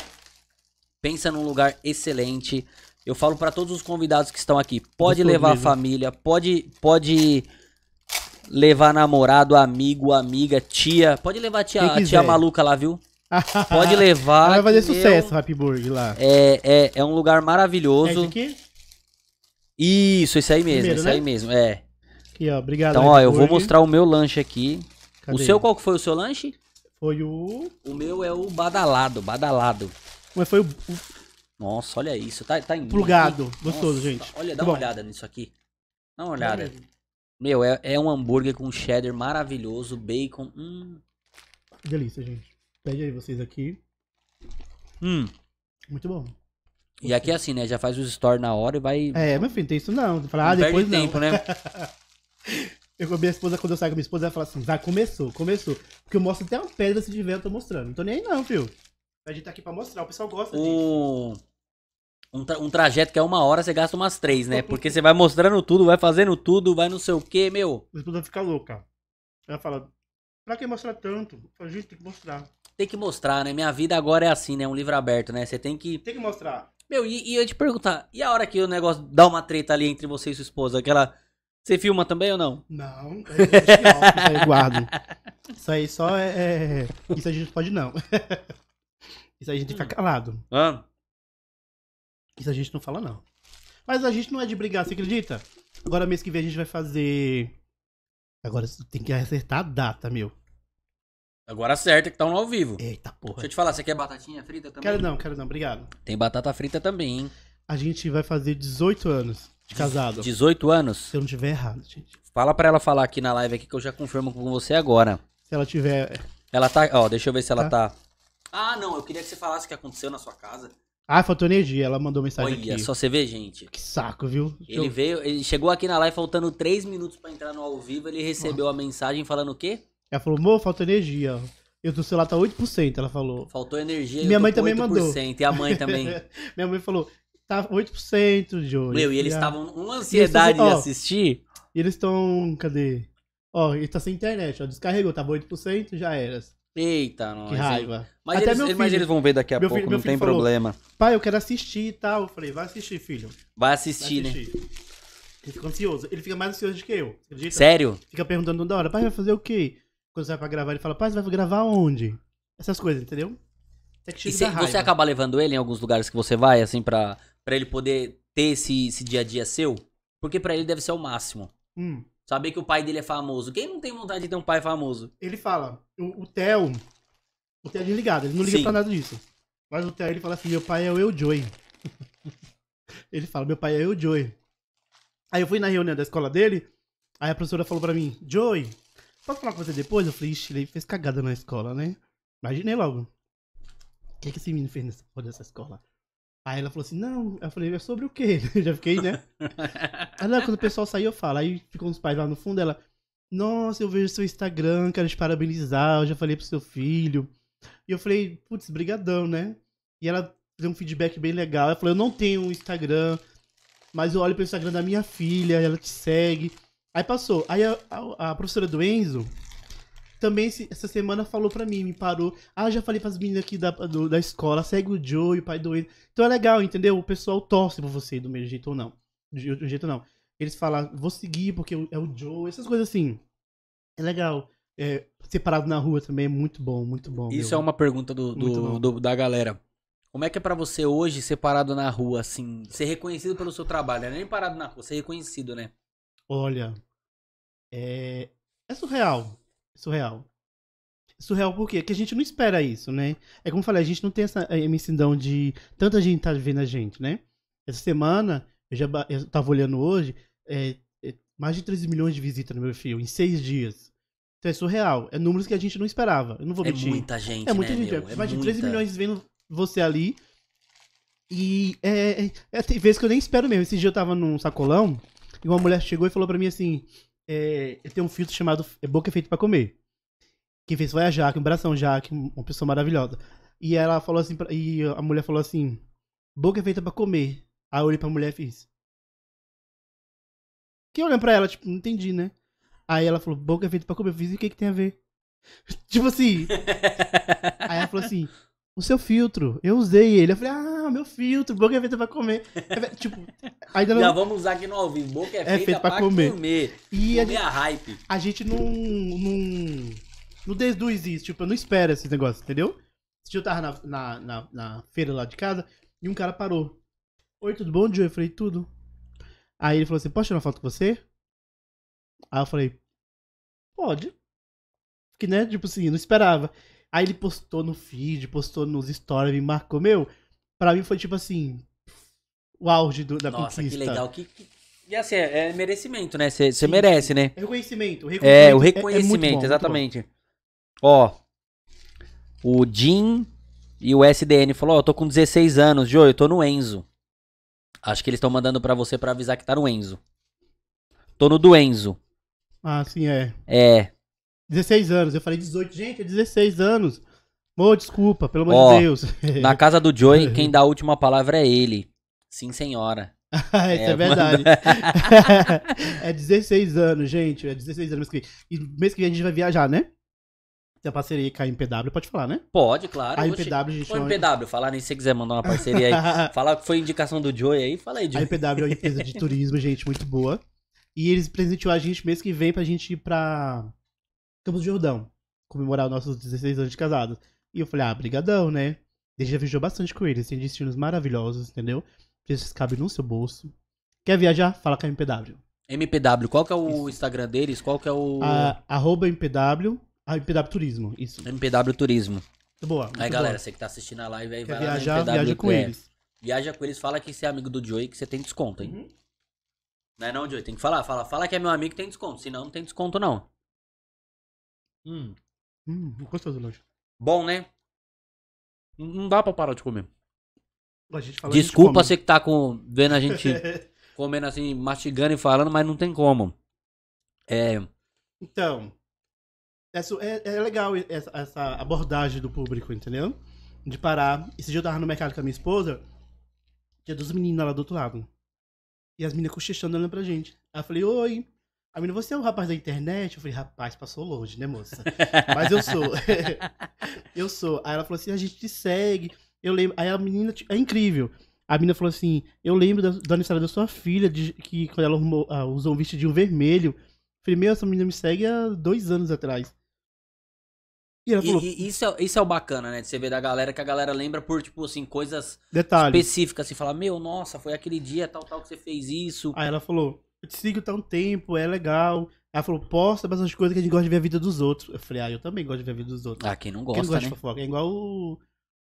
pensa num lugar excelente. Eu falo pra todos os convidados que estão aqui, pode levar mesmo. a família, pode pode levar namorado, amigo, amiga, tia, pode levar a tia, a tia maluca lá, viu? Pode levar. Vai fazer sucesso, Happy Burger lá. É, é, é um lugar É esse maravilhoso. aqui? Isso, esse aí mesmo, Primeiro, esse né? aí mesmo, é. Aqui, ó. Obrigado. Então, ó, Happy eu vou mostrar o meu lanche aqui. O Cadê? seu, qual que foi o seu lanche? Foi o... O meu é o badalado, badalado. Mas foi o, o Nossa, olha isso. Tá, tá em plugado. aqui. Gostoso, Nossa, gente. Olha, dá Muito uma bom. olhada nisso aqui. Dá uma olhada. Meu, é, é um hambúrguer com cheddar maravilhoso, bacon. Hum. Que delícia, gente. Pede aí vocês aqui. Hum. Muito bom. E aqui é assim, né? Já faz os stories na hora e vai. É, meu filho, tem isso não. Falar, ah, não depois perde não. tempo, né? Eu com a minha esposa, quando eu saio com a minha esposa, ela fala assim, vai, começou, começou. Porque eu mostro até uma pedra se tiver, eu tô mostrando. Não tô nem aí não, filho. A gente tá aqui pra mostrar, o pessoal gosta disso. Um, um, tra- um trajeto que é uma hora, você gasta umas três, né? Porque você vai mostrando tudo, vai fazendo tudo, vai não sei o que, meu. Minha esposa fica louca. Ela fala, pra que mostrar tanto? Falo, gente, tem que mostrar. Tem que mostrar, né? Minha vida agora é assim, né? Um livro aberto, né? Você tem que. Tem que mostrar. Meu, e, e eu te perguntar, e a hora que o negócio dá uma treta ali entre você e sua esposa? Aquela. Você filma também ou não? Não, é, isso aí guardo. Isso aí só é, é- Isso a gente pode não. Isso aí a gente que ficar calado. Hã? Isso a gente não fala, não. Mas a gente não é de brigar, você acredita? Agora mês que vem a gente vai fazer. Agora tem que acertar a data, meu. Agora acerta que tá no ao vivo. Eita porra. Deixa eu te falar, você quer batatinha frita também? Quero não, quero não, obrigado. Tem batata frita também, hein? A gente vai fazer 18 anos de casado. 18 anos? Se eu não tiver errado, gente. Fala pra ela falar aqui na live aqui que eu já confirmo com você agora. Se ela tiver. Ela tá. Ó, deixa eu ver se ela tá. Ah, não, eu queria que você falasse o que aconteceu na sua casa. Ah, faltou energia. Ela mandou mensagem Olha, aqui. só você vê, gente. Que saco, viu? Deixa Ele eu- veio, ele chegou aqui na live faltando 3 minutos pra entrar no ao vivo, ele recebeu a mensagem falando o quê? Ela falou, amor, faltou energia. Eu do celular tá 8%, ela falou. Faltou energia Minha mãe também mandou. 8%, E a mãe também. Minha mãe falou, tá 8%, Joey. Meu, e eles estavam numa ansiedade de ó, assistir. E eles estão. Cadê? Ó, ele tá sem internet, ó. Descarregou, tava 8%, já era. Eita, nossa. Que raiva. Mas, Até eles, meu eles- mas filho- eles vão ver daqui a pouco, filho- meu não tem filho falou, problema. Pai, eu quero assistir e tal. Eu falei, vai assistir, filho. Vai Vai assistir, né? assistir. Ele fica ansioso. Ele fica mais ansioso do que eu. Acredita? Sério? Fica perguntando toda hora, pai, vai fazer o quê? Quando você vai pra gravar, ele fala, pai, você vai gravar onde? Essas coisas, entendeu? Que E raiva. você acaba levando ele em alguns lugares que você vai, assim, pra, pra ele poder ter esse, esse dia a dia seu? Porque pra ele deve ser o máximo. Hum. Saber que o pai dele é famoso. Quem não tem vontade de ter um pai famoso? Ele fala, o, o Theo, o Theo é desligado, ele não liga Sim. pra nada disso. Mas o Theo, ele fala assim, meu pai é o Eu Joy. ele fala, meu pai é o Eu Joy. Aí eu fui na reunião da escola dele, aí a professora falou pra mim, Joy, posso falar com você depois? Eu falei, ixi, ele fez cagada na escola, né? Imaginei logo. Que, que esse menino fez nessa porra dessa escola? Aí ela falou assim, não, eu falei, é sobre o quê? Já fiquei, né? Aí quando o pessoal saiu, eu falo. Aí ficou uns pais lá no fundo, ela, nossa, eu vejo seu Instagram, quero te parabenizar, eu já falei pro seu filho. E eu falei, putz, brigadão, né? E ela deu um feedback bem legal. Ela falou, eu não tenho um Instagram, mas eu olho pro Instagram da minha filha, ela te segue. Aí passou. Aí a, a- a professora do Enzo, também essa semana falou pra mim, me parou. Ah, já falei pras meninas aqui da, do- da escola, segue o Joe e o pai do Enzo. Então é legal, entendeu? O pessoal torce por você do mesmo jeito ou não. De outro jeito não. Eles falam, vou seguir porque é o Joe, essas coisas assim. É legal. É, separado na rua também é muito bom, muito bom. Isso meu. é uma pergunta do, do- do- da galera. Como é que é pra você hoje ser parado na rua, assim, ser reconhecido pelo seu trabalho? Não é nem parado na rua, ser reconhecido, né? Olha, é, é surreal. É surreal. É surreal por quê? Porque a gente não espera isso, né? É como eu falei, a gente não tem essa emissão de tanta gente tá vendo a gente, né? Essa semana, eu já eu tava olhando hoje, é, é mais de 13 milhões de visitas no meu fio, em seis dias. Então é surreal. É números que a gente não esperava. Eu não vou É mentir. muita gente, É muita né, gente. meu? É, mais de 13 muita. milhões vendo você ali. E é, é, é, tem vezes que eu nem espero mesmo. Esse dia eu tava num sacolão e uma mulher chegou e falou pra mim assim: é, Eu tenho um filtro chamado é Boca Feita pra Comer. Quem fez foi a Jaque, um abração, Jaque, uma pessoa maravilhosa. E ela falou assim, e a mulher falou assim: Boca é feita pra comer. Aí eu olhei pra mulher e fiz. Que olhando pra ela, tipo, não entendi, né? Aí ela falou: Boca é feita pra comer. Eu fiz, e o que que tem a ver? tipo assim. Aí ela falou assim: o seu filtro, eu usei ele. Eu falei, ah, meu filtro, boca é feita pra comer. É, tipo, ainda Já não. vamos usar aqui no ao vivo. Boca é, feita, feito pra, pra comer. comer. E a gente, a hype. a gente não. não. não deduz isso. Tipo, eu não espero esses negócios, entendeu? Dia eu tava na, na, na, na feira lá de casa e um cara parou. Oi, tudo bom, Joe? Eu falei, tudo. Aí ele falou assim: posso tirar uma foto com você? Aí eu falei, pode. Que né, tipo assim, eu não esperava. Aí ele postou no feed, postou nos stories, me marcou. Meu, pra mim foi tipo assim, o auge do, da Nossa, conquista. que legal. Que, que- E assim, é, é merecimento, né? Você merece, né? É reconhecimento. o É, o reconhecimento muito reconhecimento, bom, exatamente. Ó, o Jim e o SDN falou, ó, eu tô com 16 anos, Joe, eu tô no Enzo. Acho que eles estão mandando pra você pra avisar que tá no Enzo. Tô no do Enzo. Ah, sim, é. É, 16 anos. Eu falei 18. Gente, é 16 anos. Ô, desculpa, pelo amor Ó, de Deus. na casa do Joey, quem dá a última palavra é ele. Sim, senhora. Isso é, É, verdade. é 16 anos, gente. É 16 anos. mês que. E mês que vem a gente vai viajar, né? Tem a parceria com a MPW, pode falar, né? Pode, claro. A. MPW, a gente Ô, MPW, falar nem se você quiser mandar uma parceria aí. Falar que foi indicação do Joey aí, fala aí, A Joey. MPW é uma empresa de turismo, gente, muito boa. E eles presenteou a gente mês que vem pra gente ir pra Campos do Jordão. Comemorar os nossos 16 anos de casados. E eu falei, ah, brigadão, né? A gente já viajou bastante com eles. Tem destinos maravilhosos, entendeu? Preços cabem no seu bolso. Quer viajar? Fala com a MPW. MPW, qual que é o Instagram deles? Qual que é o A, arroba MPW. A MPW Turismo, isso. MPW Turismo? Boa. Aí, boa. galera, você que tá assistindo a live aí, Quer vai lá viajar? no MPW. Viaja com é, eles. Viaja com eles, fala que você é amigo do Joey que você tem desconto, hein? Uhum. Não é não, Joey? Tem que falar, fala, fala que é meu amigo que tem desconto, senão não tem desconto não. Hum, Hum, gostoso o lanche. bom, né? Não- dá pra parar de comer. A gente fala, a gente Desculpa você que tá com, vendo a gente comendo assim, mastigando e falando, mas não tem como. É, Então, essa, é, é legal essa, essa abordagem do público, entendeu? De parar. Esse dia eu tava no mercado com a minha esposa, tinha duas meninas lá do outro lado. E as meninas cochichando olhando pra gente. Aí eu falei, oi. A menina, você é o rapaz da internet? Eu falei, rapaz, passou longe, né, moça? Mas eu sou. eu sou. Aí ela falou assim, a gente te segue. Eu lembro. Aí a menina, é incrível. A menina falou assim, eu lembro da- do aniversário da sua filha, de, que quando ela arrumou- ah, usou um vestidinho vermelho. Eu falei, meu, essa menina me segue há dois anos atrás. E ela e- falou, e isso, é, isso é o bacana, né? De você ver da galera que a galera lembra por, tipo assim, coisas detalhe. específicas, assim, fala, meu, nossa, foi aquele dia, tal, tal, que você fez isso. Aí ela falou, eu te sigo há um tempo, é legal. Ela falou, posta bastante coisa que a gente gosta de ver a vida dos outros. Eu falei, ah, eu também gosto de ver a vida dos outros. Ah, quem não Quem gosta, não gosta né? de fofoca? É igual o,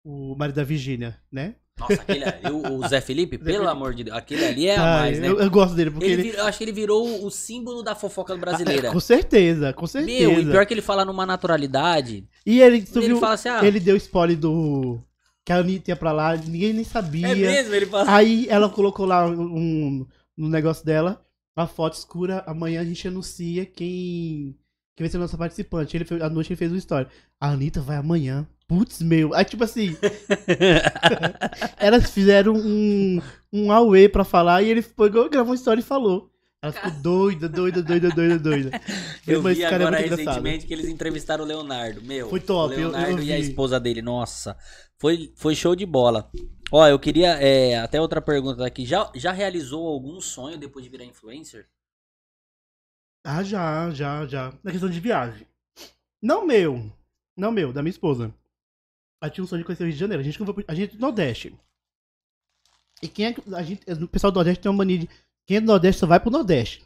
o marido da Virgínia, né? Nossa, aquele, o, o Zé Felipe, pelo Felipe. amor de Deus, aquele ali é a Ah, mais, né? eu, eu gosto dele, porque Ele ele. vir- eu acho que ele virou o símbolo da fofoca brasileira. Ah, com certeza, com certeza. Meu, e pior que ele fala numa naturalidade. E ele, tu ele viu, fala assim, ah, ele deu spoiler do. Que a Anitta ia pra lá, ninguém nem sabia. é mesmo, ele fala. Aí ela colocou lá um, no negócio dela, uma foto escura, amanhã a gente anuncia quem. Quem vai ser a nossa participante. Ele à noite ele fez uma história. A Anitta vai amanhã. Putz, meu. Aí, tipo assim, elas fizeram um, um Aue pra falar e ele pegou, gravou uma história e falou. Ela ficou doida, doida, doida, doida, doida. Eu Mas vi é agora engraçado. recentemente que eles entrevistaram o Leonardo. Meu, Foi top, o eu- eu Leonardo e a esposa dele. Nossa, foi, foi show de bola. Ó, eu queria. é, até outra pergunta aqui. Já, já realizou algum sonho depois de virar influencer? Ah, já, já, já. Na questão de viagem. Não meu. Não meu, da minha esposa. Ela tinha um sonho de conhecer o Rio de Janeiro. A gente, foi a gente é do Nordeste. E quem é que. A gente, o pessoal do Nordeste tem uma mania de. Quem é do Nordeste só vai pro Nordeste.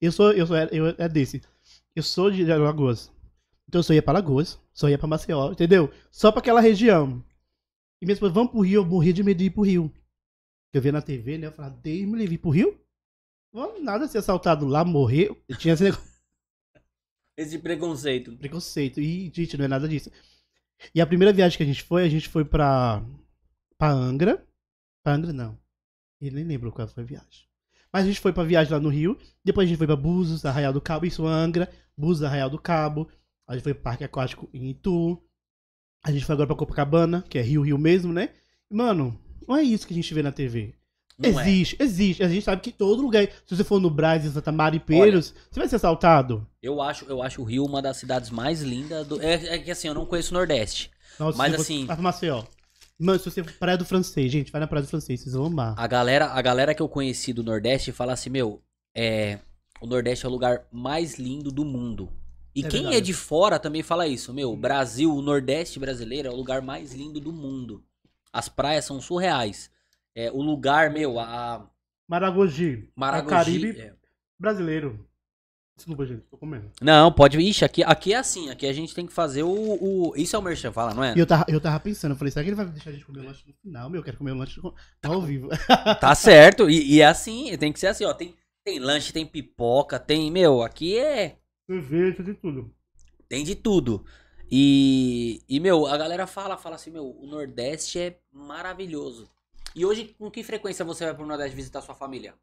Eu sou. Eu sou eu é desse. Eu sou de Alagoas. Então eu só ia pra Lagoas, só ia pra Maceió, entendeu? Só pra aquela região. E minha esposa, vamos pro Rio, eu morria de medo de ir pro Rio. Eu via na TV, né? Eu falava, Deus me livre, ir pro Rio? Vamos nada ser assaltado lá, morrer. Eu tinha esse negócio Esse preconceito. preconceito. E, gente, não é nada disso. E a primeira viagem que a gente foi, a gente foi pra, pra Angra. Pra Angra, não. Eu nem lembro qual foi a viagem. Mas a gente foi pra viagem lá no Rio. Depois a gente foi pra Búzios, Arraial do Cabo. Isso, Angra. Búzios, Arraial do Cabo. A gente foi pro Parque Aquático em Itu. A gente foi agora pra Copacabana, que é Rio, Rio mesmo, né? Mano, não é isso que a gente vê na TV. Não é. existe, existe. A gente sabe que todo lugar. Se você for no Brás, em Santa Maripeiros, você vai ser assaltado. Eu acho, eu acho o Rio uma das cidades mais lindas do. É, é que assim, eu não conheço o Nordeste. Nossa, Mas assim- Vai pra Maceió. Mano, se você for Praia do Francês, gente, vai na Praia do Francês, vocês vão amar. A galera, a galera que eu conheci do Nordeste fala assim, meu, é, o Nordeste é o lugar mais lindo do mundo. E É quem verdade. é de fora também fala isso, meu, o Brasil, o Nordeste brasileiro é o lugar mais lindo do mundo. As praias são surreais. É, o lugar, meu, a Maragogi. Maragogi. É Caribe é. brasileiro. Desculpa, gente, tô comendo. Não, pode. Ixi, aqui, aqui é assim. Aqui a gente tem que fazer o. o... Isso é o Merchan, fala, não é? E eu tava, eu tava pensando, eu falei, será que ele vai deixar a gente comer o lanche no final? Meu, eu quero comer o lanche no- ao vivo. Tá certo. E, e é assim, tem que ser assim, ó. Tem, tem lanche, tem pipoca, tem. Meu, aqui é. Cerveja, de tudo. Tem de tudo. E, e, meu, a galera fala, fala assim, meu, o Nordeste é maravilhoso. E hoje, com que frequência você vai pro Nordeste visitar sua família?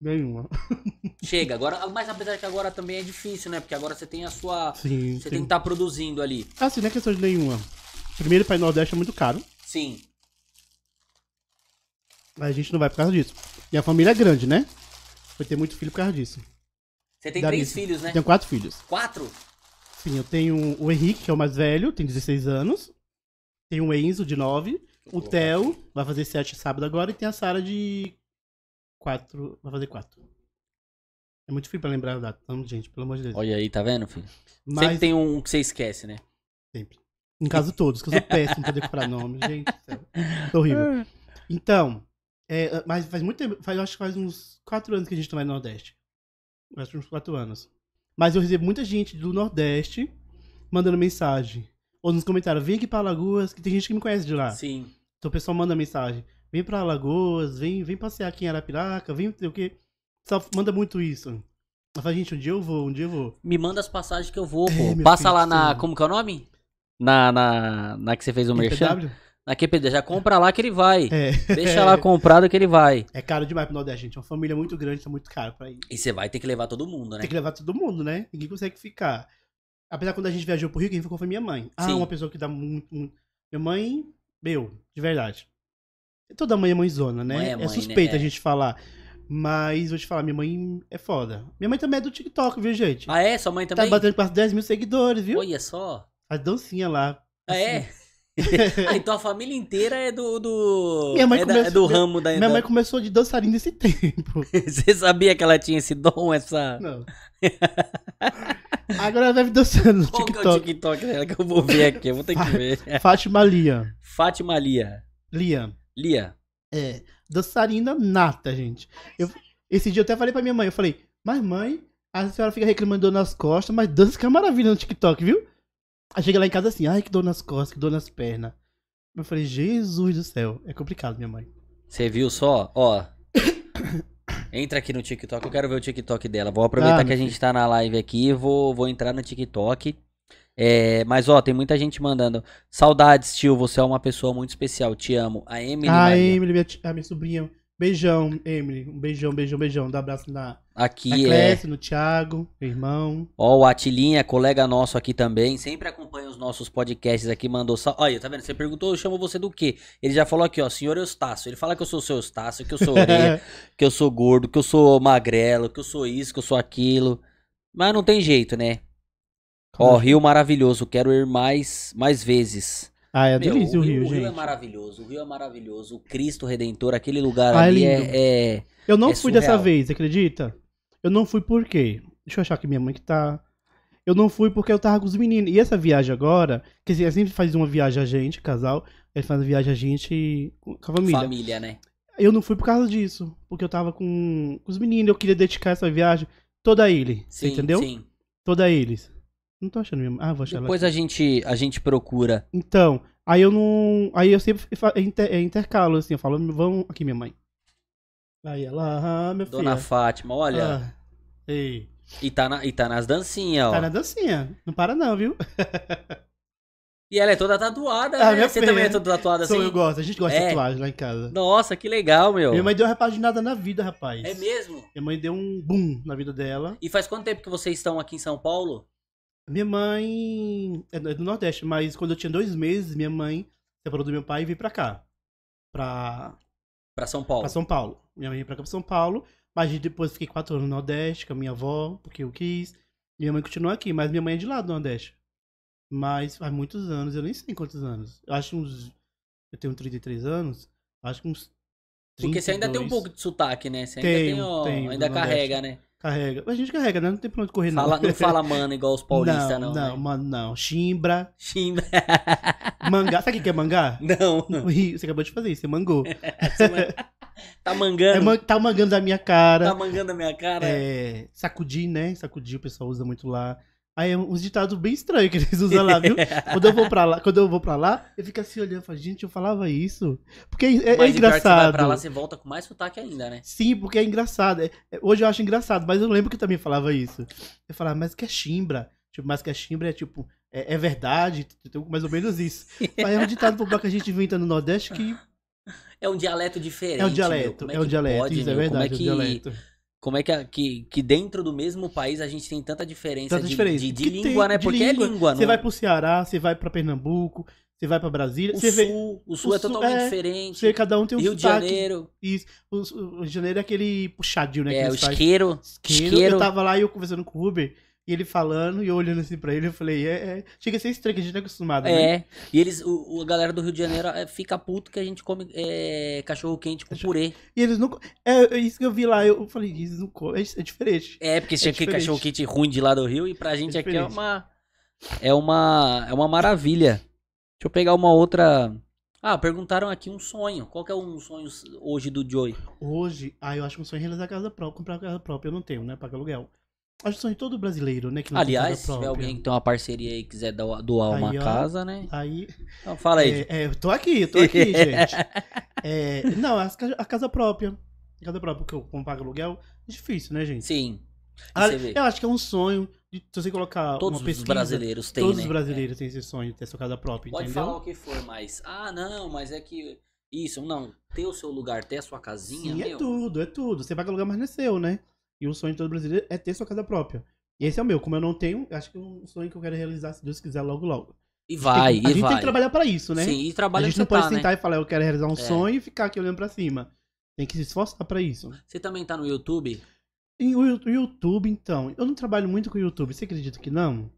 Nenhuma. Chega, agora, mas apesar que agora também é difícil, né? Porque agora você tem a sua. Sim, Você sim. tem que estar produzindo ali. Assim, não é questão de nenhuma. Primeiro, pra ir no Nordeste é muito caro. Sim. Mas a gente não vai por causa disso. E a família é grande, né? Vai ter muito filho por causa disso. Você tem três filhos, né? Tenho quatro filhos. Quatro? Sim, eu tenho o Henrique, que é o mais velho, tem 16 anos. Tem o Enzo, de 9. O Theo, vai fazer 7 sábado agora. E tem a Sara, de 4. Vai fazer 4. É muito frio pra lembrar a data. Então, gente, pelo amor de Deus. Olha aí, tá vendo, filho? Mas, Sempre tem um que você esquece, né? sempre. Em caso todos, que eu sou péssimo pra decorar nome. Gente. Tô horrível. Então, é, mas faz muito tempo, faz, acho que faz uns 4 anos que a gente não vai no Nordeste. Que uns 4 anos. Mas eu recebo muita gente do Nordeste mandando mensagem. Ou nos comentários, vem aqui pra Alagoas, que tem gente que me conhece de lá. Sim. Então o pessoal manda mensagem, vem pra Alagoas, vem, vem passear aqui em Arapiraca, vem o quê. O pessoal manda muito isso. Eu falo, gente, um dia eu vou, um dia eu vou. Me manda as passagens que eu vou, É, pô. meu Passa filho lá na. Como que é o nome? Na, na, na que você fez o merchan? Na QPD. Já compra lá que ele vai. É. Deixa lá comprado que ele vai. É caro demais pro Nordeste, gente. É uma família muito grande, tá muito caro pra ir. E você vai ter que levar todo mundo, né? Tem que levar todo mundo, né? Ninguém consegue ficar. Apesar quando a gente viajou pro Rio, quem ficou foi minha mãe. Ah, Sim. uma pessoa que dá muito, muito. Minha mãe, meu, de verdade. Toda mãe é mãezona, né? Mãe é é, mãe, suspeita né? a gente falar. Mas vou te falar, minha mãe é foda. Minha mãe também é do TikTok, viu, gente? Ah, é? Sua mãe tá também? batendo quase 10 mil seguidores, viu? Olha só. Faz dancinha lá. Ah, é? ah, então a família inteira é do. do... Minha mãe é, da- começou- é do ramo da. Minha da- mãe começou de dançarina nesse tempo. Você sabia que ela tinha esse dom, essa. Não. Agora ela deve dançando no Qual que é o TikTok. TikTok dela que eu vou ver aqui? Eu vou ter que ver. Fátima Lia. Fátima Lia. Lia. Lia. É, dançarina nata, gente. Eu, esse dia eu até falei pra minha mãe, eu falei, mas mãe, a senhora fica reclamando nas costas, mas dança que é maravilha no TikTok, viu? Aí chega lá em casa assim, ai que dor nas costas, que dor nas pernas. Eu falei, Jesus do céu, é complicado, minha mãe. Você viu só? Ó. Entra aqui no TikTok, eu quero ver o TikTok dela. Vou aproveitar Ah, que a gente tá na live aqui, vou, vou entrar no TikTok. É, mas ó, tem muita gente mandando. Saudades, tio, você é uma pessoa muito especial, te amo. A Emily ah, Maria. Emily, minha, a minha sobrinha. Beijão, Emily. Um beijão, beijão, beijão. Dá um abraço na, na Aqui é. Clécia, no Thiago, meu irmão. Ó, o Atilinha, colega nosso aqui também, sempre acompanha os nossos podcasts aqui, mandou só. Olha, tá vendo? Você perguntou, eu chamo você do quê? Ele já falou aqui, ó, senhor Eustácio. Ele fala que eu sou o seu Eustácio, que eu sou orelha, que eu sou gordo, que eu sou magrelo, que eu sou isso, que eu sou aquilo. Mas não tem jeito, né? Ó, Rio maravilhoso, quero ir mais, mais vezes. Ah, é Meu, delícia o Rio, o Rio é gente. maravilhoso, o Rio é maravilhoso. O Cristo Redentor, aquele lugar Ah, é ali lindo. é, é- Eu não É fui dessa surreal. vez, acredita? Eu não fui por quê? Deixa eu achar que minha mãe que tá. Eu não fui porque eu tava com os meninos. E essa viagem agora, que assim, a gente faz uma viagem a gente, casal, ele faz uma viagem a gente com a família. família, né? Eu não fui por causa disso, porque eu tava com, com os meninos, eu queria dedicar essa viagem toda a ele, Sim, entendeu? sim. Toda a eles. Não tô achando mesmo. Ah, vou achar Depois ela. a gente, a gente procura. Então, aí eu não. Aí eu sempre inter- intercalo, assim, eu falo, vamos aqui, minha mãe. Aí ela, ah, minha Dona filha. Fátima, olha. Ah, ei. E, tá na, e tá nas dancinhas, ó. Tá na dancinha. Não para não, viu? E ela é toda tatuada, Ah, né? Você filha. também é toda tatuada Sou, assim? eu gosto. A gente gosta É. de tatuagem lá em casa. Nossa, que legal, meu. Minha mãe deu uma repaginada na vida, rapaz. É mesmo? Minha mãe deu um boom na vida dela. E faz quanto tempo que vocês estão aqui em São Paulo? Minha mãe é do é do Nordeste, mas quando eu tinha dois meses, minha mãe separou do meu pai e veio pra cá. Pra, Pra São Paulo. pra São Paulo. Minha mãe veio pra cá pra São Paulo. Mas depois fiquei quatro anos no Nordeste com a minha avó, porque eu quis. Minha mãe continua aqui, mas minha mãe é de lá do Nordeste. Mas faz muitos anos, eu nem sei quantos anos. Eu acho uns. Eu tenho 33 anos. Acho que uns. Porque você ainda tem um 32. pouco de sotaque, né? Você ainda Tenho, tem, ainda carrega, né? Carrega. A gente carrega, né? Não tem pra onde correr, não. Fala, não fala mano igual os paulistas, não. Não, né? mano, não. Chimbra, Chimba. mangá. Sabe o que é mangá? Não. Você acabou de fazer isso, você mangou. tá É, mangando. man- tá mangando da minha cara. Tá mangando a minha cara. É, sacudir, né? Sacudir o pessoal usa muito lá. Aí é uns ditados bem estranhos que eles usam lá, viu? quando eu vou pra lá, quando eu vou pra lá, eu fico assim olhando, falo, gente, eu falava isso. Porque é, é Mas o pior é que você vai engraçado. pra lá, você volta com mais sotaque ainda, né? Sim, porque é engraçado. É- é- hoje eu acho engraçado, mas eu lembro que eu também falava isso. Eu falava, mas que é chimbra? Tipo, mas que é chimbra é tipo, é, é verdade, então, mais ou menos isso. Aí é um ditado popular que a gente inventa no Nordeste que É um dialeto diferente. é um dialeto, Como é um dialeto, pode, isso é meu? verdade, é é que, um dialeto. Como é que, que, que dentro do mesmo país a gente tem tanta diferença, Tanta de, diferença. de, de língua, tem né? de Porque língua. é língua, Você não vai pro Ceará, você vai pra Pernambuco, você vai pra Brasília, O você vê, sul, o sul o é sul- totalmente é, diferente. você, cada um tem um Rio de sotaque. Janeiro, Isso. O, o Rio de Janeiro é aquele puxadinho, né? é, o isqueiro, Isqueiro. isqueiro. Eu tava lá e eu conversando com o Uber, e ele falando, e eu olhando assim pra ele, eu falei, é, é... chega a ser estranho, que a gente não é acostumado, né? É, e eles, o, a galera do Rio de Janeiro é, fica puto que a gente come é, cachorro quente com purê. E eles não. É, é isso que eu vi lá, eu falei, eles não comem, é, é diferente. É, porque tinha aquele cachorro quente ruim de lá do Rio e pra gente aqui é uma é uma é uma maravilha. Deixa eu pegar uma outra. Ah, perguntaram aqui um sonho. Qual que é um sonho hoje do Joey? Hoje, ah, eu acho que um sonho é realizar a casa própria, comprar a casa própria, eu não tenho, né? Pagar aluguel. Acho que o sonho de todo brasileiro, né? Aliás, se tiver alguém que tem uma parceria aí e quiser doar, doar uma Aí, ó. casa, né? Aí. Então fala aí. É, é, eu tô aqui, eu tô aqui, gente. É, não, ca- a casa própria. A casa própria, porque eu pago aluguel, é difícil, né, gente? Sim. Vê. eu acho que é um sonho. De, se você colocar Todos uma os pesquisa. brasileiros têm, todos né? os brasileiros têm esse sonho de ter sua casa própria, Pode entendeu? falar o que for, mas. Ah, não, mas é que. Isso, não. Ter o seu lugar, ter a sua casinha. Sim, é meu, tudo, é tudo. Você paga aluguel, mas não é seu, né? E o sonho de todo brasileiro é ter sua casa própria. E esse é o meu. Como eu não tenho, acho que é um sonho que eu quero realizar, se Deus quiser, logo, logo. E vai, Tem a e gente vai. tem que trabalhar pra isso, né? Sim, e a trabalha gente que não pode tá, né? sentar e falar, eu quero realizar um É. sonho e ficar aqui olhando pra cima. Tem que se esforçar pra isso. Você também tá no YouTube? E o YouTube, então, eu não trabalho muito com o YouTube, você acredita que não?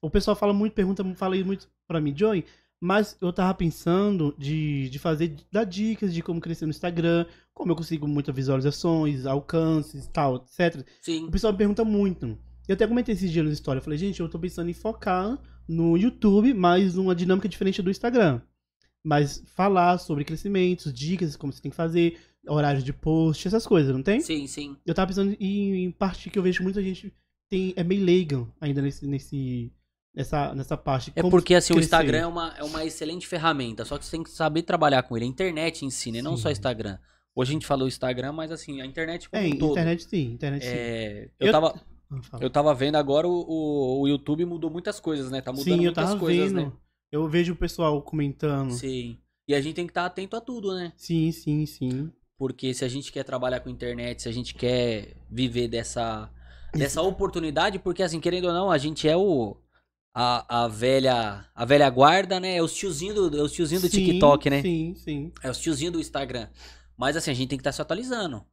O pessoal fala muito, pergunta, fala muito pra mim, Joey, mas eu tava pensando de, de fazer, dar dicas de como crescer no Instagram, como eu consigo muitas visualizações, alcances, tal, etc. Sim. O pessoal me pergunta muito. Eu até comentei esses dias na história, eu falei, gente, eu tô pensando em focar no YouTube, mas numa dinâmica diferente do Instagram. Mas falar sobre crescimentos, dicas, como você tem que fazer, horários de post, essas coisas, não tem? Sim, sim. Eu tava pensando em, em parte que eu vejo muita gente tem, é meio leiga ainda nesse, nesse, nessa, nessa parte. É Como porque assim, o crescer. Instagram é uma, é uma excelente ferramenta, só que você tem que saber trabalhar com ele. A internet ensina, e não Sim. só Instagram. Hoje a gente falou Instagram, mas assim, a internet como É, um todo. internet sim, internet sim. É, eu, Eu- tava, Ah, eu tava vendo agora o, o, o YouTube mudou muitas coisas, né? Tá mudando sim, muitas coisas, vendo. né? Eu vejo o pessoal comentando. Sim, Sim. E a gente tem que estar atento a tudo, né? sim, sim. Porque se a gente quer trabalhar com internet, se a gente quer viver dessa, dessa oportunidade, porque assim, querendo ou não, a gente é o. a, a velha a velha guarda, né? É os tiozinhos do, é os tiozinho do Sim, TikTok, né? Sim, sim. É os tiozinhos do Instagram. Mas assim, a gente tem que estar se atualizando.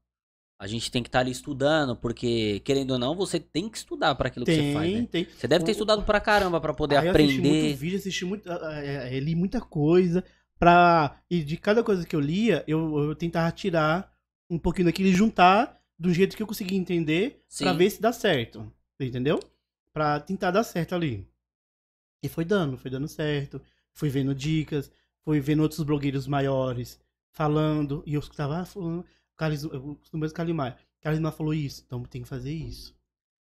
A gente tem que estar ali estudando, porque, querendo ou não, você tem que estudar para aquilo que você faz, Tem, né? tem. Você deve ter estudado pra caramba pra poder Aí eu assisti aprender. muito vídeo, assisti muito, é, é, li muita coisa pra... E de cada coisa que eu lia, eu, eu tentava tirar um pouquinho daquilo e juntar do jeito que eu conseguia entender Sim. ver se dá certo. Entendeu? Pra tentar dar certo ali. E foi dando, foi dando certo. Fui vendo dicas, fui vendo outros blogueiros maiores falando. E eu escutava, ah, fulano, Carlos, eu costumo mesmo Calimar. Calimar falou isso, então tem que fazer isso.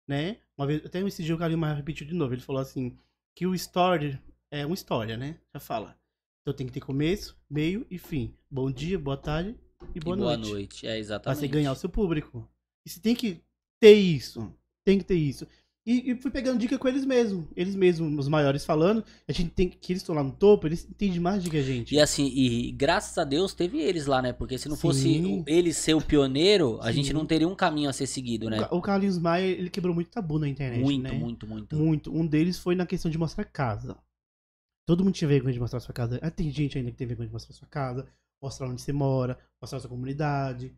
Né? Uma vez, até esse dia o Calimar repetiu de novo. Ele falou assim: que o story é uma história, né? Já fala. Então tem que ter começo, meio e fim. Bom dia, boa tarde e E boa, boa noite. noite. É Pra exatamente. você ganhar o seu público. E você tem que ter isso. Tem que ter isso. E, e fui pegando dica com eles mesmos. Eles mesmos, os maiores falando. A gente tem que eles estão lá no topo, eles entendem mais do que a gente. E assim, e graças a Deus teve eles lá, né? Porque se não fosse Sim. o- ele ser o pioneiro, a Sim. gente não teria um caminho a ser seguido, né? O Carlinhos Maia, ele quebrou muito tabu na internet, Muito, né? muito, muito. Muito. Um deles foi na questão de mostrar casa. Todo mundo tinha vergonha de mostrar sua casa. Ah, tem gente ainda que tem vergonha de mostrar sua casa, mostrar onde você mora, mostrar sua comunidade.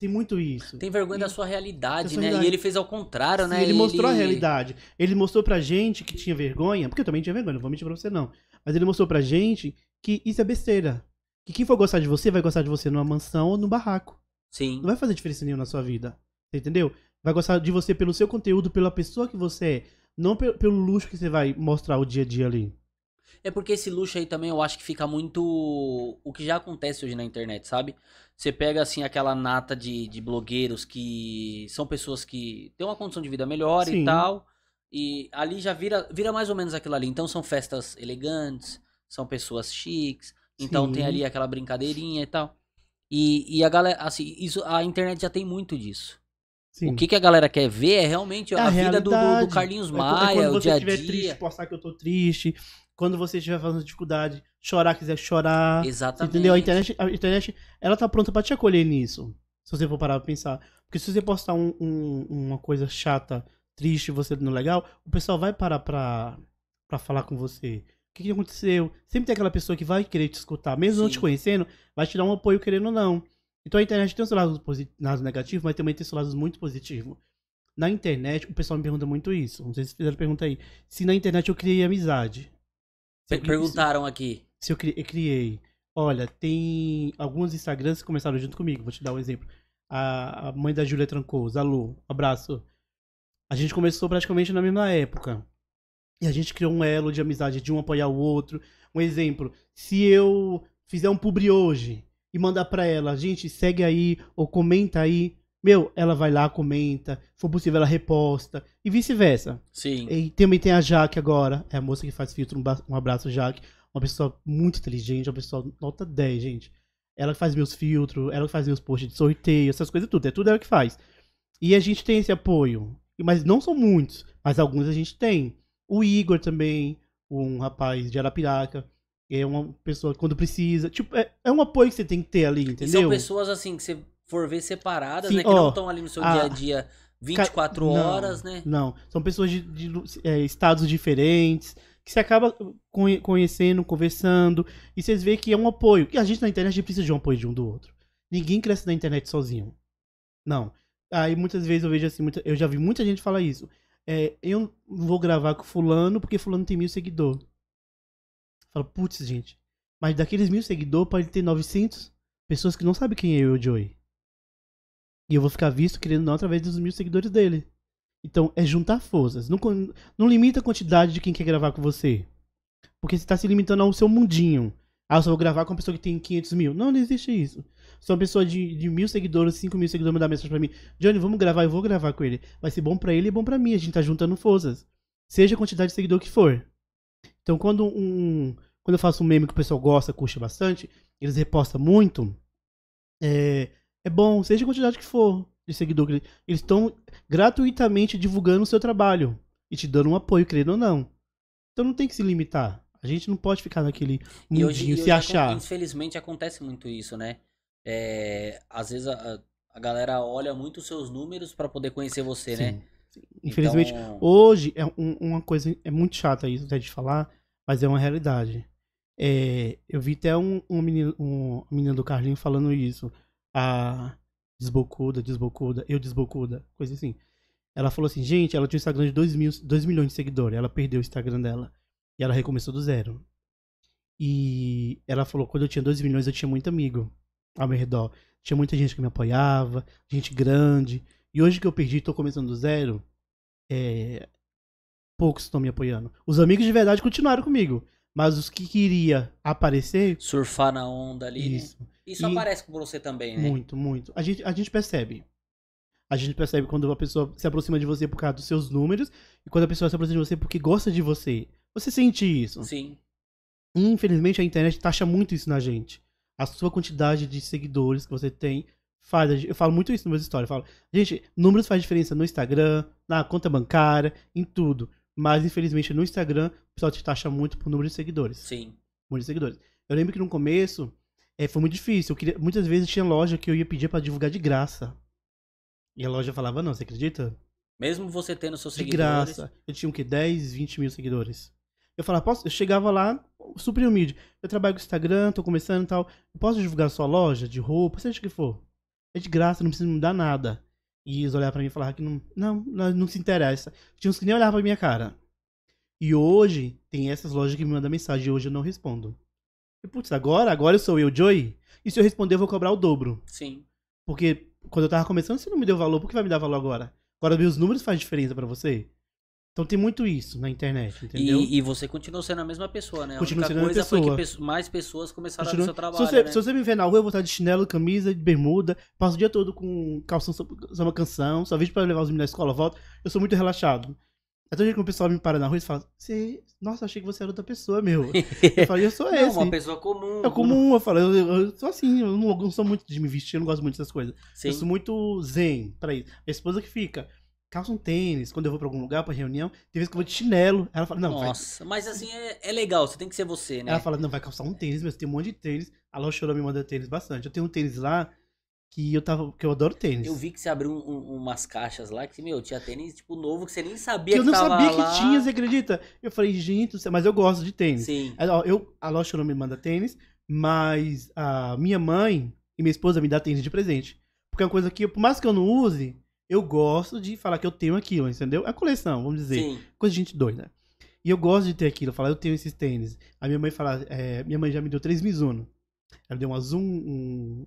Tem muito isso. Tem vergonha E- da sua realidade, né? realidade. E ele fez ao contrário, Sim, né? ele mostrou a realidade. Ele mostrou pra gente que tinha vergonha, porque eu também tinha vergonha, não vou mentir pra você não. Mas ele mostrou pra gente que isso é besteira. Que quem for gostar de você, vai gostar de você numa mansão ou no barraco. Sim. Não vai fazer diferença nenhuma na sua vida. Você entendeu? Vai gostar de você pelo seu conteúdo, pela pessoa que você é. Não pe- pelo luxo que você vai mostrar o dia a dia ali. É porque esse luxo aí também eu acho que fica muito o que já acontece hoje na internet, sabe? Você pega assim aquela nata de, de blogueiros que são pessoas que têm uma condição de vida melhor Sim. e tal. E ali já vira, vira mais ou menos aquilo ali. Então são festas elegantes, são pessoas chiques. Então Sim. tem ali aquela brincadeirinha e tal. E, e a galera, assim, isso, a internet já tem muito disso. Sim. O que, que a galera quer ver é realmente É a, vida do, do-. Carlinhos É co- é Maia, quando o dia a estiver dia. triste, postar que eu tô triste. Quando você estiver fazendo dificuldade, chorar, quiser chorar. Exatamente. Entendeu? A internet, a internet, ela tá pronta pra te acolher nisso. Se você for parar pra pensar. Porque se você postar um- um- uma coisa chata, triste, você não legal, o pessoal vai parar pra, pra falar com você. O que, que aconteceu? Sempre tem aquela pessoa que vai querer te escutar, mesmo não Sim. te conhecendo, vai te dar um apoio querendo ou não. Então a internet tem os lados, lados negativos, mas também tem os lados muito positivos. Na internet, o pessoal me pergunta muito isso. Não sei se fizeram pergunta aí. Se na internet eu criei amizade. Se eu Perguntaram aqui. se eu cri- eu criei. Olha, tem alguns Instagrams que começaram junto comigo. Vou te dar um exemplo. A, a mãe da Júlia Trancoso, a Lu, abraço. A gente começou praticamente na mesma época. E a gente criou um elo de amizade, de um apoiar o outro. Um exemplo, se eu fizer um publi hoje e mandar pra ela, gente, segue aí ou comenta aí, meu, ela vai lá, comenta, se for possível ela reposta e vice-versa. Sim. E também tem a Jaque agora, é a moça que faz filtro. Um abraço, Jaque. Uma pessoa muito inteligente, uma pessoa nota 10, gente. Ela que faz meus filtros, ela que faz meus posts de sorteio, essas coisas tudo. É tudo ela que faz. E a gente tem esse apoio. Mas não são muitos, mas alguns a gente tem. O Igor também, um rapaz de Arapiraca. É uma pessoa quando precisa. Tipo, é, é um apoio que você tem que ter ali, E entendeu? são pessoas assim que você for ver separadas, Sim, né? Que ó, não estão ali no seu a- dia a dia 24 Não, horas, né? Não, são pessoas de, de é, estados diferentes, que você acaba conhe- conhecendo, conversando, e vocês veem que é um apoio. E a gente na internet gente precisa de um apoio de um do outro. Ninguém cresce na internet sozinho. Não. Aí muitas vezes eu vejo assim, muita- eu já vi muita gente falar isso. É, eu não vou gravar com fulano porque fulano tem mil seguidores. Fala, putz, gente. Mas daqueles mil seguidores pode ter 900 pessoas que não sabem quem é eu o Joey. E eu vou ficar visto, querendo não, através dos mil seguidores dele. Então, é juntar forças. Não, não limita a quantidade de quem quer gravar com você. Porque você está se limitando ao seu mundinho. Ah, eu só vou gravar com uma pessoa que tem 500 mil. Não, não existe isso. Se uma pessoa de, de mil seguidores, 5 mil seguidores mandar mensagem pra mim, Johnny, vamos gravar, eu vou gravar com ele. Vai ser bom pra ele e bom pra mim. A gente tá juntando forças. Seja a quantidade de seguidor que for. Então, quando um. Quando eu faço um meme que o pessoal gosta, curte bastante, eles repostam muito. É, é bom, seja a quantidade que for de seguidor. Eles estão gratuitamente divulgando o seu trabalho e te dando um apoio, querendo ou não. Então não tem que se limitar. A gente não pode ficar naquele E mundinho, hoje, e se hoje achar. infelizmente acontece muito isso, né? É, às vezes a, a- galera olha muito os seus números pra poder conhecer você, né? Sim. Infelizmente, Então, hoje é um- uma coisa. É muito chata isso até de falar, mas é uma realidade. É, eu vi até um, um, menino, um uma menina do Carlinho falando isso. A desbocuda, desbocuda, eu desbocuda, coisa assim. Ela falou assim, gente, ela tinha um Instagram de 2, mil, 2 milhões de seguidores. Ela perdeu o Instagram dela. E ela recomeçou do zero. E ela falou, quando eu tinha 2 milhões, eu tinha muito amigo ao meu redor. Tinha muita gente que me apoiava, gente grande. E hoje que eu perdi, tô começando do zero, é, poucos estão me apoiando. Os amigos de verdade continuaram comigo. Mas os que queria aparecer, surfar na onda ali, né? Isso. E- aparece com você também, né? Muito, muito. A gente, a gente percebe. A gente percebe quando uma pessoa se aproxima de você por causa dos seus números e quando a pessoa se aproxima de você porque gosta de você. Você sente isso. Sim. Infelizmente a internet taxa muito isso na gente. A sua quantidade de seguidores que você tem faz. Eu falo muito isso nas minhas histórias. Falo, gente, números faz diferença no Instagram, na conta bancária, em tudo. Mas infelizmente no Instagram o pessoal te taxa muito por número de seguidores Sim. muitos seguidores. Eu lembro que no começo eh, foi muito difícil. Queria, muitas vezes tinha loja que eu ia pedir pra divulgar de graça. E a loja falava, não, você acredita? Mesmo você tendo seus De seguidores. graça. Eu tinha o quê? 10, 20 mil seguidores. Eu falava, posso? Eu chegava lá, super humilde. Eu trabalho com Instagram, tô começando e tal. Eu posso divulgar sua loja de roupa, seja o que for. É de graça, não precisa me dar nada. E eles olhavam pra mim e falavam que não, não, não, não se interessa. Tinha uns que nem olhavam pra minha cara. E hoje, tem essas lojas que me mandam mensagem e hoje eu não respondo. E, putz, agora, agora eu sou eu, Joey. E se eu responder, eu vou cobrar o dobro. Sim. Porque quando eu tava começando, você não me deu valor, por que vai me dar valor agora? Agora meus números faz diferença pra você? Então tem muito isso na internet, entendeu? E, e você continuou sendo a mesma pessoa, né? Continuo a única sendo a mesma coisa foi que pessoa. mais pessoas começaram a ver Continua- seu trabalho, se, você, né? se você me ver na rua, eu vou estar de chinelo, camisa, de bermuda, passo o dia todo com calção só uma canção, só vejo pra levar os meninos na escola, volto. Eu sou muito relaxado. Até hoje que o pessoal me para na rua e fala, você, nossa, achei que você era outra pessoa, meu. eu falei, eu sou Não, esse. uma pessoa comum. É comum, eu falo, eu, eu sou assim, eu não, não sou muito de me vestir, eu não gosto muito dessas coisas. Sim. Eu sou muito zen pra isso. A esposa que fica, calça um tênis, quando eu vou pra algum lugar, pra reunião, tem vezes que eu vou de chinelo. Ela fala, não, vai, Nossa, mas assim é, é legal, você tem que ser você, né? ela fala, não, vai calçar um tênis, mas tem um monte de tênis. A Chorou me manda tênis bastante. Eu tenho um tênis lá que eu tava, que eu adoro tênis. Eu vi que você abriu um- um- umas caixas lá que, meu, tinha tênis, tipo, novo que você nem sabia que que, eu não sabia lá. que tinha, você acredita? Eu falei, gente, mas eu gosto de tênis. Sim. Aí, ó, eu, a Lau Chorou me manda tênis, mas a minha mãe e minha esposa me dá tênis de presente. Porque é uma coisa que, por mais que eu não use, eu gosto de falar que eu tenho aquilo, entendeu? É coleção, vamos dizer. Sim. coisa de gente doida. E eu gosto de ter aquilo. Falar, eu tenho esses tênis. A minha mãe fala, é, minha mãe já me deu três Mizuno. Ela deu um azul, um,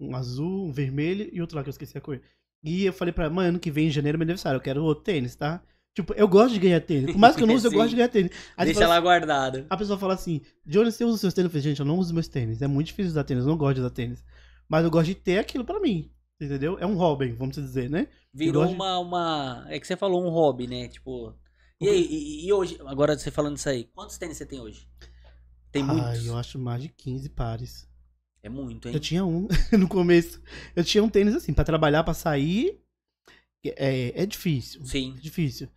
um azul, um vermelho e outro lá que eu esqueci a cor. E eu falei pra ela, mãe, ano que vem, em janeiro, é meu aniversário, eu quero outro tênis, tá? Tipo, eu gosto de ganhar tênis. Por mais que eu não use, eu gosto de ganhar tênis. Aí Deixa lá assim- guardado. a pessoa fala assim, Johnny, você usa os seus tênis? Eu falei, gente, eu não uso meus tênis. É muito difícil usar tênis, eu não gosto de usar tênis. Mas eu gosto de ter aquilo pra mim. Entendeu? É um hobby, vamos dizer, né? Virou de- uma, uma. É que você falou um hobby, né? Tipo. E aí, e, e hoje, agora você falando isso aí, quantos tênis você tem hoje? Tem Ai, muitos. eu acho mais de 15 pares. É muito, hein? Eu tinha um no começo. Eu tinha um tênis assim, pra trabalhar, pra sair. É, é difícil. Sim. É difícil.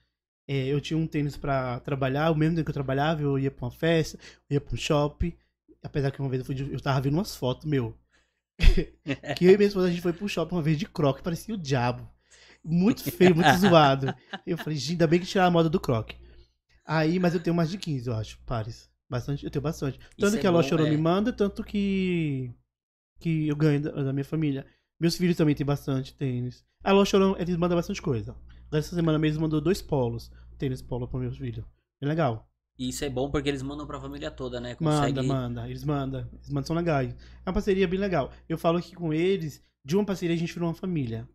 É, eu tinha um tênis pra trabalhar, o mesmo tempo que eu trabalhava, eu ia pra uma festa, eu ia pra um shopping. Apesar que uma vez eu, fui eu tava vendo umas fotos, meu. que eu e minha esposa a gente foi pro shopping uma vez de croque, parecia o diabo. Muito feio, muito zoado. Eu falei, gente, ainda bem que tiraram a moda do croque. Aí, mas eu tenho mais de 15, eu acho, pares. Bastante, eu tenho bastante. Tanto Isso que é a bom, Loja Chorou é. me manda, tanto que que eu ganho da, da minha família. Meus filhos também têm bastante tênis. A Loja Chorou, eles mandam bastante coisa. Dessa semana mesmo mandou dois polos. Tênis polo para meus filhos. É legal. E isso é bom porque eles mandam pra família toda, né? Manda, Consegue... manda. Eles mandam. Eles mandam, são legais. É uma parceria bem legal. Eu falo que com eles, de uma parceria a gente virou uma família.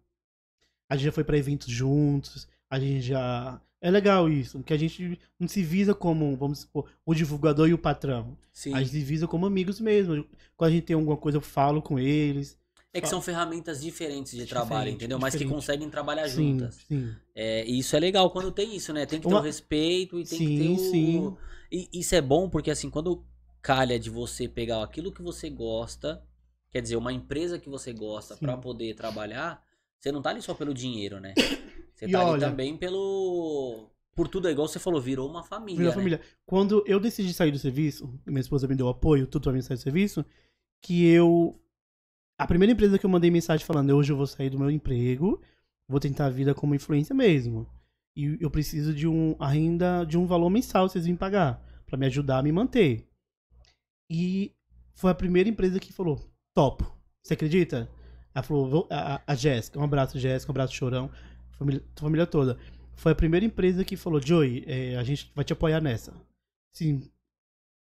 A gente já foi pra eventos juntos. A gente já. É legal isso, porque a gente não se visa como, vamos supor, o divulgador e o patrão. Sim. A gente se visa como amigos mesmo. Quando a gente tem alguma coisa, eu falo com eles. É que são ferramentas diferentes de Diferente, trabalho, entendeu? Mas que diferente. conseguem trabalhar juntas. sim. É, e isso é legal quando tem isso, né? Tem que ter Uma- o respeito e tem Sim, que ter o. sim. E isso é bom porque, assim, quando calha de você pegar aquilo que você gosta, quer dizer, uma empresa que você gosta pra poder trabalhar, você não tá ali só pelo dinheiro, né? Você E tá ali olha- também pelo. Por tudo, é igual você falou, virou uma família. Virou né? família. Quando eu decidi sair do serviço, minha esposa me deu apoio, tudo pra mim sair do serviço, que eu. A primeira empresa que eu mandei mensagem falando, hoje eu vou sair do meu emprego vou tentar a vida como influência mesmo. E eu preciso de um ainda de um valor mensal vocês vêm pagar para me ajudar a me manter. E foi a primeira empresa que falou: "Topo". Você acredita? Ela falou, a, a Jéssica, um abraço Jéssica, um abraço Chorão, família, família toda. Foi a primeira empresa que falou, Joey, é, a gente vai te apoiar nessa. Sim.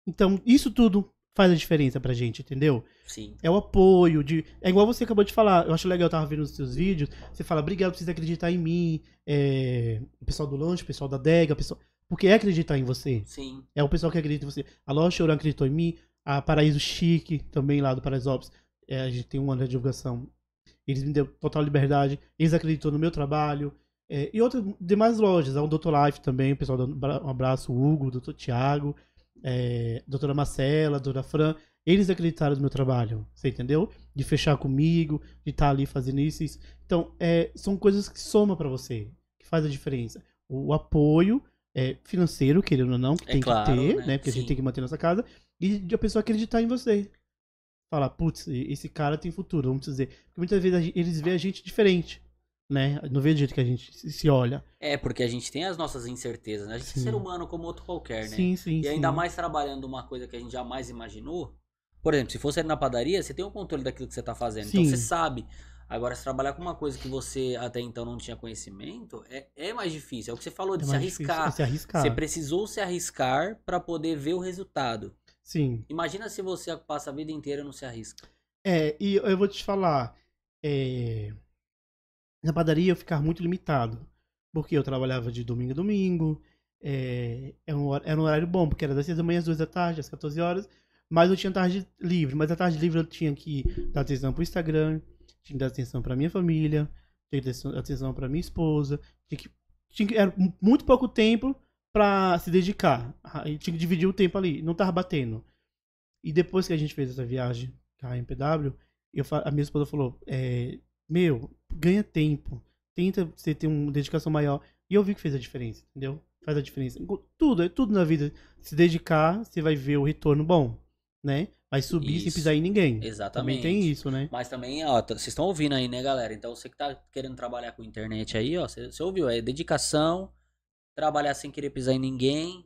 Então, isso tudo faz a diferença pra gente, entendeu? Sim. É o apoio de. É igual você acabou de falar. Eu acho legal, eu tava vendo os seus vídeos. Você fala, obrigado por vocês acreditar em mim. É, o pessoal do lanche, o pessoal da Dega, o pessoal. Porque é acreditar em você. Sim. É o pessoal que acredita em você. A Loja Chorão acreditou em mim. A Paraíso Chique, também lá do Paraisópolis. É, a gente tem um ano de divulgação. Eles me deu total liberdade. Eles acreditou no meu trabalho. É, e outras demais lojas. A Dr. Life também, o pessoal dando um abraço, o Hugo, o Dr. Thiago, é, a doutora Marcela, a doutora Fran. Eles acreditaram no meu trabalho, você entendeu? De fechar comigo, de estar ali fazendo isso, isso. Então, é, são coisas que somam pra você, que faz a diferença. O, o apoio é, financeiro, querendo ou não, que É tem claro, que ter, né? né? Porque a Sim. gente tem que manter nossa casa. E de a pessoa acreditar em você. Falar, putz, esse cara tem futuro, vamos dizer. Porque muitas vezes gente- eles veem a gente diferente, né? Não vê do jeito que a gente se olha. É, porque a gente tem as nossas incertezas, né? A gente é Sim. ser humano como outro qualquer, né? Sim, sim, E ainda sim. mais trabalhando uma coisa que a gente jamais imaginou. Por exemplo, se fosse na padaria, você tem o controle daquilo que você tá fazendo. Então Sim. você sabe. Agora, se trabalhar com uma coisa que você até então não tinha conhecimento, é, é mais difícil. É o que você falou, de É se difícil, arriscar. é se arriscar. Você precisou se arriscar pra poder ver o resultado. Sim. Imagina se você passa a vida inteira e não se arrisca. É, e eu vou te falar, é, na padaria eu ficava muito limitado, porque eu trabalhava de domingo a domingo, é, era, um, hor- era um horário bom, porque era das 6 da manhã às 2 da tarde, às 14 horas, mas eu tinha tarde livre, mas a tarde livre eu tinha que dar atenção pro Instagram, tinha que dar atenção pra minha família, tinha que dar atenção- atenção pra minha esposa, tinha que, tinha que, era muito pouco tempo pra se dedicar, aí tinha que dividir o tempo ali, não tava batendo. E depois que a gente fez essa viagem com a MPW, eu, a minha esposa falou, é, meu, ganha tempo, tenta você ter uma dedicação maior. E eu vi que fez a diferença, entendeu? Faz a diferença. Tudo, é tudo na vida. Se dedicar, você vai ver o retorno bom, né? Vai subir sem Isso. pisar em ninguém. Exatamente. Também tem isso, né? Mas também, ó, vocês estão ouvindo aí, né, galera? Então você que tá querendo trabalhar com internet aí, ó, você ouviu, é dedicação, trabalhar sem querer pisar em ninguém,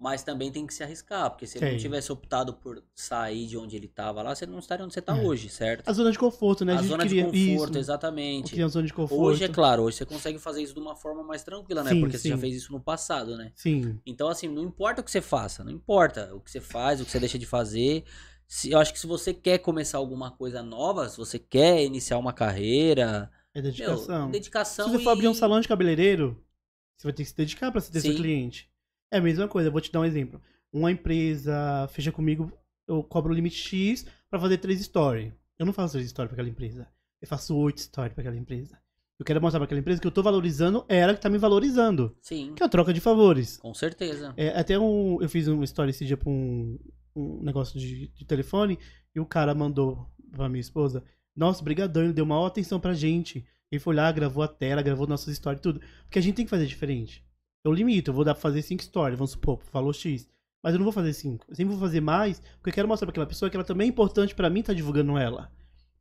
mas também tem que se arriscar, porque se ele não tivesse optado por sair de onde ele tava lá, você não estaria onde você tá É. hoje, certo? A zona de conforto, né? A, A, gente zona de conforto, isso. exatamente. Cria uma zona de conforto. Hoje, é claro, hoje você consegue fazer isso de uma forma mais tranquila, né? Sim, Porque você já sim. fez isso no passado, né? Sim. Então, assim, não importa o que você faça, não importa o que você faz, o que você deixa de fazer. Se, eu acho que se você quer começar alguma coisa nova, se você quer iniciar uma carreira, É meu, dedicação. dedicação. Se você for abrir um salão de cabeleireiro, você vai ter que se dedicar você ter seu cliente. É a mesma coisa, eu vou te dar um exemplo. Uma empresa fecha comigo, eu cobro o limite X pra fazer três stories. Eu não faço três stories pra aquela empresa. Eu faço oito stories pra aquela empresa. Eu quero mostrar pra aquela empresa que eu tô valorizando ela que tá me valorizando. Sim, Que é a troca de favores. com certeza. É, até um, eu fiz uma história esse dia pra um, um negócio de, de telefone e o cara mandou pra minha esposa: Nossa, brigadão, ele deu maior atenção pra gente. Ele foi lá, gravou a tela, gravou nossas histórias e tudo. Porque a gente tem que fazer diferente. Eu limito, eu vou dar pra fazer cinco stories, vamos supor, falou X. Mas eu não vou fazer cinco. Eu sempre vou fazer mais, porque eu quero mostrar pra aquela pessoa que ela também é importante pra mim estar divulgando ela.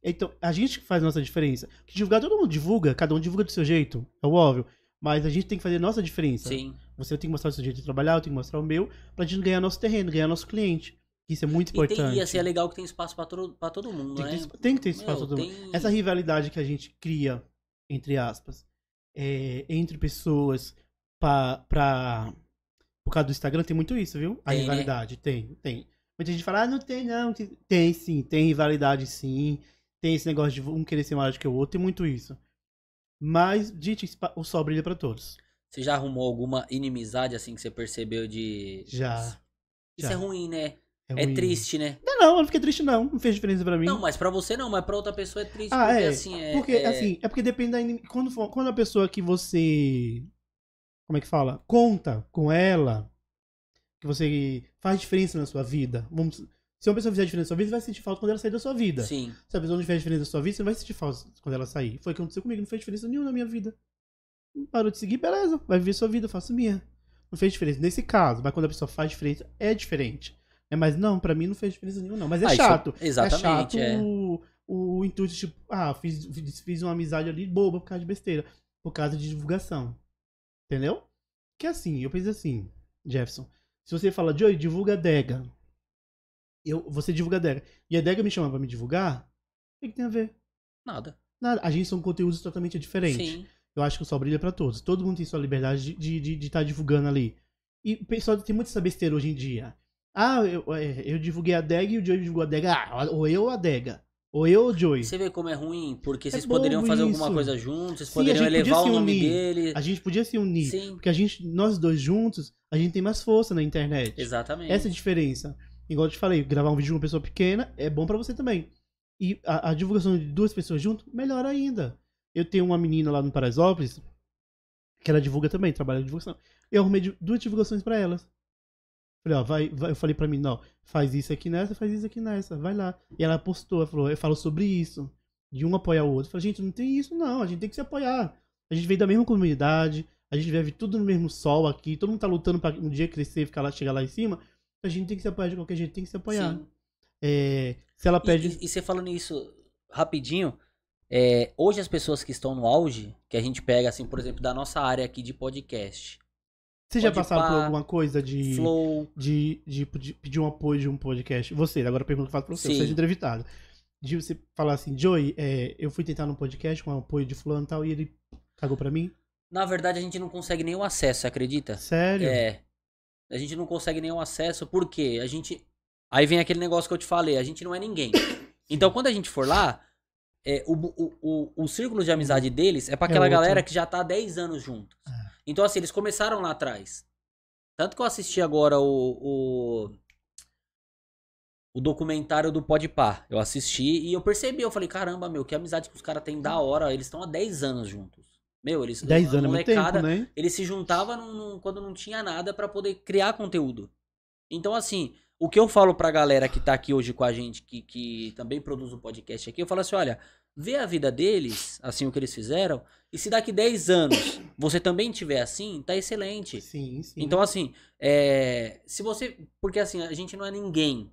Então, a gente que faz a nossa diferença. Que divulgar, todo mundo divulga, cada um divulga do seu jeito, é óbvio. Mas a gente tem que fazer a nossa diferença. Sim. Você tem que mostrar o seu jeito de trabalhar, eu tenho que mostrar o meu, pra gente ganhar nosso terreno, ganhar nosso cliente. Isso é muito E, tem, importante. e assim, é legal que tem espaço pra, todo- pra todo mundo, tem, né? que ter, tem que ter espaço Meu, pra todo mundo. tem- Essa rivalidade que a gente cria, entre aspas, é, entre pessoas pra, pra. Por causa do Instagram tem muito isso, viu? A Tem, né? rivalidade, tem, tem. Muita gente fala, ah, não tem, não. Tem, sim, tem rivalidade sim. Tem esse negócio de um querer ser maior do que o outro, tem muito isso. Mas, gente, o sol brilha pra todos. Você já arrumou alguma inimizade assim que você percebeu de. Já. Isso já. é ruim, né? É, ruim. triste, né? Não, não, eu não fiquei triste, não. Não fez diferença pra mim. Não, mas pra você não, mas pra outra pessoa é triste. Ah, porque é. assim, é. Porque, é- assim, é porque depende da. Quando, for- quando a pessoa que você. Como é que fala? Conta com ela. Que você faz diferença na sua vida. Vamos, se uma pessoa fizer diferença na sua vida, você vai sentir falta quando ela sair da sua vida. Sim. Se a pessoa não fizer diferença na sua vida, você não vai sentir falta quando ela sair. Foi o que aconteceu comigo, não fez diferença nenhuma na minha vida. Parou de seguir, beleza. Vai viver sua vida, eu faço minha. Não fez diferença. Nesse caso, mas quando a pessoa faz diferença, é diferente. É, mas não, pra mim não fez diferença nenhuma, não. Mas é Ah, isso- chato. Exatamente, é é. chato O, o intuito, tipo, ah, fiz, fiz, fiz uma amizade ali boba por causa de besteira. por causa de divulgação. Entendeu? Que assim, eu penso assim, Jefferson. Se você fala, Joey, divulga a Dega. Eu, você divulga a Dega. E a Dega me chama pra me divulgar, o que, que tem a ver? Nada. Nada. A gente são conteúdos totalmente diferentes. Sim. Eu acho que o Sol brilha pra todos. Todo mundo tem sua liberdade de estar de, de, de tá divulgando ali. E o pessoal tem muito essa besteira hoje em dia. Ah, eu, é, eu divulguei a Dega e o Joey divulgou a Dega. Ah, ou eu ou a Dega. Ou eu ou o Joey. Você vê como é ruim, porque É vocês poderiam fazer alguma isso. coisa juntos, vocês Sim, poderiam a gente podia elevar o nome dele. A gente podia se unir. Sim, Porque a gente, nós dois juntos, a gente tem mais força na internet. exatamente. Essa é a diferença. Igual eu te falei, gravar um vídeo com uma pessoa pequena é bom pra você também. E a, a divulgação de duas pessoas junto, melhor ainda. Eu tenho uma menina lá no Paraisópolis, que ela divulga também, trabalha em divulgação. Eu arrumei duas divulgações pra elas. Falei, ó, vai, vai- eu falei pra mim, não, faz isso aqui nessa, faz isso aqui nessa, vai lá. E ela postou, ela falou, eu falo sobre isso. De um apoiar o outro. Eu falei, gente, não tem isso não, a gente tem que se apoiar. A gente veio da mesma comunidade, a gente vive tudo no mesmo sol aqui, todo mundo tá lutando pra um dia crescer e ficar lá, chegar lá em cima. A gente tem que se apoiar de qualquer jeito, tem que se apoiar. É, se ela E- pede. E, e você falando isso rapidinho, é, hoje as pessoas que estão no auge, que a gente pega, assim, por exemplo, da nossa área aqui de podcast, Você já passaram por pá, alguma coisa de, Flow, de, de, de pedir um apoio de um podcast? Você, agora a pergunta que eu faço pra você, Sim. seja entrevistado. De você falar assim, Joey, é, eu fui tentar num podcast com apoio de fulano e tal, e ele cagou pra mim? na verdade a gente não consegue nenhum acesso, você acredita? Sério? É. A gente não consegue nenhum acesso, porque a gente. Aí vem aquele negócio que eu te falei, a gente não é ninguém. Então quando a gente for lá, é, o, o, o, o círculo de amizade deles é pra aquela outro. galera que já tá há 10 anos juntos. Ah. Então, assim, eles começaram lá atrás. Tanto que eu assisti agora o. o... o documentário do Podpah. Eu assisti e eu percebi, eu falei, caramba, meu, que amizade que os caras têm da hora. Eles estão há 10 anos juntos. Meu, eles. 10 a anos é molecada, tempo, né? ele se juntava num- quando não tinha nada pra poder criar conteúdo. Então, assim, o que eu falo pra galera que tá aqui hoje com a gente, que, que também produz um podcast aqui, eu falo assim: olha, vê a vida deles, assim, o que eles fizeram, e se daqui 10 anos você também tiver assim, tá excelente. Sim, sim. Então, assim, é, se você. Porque assim, a gente não é ninguém.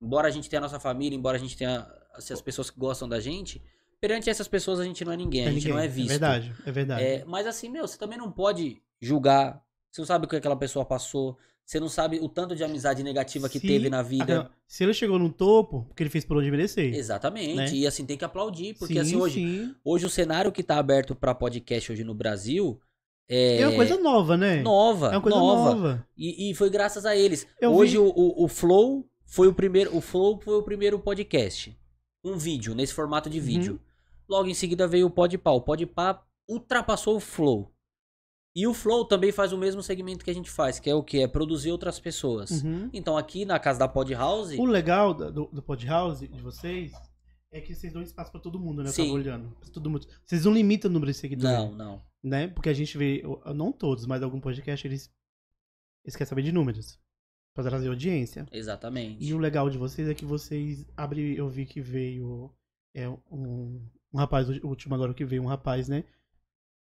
Embora a gente tenha a nossa família, embora a gente tenha assim, as pessoas que gostam da gente, perante essas pessoas a gente não é ninguém, a É gente ninguém. não é visto. É verdade, é verdade. É, mas assim, meu, você também não pode julgar. Você não sabe o que aquela pessoa passou. Você não sabe o tanto de amizade negativa que Se- teve na vida. Se ele chegou no topo, porque ele fez por onde merecer. Exatamente. Né? E assim, tem que aplaudir. Porque sim, assim, hoje, sim. hoje o cenário que tá aberto pra podcast hoje no Brasil é, É uma coisa nova, né? nova. É uma coisa nova. nova. E, e foi graças a eles. Eu Hoje vi- o, o, o Flow foi o primeiro. O Flow foi o primeiro podcast. Um vídeo, nesse formato de Uhum. vídeo. Logo em seguida veio o Podpah. O Podpah ultrapassou o Flow. E o Flow também faz o mesmo segmento que a gente faz, que é o que? É produzir outras pessoas. Uhum. Então aqui na casa da Pod House. O legal do, do Pod House, de vocês, é que vocês dão espaço pra todo mundo, né? Eu Sim. tava olhando. Pra todo mundo. Vocês não limitam o número de seguidores. Não, não. Né? Porque a gente vê, não todos, mas algum podcast, eles, eles querem saber de números. Pra trazer audiência. Exatamente. E o legal de vocês é que vocês abrem. Eu vi que veio é, um, um rapaz, o último agora que veio, um rapaz, né?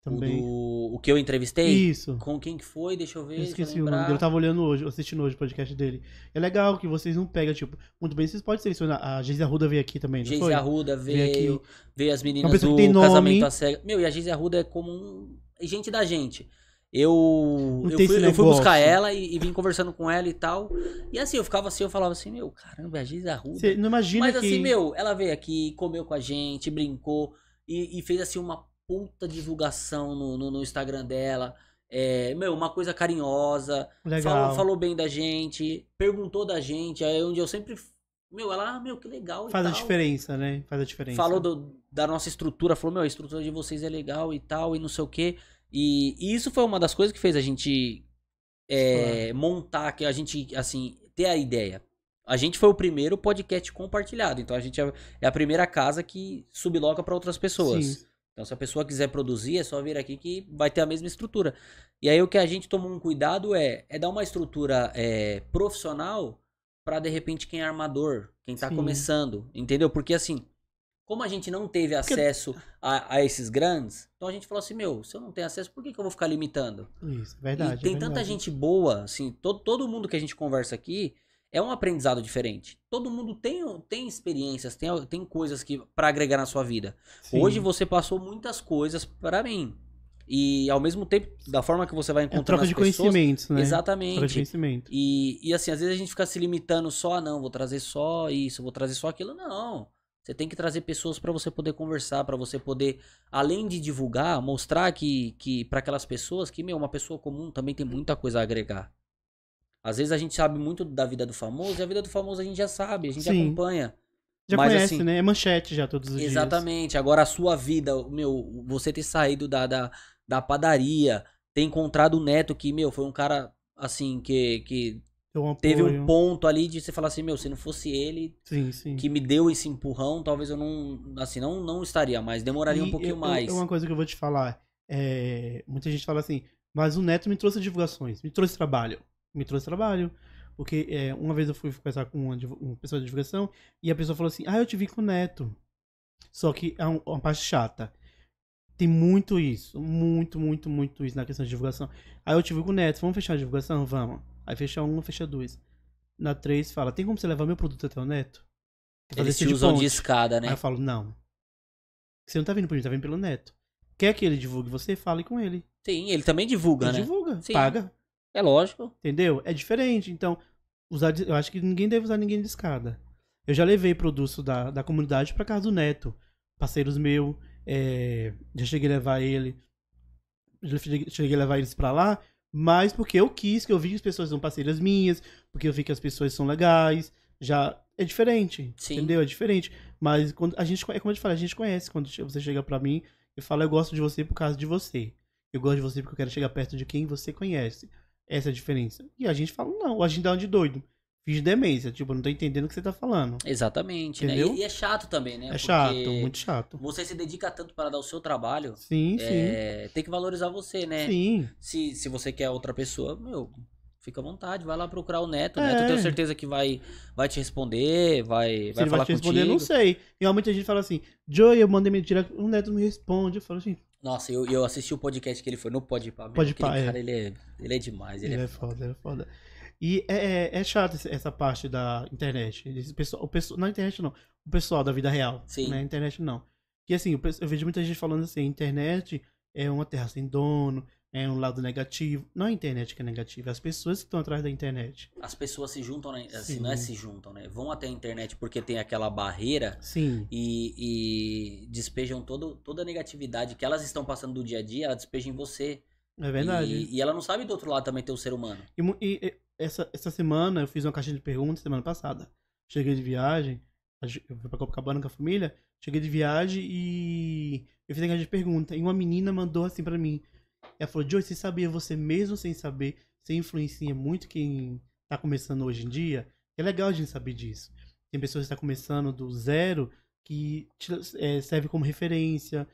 O, Também. do- o que eu entrevistei? Isso. Com quem que foi? Deixa eu ver. Eu esqueci eu o nome. Eu tava olhando hoje, assistindo hoje o podcast dele. É legal que vocês não pegam, tipo, muito bem, vocês podem selecionar. A Geise Arruda veio aqui também, não Geise foi? Arruda Veio veio, veio as meninas pessoa do que tem nome. Casamento à Cega. Meu, e a Geise Arruda é como um... gente da gente. Eu, eu, fui, eu fui buscar ela e, e vim conversando com ela e tal. E assim, eu ficava assim, eu falava assim, meu, caramba, é a Geise Arruda. Você não imagina Mas que. assim, meu, ela veio aqui, comeu com a gente, brincou e, e fez assim uma puta divulgação no, no, no Instagram dela. É, meu, uma coisa carinhosa. Falou, falou bem da gente, perguntou da gente, aí onde eu sempre. Meu, ela, ah, meu, que legal. Faz a diferença, né? Faz a diferença. Falou do- da nossa estrutura, falou, meu, a estrutura de vocês é legal e tal, e não sei o quê. E, e isso foi uma das coisas que fez a gente é, montar, que a gente, assim, ter a ideia. A gente foi o primeiro podcast compartilhado, então a gente é é a primeira casa que subloca para outras pessoas. Sim. Então, se a pessoa quiser produzir, é só vir aqui que vai ter a mesma estrutura. E aí, o que a gente tomou um cuidado é, é dar uma estrutura é, profissional para de repente, quem é armador, quem tá Sim. começando, entendeu? Porque, assim, como a gente não teve acesso a, a esses grandes, então a gente falou assim: meu, se eu não tenho acesso, por que, que eu vou ficar limitando? Isso, verdade. e tem é tanta verdade. gente boa, assim, todo, todo mundo que a gente conversa aqui é um aprendizado diferente. Todo mundo tem, tem experiências, tem, tem coisas que para agregar na sua vida. Sim. Hoje você passou muitas coisas pra mim. E ao mesmo tempo, da forma que você vai É encontrando troca as de pessoas, conhecimentos, né? Troca de Exatamente. conhecimento. E, e assim, às vezes a gente fica se limitando só, ah, não, vou trazer só isso, vou trazer só aquilo. Não. Você tem que trazer pessoas pra você poder conversar, pra você poder, além de divulgar, mostrar que, que para aquelas pessoas que, meu, uma pessoa comum também tem muita coisa a agregar. Às vezes a gente sabe muito da vida do famoso e a vida do famoso a gente já sabe, a gente Sim. acompanha. Já Mas, conhece, assim, né? É manchete já todos os dias. Exatamente. Agora a sua vida, meu, você ter saído da, da, da padaria, ter encontrado o Neto, que, meu, foi um cara, assim, que, que um teve um ponto ali de você falar assim, meu, se não fosse ele Sim, sim. que me deu esse empurrão, talvez eu não, assim, não, não estaria mais, demoraria um E pouquinho eu- mais. Uma coisa que eu vou te falar. É, muita gente fala assim, mas o Neto me trouxe divulgações, me trouxe trabalho. Me trouxe trabalho. Porque é, uma vez eu fui conversar com uma, uma pessoa de divulgação e a pessoa falou assim: Ah, eu te vi com o Neto. Só que é um- uma parte chata. Tem muito isso. Muito, muito, muito isso na questão de divulgação. Aí eu te vi com o Neto, vamos fechar a divulgação? Vamos. Aí fecha uma, fecha duas. Na três fala: Tem como você levar meu produto até o Neto? Eles te usam de ponte. escada, né? Aí eu falo, não. Você não tá vindo por mim, tá vindo pelo neto. Quer que ele divulgue você? Fale com ele. Sim, ele também divulga, Ele né? divulga, Sim. paga. É lógico. Entendeu? É diferente. Então, usar de- eu acho que ninguém deve usar ninguém de escada. Eu já levei produto da, da comunidade pra casa do Neto. Parceiros meus. é, já cheguei a levar ele. Já cheguei cheguei a levar eles pra lá. Mas porque eu quis, que eu vi que as pessoas são parceiras minhas. Porque eu vi que as pessoas são legais. Já é diferente. Sim. Entendeu? É diferente. Mas quando a gente, é como eu te falei, a gente conhece. Quando você chega pra mim e fala, eu gosto de você por causa de você. Eu gosto de você porque eu quero chegar perto de quem você conhece. Essa é a diferença. E a gente fala, não, a gente dá de doido. Fiz demência, tipo, eu não tô entendendo o que você tá falando. Exatamente, né? Entendeu? E, e é chato também, né? É chato, muito chato. Você se dedica tanto para dar o seu trabalho, Sim, é, tem que valorizar você, né? sim. Sim. Se, se você quer outra pessoa, meu, fica à vontade, vai lá procurar o Neto. O É. Neto tenho certeza que vai, vai te responder, vai, Se vai ele falar vai te responder, contigo. não sei. E muita gente fala assim, Joey, eu mandei me tirar, o Neto me responde. Eu falo assim, Nossa, eu, eu assisti o podcast que ele foi no Podpah. meu, Podpah, é. cara, ele é, ele é demais. Ele, ele é, é foda, ele é foda. E é, é, é chato essa parte da internet. Esse pessoal, o pessoal, na internet não, o pessoal da vida real. Sim. Na internet não. E assim, eu, eu vejo muita gente falando assim, a internet é uma terra sem dono, é um lado negativo. Não é a internet que é negativa, é as pessoas que estão atrás da internet. As pessoas se juntam, né? Assim, Sim. não é se juntam, né? Vão até a internet porque tem aquela barreira Sim. e, e despejam todo, toda a negatividade que elas estão passando do dia a dia, ela despeja em você. É verdade. E, e ela não sabe do outro lado também ter o ser humano. E, e- essa, essa semana eu fiz uma caixinha de perguntas semana passada. Cheguei de viagem, eu fui pra Copacabana com a família, cheguei de viagem e eu fiz a caixa de perguntas. E uma menina mandou assim pra mim. Ela falou, Joey, você sabia, você mesmo sem saber, você influencia muito quem tá começando hoje em dia? É legal a gente saber disso. Tem pessoas que estão começando do zero que te, é, serve como referência.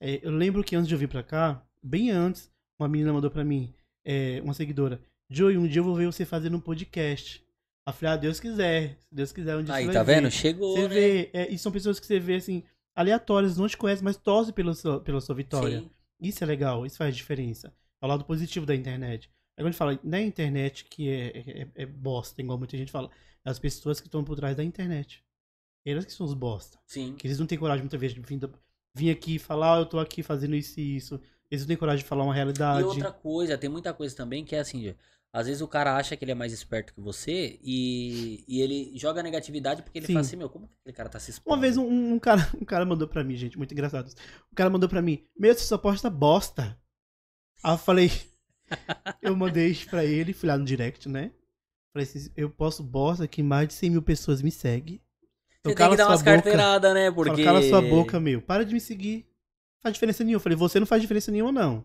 É, eu lembro que antes de eu vir pra cá, bem antes, uma menina mandou pra mim, é, uma seguidora, Joey, um dia eu vou ver você fazendo um podcast. Eu falei, ah, Deus quiser. Se Deus quiser, um dia Aí, tá vendo? ver. Chegou, Você né? vê, é, e são pessoas que você vê, assim, aleatórias, não te conhecem, mas torcem pela sua, pela sua vitória. Sim. Isso é legal, isso faz diferença. É o lado positivo da internet. Aí quando a gente fala, não é a internet que é, é, é bosta, igual muita gente fala. É as pessoas que estão por trás da internet. Elas que são os bosta. Sim. Que eles não têm coragem muitas vezes de vir, vir aqui e falar, ah, eu tô aqui fazendo isso e isso. Eles não têm coragem de falar uma E realidade. outra coisa, tem muita coisa também que é assim, às vezes o cara acha que ele é mais esperto que você e, e ele joga negatividade porque ele Sim. fala assim, meu, como que aquele cara tá se expondo? Uma vez um, um cara, um cara mandou pra mim, gente, muito engraçado. O cara mandou pra mim, meu, você só posta bosta. Aí eu falei, eu mandei pra ele, fui lá no direct, né? Falei assim, eu posto bosta que mais de 100 mil pessoas me seguem. Então Você tem que dar umas carteiradas, né? Fala, Porque... cala sua boca, meu. Para de me seguir. Não faz diferença nenhuma. Eu falei, você não faz diferença nenhuma, não.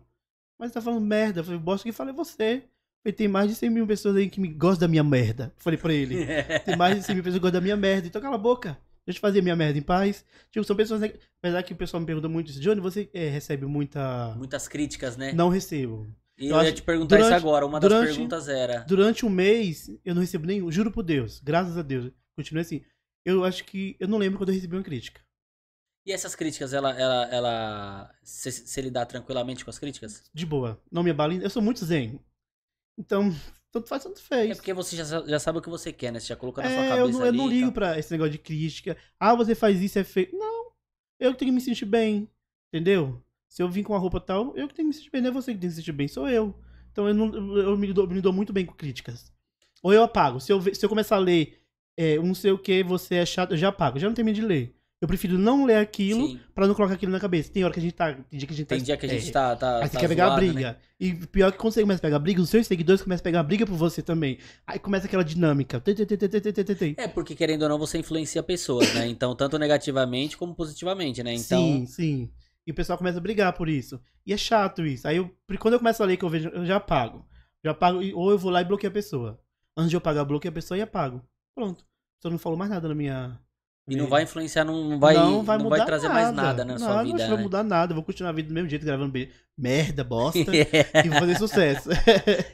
Mas tá falando merda. Eu falei, bosta que falei você. Falei, tem mais de 100 mil pessoas aí que me gostam da minha merda. Falei pra ele. Tem mais de 100 mil pessoas que gostam da minha merda. Então cala a boca. Deixa eu fazer minha merda em paz. Tipo, são pessoas. neg- Apesar que o pessoal me pergunta muito isso. Johnny, você eh, recebe muita. Muitas críticas, né? Não recebo. E Eu eu, ia acho- te perguntar isso durante- agora. Uma das durante- perguntas era. Durante um mês, eu não recebo nenhum. Juro por Deus. Graças a Deus. Continua assim. Eu acho que. Eu não lembro quando eu recebi uma crítica. E essas críticas, ela. ela, ela... Você, você lidar tranquilamente com as críticas? De boa. Não me abale. Eu sou muito zen. Então, tanto faz, tanto fez. É porque você já, já sabe o que você quer, né? Você já colocou na sua É, cabeça. eu não, eu ali não ligo tal. pra esse negócio de crítica. Ah, você faz isso, é feio. Não. Eu que tenho que me sentir bem. Entendeu? Se eu vim com uma roupa tal, eu que tenho que me sentir bem, não é você que tem que se sentir bem, sou eu. Então eu, não, eu me, dou, me dou muito bem com críticas. Ou eu apago. Se eu, se eu começar a ler é, um sei o que, você é chato, eu já apago. Eu já não tenho medo de ler. Eu prefiro não ler aquilo Sim. pra não colocar aquilo na cabeça. Tem hora que a gente tá. Tem dia que a gente tá. Tem dia que a gente é, tá, tá, Aí você tá quer pegar a zoado, briga. né? E pior que quando você começa a pegar briga, os seus seguidores começam a pegar briga por você também. Aí começa aquela dinâmica. É, porque querendo ou não, você influencia pessoas, né? Então, tanto negativamente como positivamente, né? Então, Sim, sim. E o pessoal começa a brigar por isso. E é chato isso. Aí eu, quando eu começo a ler que eu vejo, eu já apago. Já apago, ou eu vou lá e bloqueio a pessoa. Antes de eu pagar, bloqueio a pessoa e apago. Pronto. Você não falou mais nada na minha. E não vai influenciar, não, vai, não vai não vai trazer mais nada na sua Nada, vida, Não né? vai mudar nada. Eu vou continuar a vida do mesmo jeito, gravando merda, bosta. É. e vou fazer sucesso.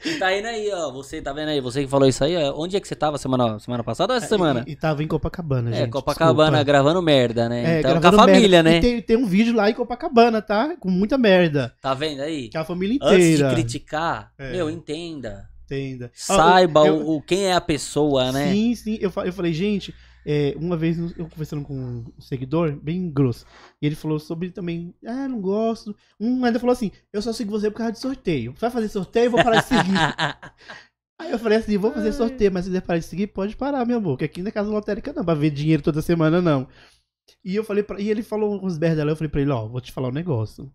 E tá indo aí, ó. Você tá vendo aí? Você que falou isso aí, ó. Onde é que você tava semana, semana passada ou essa semana? E, e tava em Copacabana, é, gente. Copacabana desculpa. gravando merda, né? É, então, com a família, merda. né? E tem, tem um vídeo lá em Copacabana, tá? Com muita merda. Tá vendo aí? Que a família Antes de inteira. criticar, É. meu, entenda. Entenda. Saiba Ah, eu- o, o- quem é a pessoa, né? Sim, sim. Eu, eu falei, gente, é, uma vez eu conversando com um seguidor, bem grosso, e ele falou sobre também, ah, não gosto. Um ainda falou assim, eu só sigo você por causa de sorteio. Vai fazer sorteio, vou parar de seguir. Aí eu falei assim, vou fazer sorteio, mas se quiser parar de seguir, pode parar, meu amor, que aqui não é casa lotérica não, pra ver dinheiro toda semana não. E eu falei pra, e ele falou uns berros dela, eu falei pra ele, ó, vou te falar um negócio.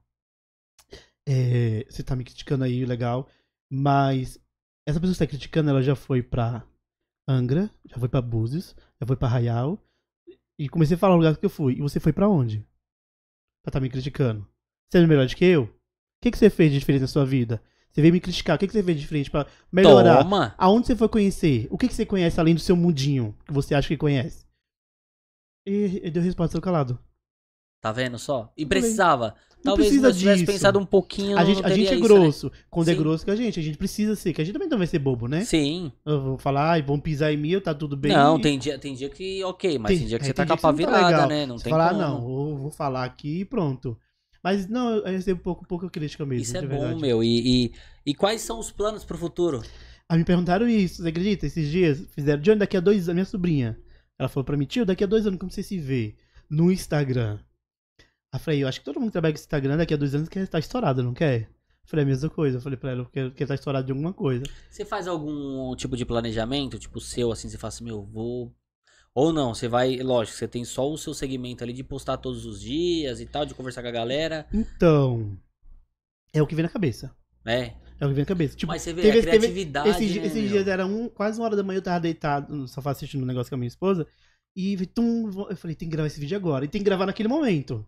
É, você tá me criticando aí, legal, mas essa pessoa que tá criticando, ela já foi pra Angra, já foi pra Búzios, já foi pra Arraial, e comecei a falar o lugar que eu fui. E você foi pra onde? Pra tá me criticando. Você é melhor do que eu? O que, que você fez de diferente na sua vida? Você veio me criticar, o que, que você fez de diferente pra melhorar? Toma. Aonde você foi conhecer? O que, que você conhece além do seu mundinho que você acha que conhece? E ele deu resposta calado. Tá vendo só? E Eu precisava. Não Talvez precisa tivesse disso. pensado um pouquinho. A gente, a gente é isso, né? grosso. Quando é Sim. grosso com a gente, a gente precisa ser, que a gente também não vai ser bobo, né? Sim. Eu vou falar, ai, vão pisar em mim, tá tudo bem. Não, tem dia, tem dia que, ok, mas tem, Tem- dia que é, você tá com a que pá tá virada, legal. né? Não Você tem falar, como. não, vou, vou falar aqui e pronto. Mas não, eu eu recebo pouco, pouco crítica mesmo. Isso é de bom, verdade. meu. E, e, e quais são os planos pro futuro? Aí me perguntaram isso, você acredita? Esses dias fizeram, Johnny, daqui a dois anos, minha sobrinha. Ela falou pra mim, tio, daqui a dois anos, como você se vê? No Instagram. Aí eu falei, eu acho que todo mundo que trabalha com Instagram daqui a dois anos quer estar estourado, não quer? Eu falei a mesma coisa. Eu falei pra ela, quero estar estourado de alguma coisa. Você faz algum tipo de planejamento, tipo seu, assim, você fala assim, meu, vou. Ou não, você vai, lógico, você tem só o seu segmento ali de postar todos os dias e tal, de conversar com a galera, Então, é o que vem na cabeça. né? É o que vem na cabeça. Tipo, Mas você vê teve- a teve- criatividade, esses, né, esses dias era um, quase uma hora da manhã, eu tava deitado no sofá assistindo um negócio com a minha esposa. E tum, eu falei, tem que gravar esse vídeo agora. E tem que gravar naquele momento.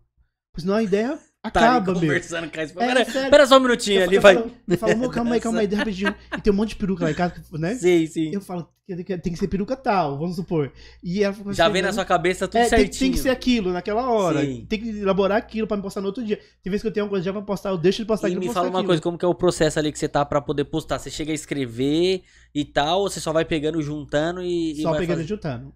Senão a ideia Tá acaba, meu. conversando com. É, Pera, sério. pera só um minutinho Eu, ali, eu vai. falo, eu falo, amor, calma aí, calma aí, de rapidinho. E tem um monte de peruca lá em casa, né? Sim, sim. Eu falo, tem que ser peruca tal, vamos supor. E ela ficou Já vem na chegando, sua cabeça tudo é, tem, certinho. tem que ser aquilo naquela hora. Sim. Tem que elaborar aquilo pra me postar no outro dia. Tem vezes que eu tenho uma coisa já pra postar, eu deixo de postar E aquilo me pra fala uma aquilo. coisa, como que é o processo ali que você tá pra poder postar? Você chega a escrever e tal, ou você só vai pegando, juntando e, e Só pegando e fazer- juntando.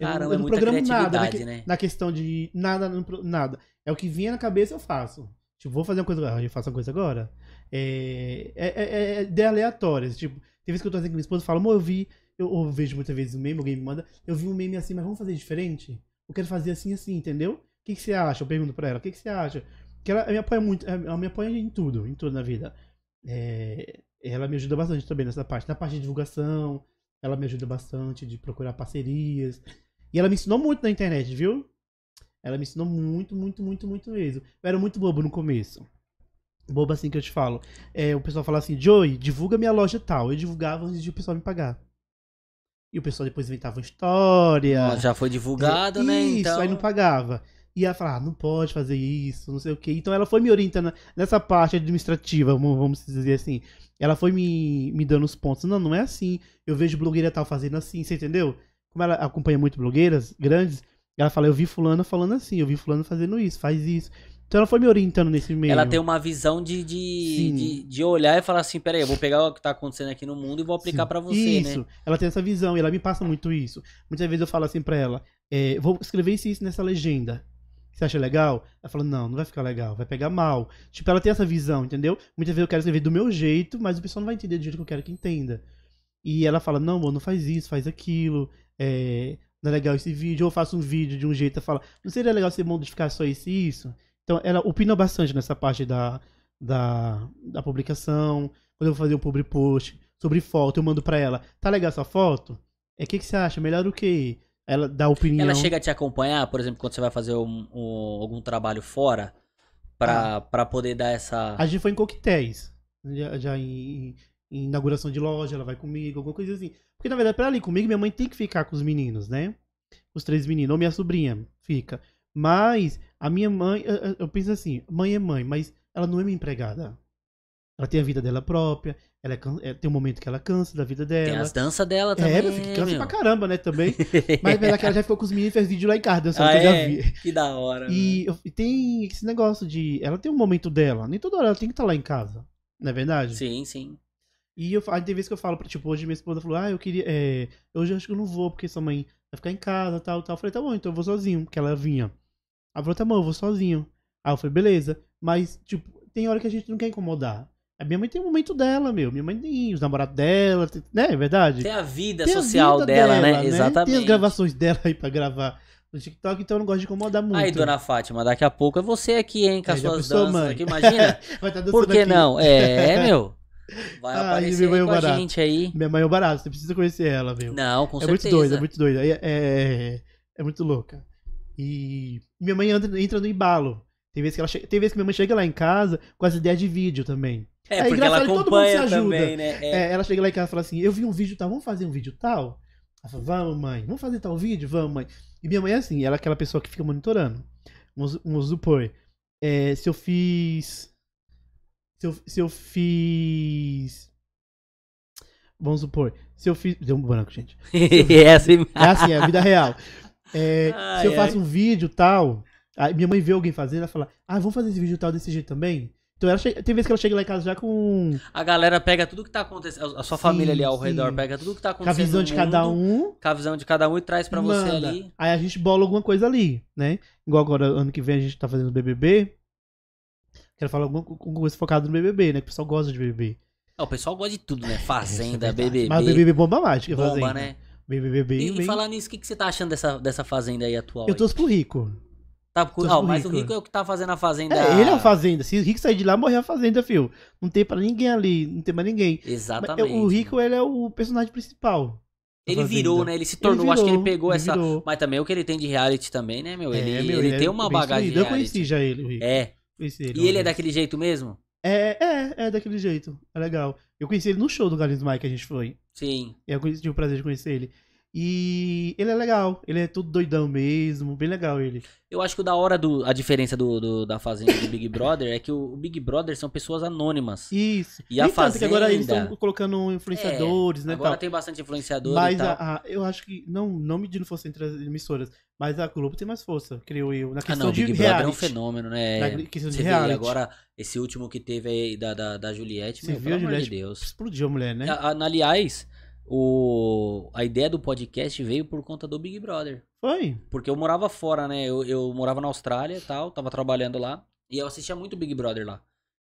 Eu, Caramba, não- é eu não muita programo nada na, que- né? na questão de nada, não nada. É o que vinha na cabeça, eu faço. Tipo, vou fazer uma coisa agora, eu faço uma coisa agora. É, é, é, é ideia aleatória. Tipo, tem vezes que eu tô assim com minha esposa e falo, amor, eu vi, eu, eu vejo muitas vezes um meme, alguém me manda, eu vi um meme assim, mas vamos fazer diferente? Eu quero fazer assim, assim, entendeu? O que, que você acha? Eu pergunto pra ela, o que, que você acha? Que ela me apoia muito, ela me apoia em tudo, em tudo na vida. É, ela me ajuda bastante também nessa parte. Na parte de divulgação, ela me ajuda bastante de procurar parcerias. E ela me ensinou muito na internet, viu? Ela me ensinou muito, muito, muito, muito mesmo. Eu era muito bobo no começo. Bobo assim que eu te falo. É, o pessoal fala assim, Joey, divulga minha loja tal. Eu divulgava antes de o pessoal me pagar. E o pessoal depois inventava uma história. Já foi divulgado, né? Isso, Então. aí não pagava. E ela falava, ah, não pode fazer isso, não sei o quê. Então ela foi me orientando nessa parte administrativa, vamos, vamos dizer assim. Ela foi me, me dando os pontos. Não, não é assim. Eu vejo blogueira tal fazendo assim, você entendeu? Como ela acompanha muito blogueiras grandes, ela fala, eu vi fulano falando assim, eu vi fulano fazendo isso, faz isso. Então ela foi me orientando nesse meio. Ela tem uma visão de, de, de, de olhar e falar assim, peraí, eu vou pegar o que tá acontecendo aqui no mundo e vou aplicar pra você, isso. né? Ela tem essa visão e ela me passa muito isso. Muitas vezes eu falo assim pra ela, é, vou escrever isso, e isso nessa legenda. Você acha legal? Ela fala, não, não vai ficar legal, vai pegar mal. Tipo, ela tem essa visão, entendeu? Muitas vezes eu quero escrever do meu jeito, mas o pessoal não vai entender do jeito que eu quero que entenda. E ela fala, não, amor, não faz isso, faz aquilo. É, não é legal esse vídeo. Ou eu faço um vídeo de um jeito, ela fala, não seria legal você modificar só isso e isso? Então, ela opina bastante nessa parte da, da, da publicação. Quando eu vou fazer um public post sobre foto, eu mando pra ela. Tá legal essa foto? É o que, que você acha? Melhor do que ela dá opinião. Ela chega a te acompanhar, por exemplo, quando você vai fazer um- um- algum trabalho fora, pra, pra poder dar essa. A gente foi em coquetéis. Já, já em, em inauguração de loja, ela vai comigo, alguma coisa assim. Porque, na verdade, pra ela ir comigo, minha mãe tem que ficar com os meninos, né? Os três meninos. Ou minha sobrinha fica. Mas a minha mãe, eu- eu, eu penso assim, mãe é mãe, mas ela não é minha empregada. Ela tem a vida dela própria, ela é é, tem um momento que ela cansa da vida Tem dela. as danças dela também. É, meu filho, cansa meu. pra caramba, né, também. Mas apesar que ela já ficou com os meninos e fez vídeo lá em casa, dançando, Ah, que eu já é? vi. Que da hora. E, eu- e tem esse negócio de. Ela tem um momento dela. Nem toda hora ela tem que estar lá em casa. Não é verdade? Sim, sim. E eu, aí tem vezes que eu falo, tipo, hoje minha esposa falou, ah, eu queria. É, hoje eu acho que eu não vou, porque sua mãe vai ficar em casa, tal, tal. Eu falei, tá bom, então eu vou sozinho, porque ela vinha. Ela falou, tá bom, eu vou sozinho. Aí eu falei, beleza. Mas, tipo, tem hora que a gente não quer incomodar. A minha mãe tem um momento dela, meu. Minha mãe tem os namorados dela, tem- né? É verdade? Tem a vida Tem a social vida dela, né? Tem as Exatamente. gravações dela aí pra gravar no TikTok, então eu não gosto de incomodar muito. Aí, dona Fátima, daqui a pouco é você aqui, hein, com as É, suas danças mãe? aqui, imagina. Vai tá Por que aqui. não? É, meu. Vai Ai, aparecer aí mãe com a barato. gente aí. Minha mãe é o barato, você precisa conhecer ela, meu. Não, com é muito certeza. doida, é muito doida. É, é, é muito louca. E minha mãe anda, entra no embalo. Tem vezes, que ela chega, tem vezes que minha mãe chega lá em casa com as ideias de vídeo também. É, É porque ela que todo mundo se acompanha ajuda. também, né? É. É, ela chega lá em casa e fala assim: Eu vi um vídeo tal, vamos fazer um vídeo tal? Ela fala: Vamos, mãe, vamos fazer tal vídeo? Vamos, mãe. E minha mãe é assim: ela é aquela pessoa que fica monitorando. Vamos, vamos supor: é, se eu fiz. Se eu, se eu fiz. Vamos supor: se eu fiz. Deu um branco, gente. é assim. É assim, é a vida real. É, Ai, se eu ai. faço um vídeo tal, minha mãe vê alguém fazendo, ela fala, ah, vamos fazer esse vídeo tal desse jeito também? Então ela chega, tem vezes que ela chega lá em casa já com, A galera pega tudo que tá acontecendo. A sua Sim, família ali ao sim. redor pega tudo que tá com a acontecendo. visão de cada um. Com a visão de cada um e traz pra você ali. Aí a gente bola alguma coisa ali, né? Igual agora, ano que vem a gente tá fazendo BBB. Quero falar alguma co- coisa focada no BBB, né? Que o pessoal gosta de BBB. Não, o pessoal gosta de tudo, né? É Fazenda, verdade. BBB. Mas o BBB bomba mais que bomba, Fazenda. né? BBB bem, E, bem... falar nisso, o que, que você tá achando dessa, dessa fazenda aí atual? Eu torço pro Rico. Tá, torço ah, mas o Rico. Rico é o que tá fazendo a fazenda. É, ele é o Fazenda. Se o Rico sair de lá, morreu a Fazenda, fio. Não tem pra ninguém ali, não tem mais ninguém. Mas Exatamente. O Rico, ele é o personagem principal. Ele Fazenda. virou, né? Ele se tornou. acho que ele virou, pegou ele essa. virou. Mas também o que ele tem de reality também, né, meu? Ele, É, meu, ele é tem uma bagagem de instruído. Eu reality. conheci já ele, o Rico. É. Conheci ele E ele é daquele jeito mesmo? É, é, é daquele jeito. É legal. Eu conheci ele no show do Galinhos Mike que a gente foi. Sim. Eu conheci, tive o prazer de conhecer ele. E ele é legal. Ele é tudo doidão mesmo. Bem legal ele. Eu acho que o da hora do. A diferença do, do- da Fazenda e do Big Brother é que o, o Big Brother são pessoas anônimas. Isso. E a tanto que agora eles Fazenda? estão colocando influenciadores, né? Agora tal. tem bastante influenciador Mas a, a- eu acho que, não, não medindo força entre as emissoras, mas a Globo tem mais força, creio eu. Na Ah, questão não, o de Big Brother é um reality. fenômeno, né? Na questão de Você vê reality. agora, esse último que teve aí da, da, da Juliette, Você meu, viu pelo a amor Juliette? de Deus. Explodiu a mulher, né? A- a- aliás, o, a ideia do podcast veio por conta do Big Brother. Foi. Porque eu morava fora, né? Eu, eu morava na Austrália e tal, tava trabalhando lá. E eu assistia muito Big Brother lá.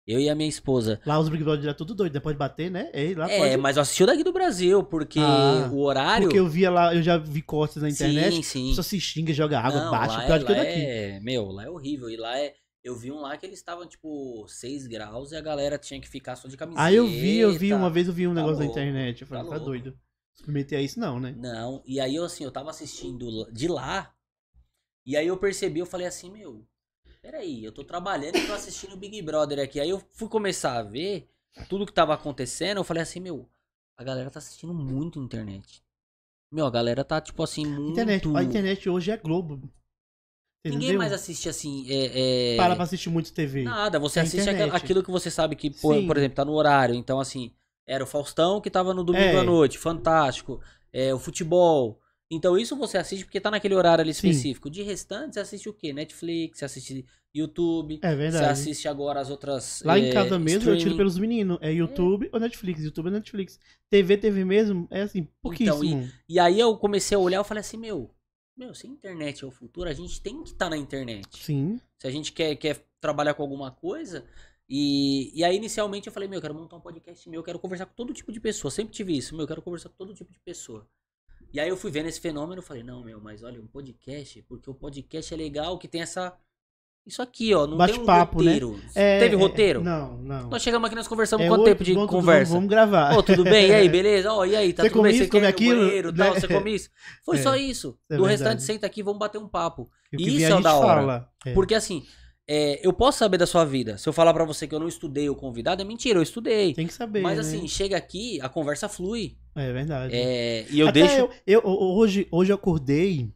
Eu e a minha esposa. Lá os Big Brother é tudo doido, né? Pode bater, né? Lá é, pode. mas eu assisti o daqui do Brasil, porque Ah, o horário. Porque eu via lá, eu já vi cortes na internet. Sim, sim. Só se xinga, joga água, Não, bate, lá é, lá daqui. é, meu, lá é horrível. E lá é. Eu vi um lá que eles estavam, tipo, 6 graus e a galera tinha que ficar só de camiseta. Aí eu vi, eu vi, uma vez eu vi um Tá negócio na louco, internet. Eu falei, tá tá, doido. Submeter a isso não, né? Não, e aí eu assim, eu tava assistindo de lá, e aí eu percebi, eu falei assim, meu, peraí, eu tô trabalhando e tô assistindo o Big Brother aqui. Aí eu fui começar a ver tudo que tava acontecendo, eu falei assim, meu, a galera tá assistindo muito internet. Meu, a galera tá, tipo assim, muito... Internet, a internet hoje é Globo. Você Ninguém entendeu? mais assiste assim, é... é- Para pra assistir muito TV. Nada, você É assiste aquilo que você sabe que, por, Sim. por exemplo, tá no horário. Então, assim, era o Faustão que tava no domingo É. à noite, fantástico. É, o futebol. Então, isso você assiste porque tá naquele horário ali Sim. específico. De restante, você assiste o quê? Netflix, você assiste YouTube, É você verdade. assiste agora as outras. Lá em é, casa mesmo eu tiro streaming. pelos meninos. É YouTube ou Netflix. YouTube ou Netflix. TV, TV mesmo, é assim, pouquíssimo. Então, E aí eu comecei a olhar e falei assim, meu, meu, se a internet é o futuro, a gente tem que estar na internet. Sim. Se a gente quer, quer trabalhar com alguma coisa. E, e aí, inicialmente, eu falei, meu, eu quero montar um podcast meu, eu quero conversar com todo tipo de pessoa. Sempre tive isso, meu, eu quero conversar com todo tipo de pessoa. E aí eu fui vendo esse fenômeno, falei, não, meu, mas olha, um podcast, porque o podcast é legal que tem essa Isso aqui, ó, não tem um né? roteiro. É, Teve é, roteiro? Não, não. Nós chegamos aqui, nós conversamos É quanto tempo de vamos- conversa? Vamos, vamos gravar. Ô, tudo bem? E aí, beleza? Ó, e aí, tá Você tudo bem? come Você isso, come aquilo? banheiro, tal? Né? Você come isso? Foi É, só isso. é Do verdade. restante, senta aqui, vamos bater um papo. E Isso é o da hora. fala. É. Porque assim, é, eu posso saber da sua vida. Se eu falar pra você que eu não estudei o convidado, é mentira, eu estudei. Tem que saber. Mas né? assim, chega aqui, a conversa flui. É verdade. É, e eu Até deixo. Eu, eu- hoje, hoje eu acordei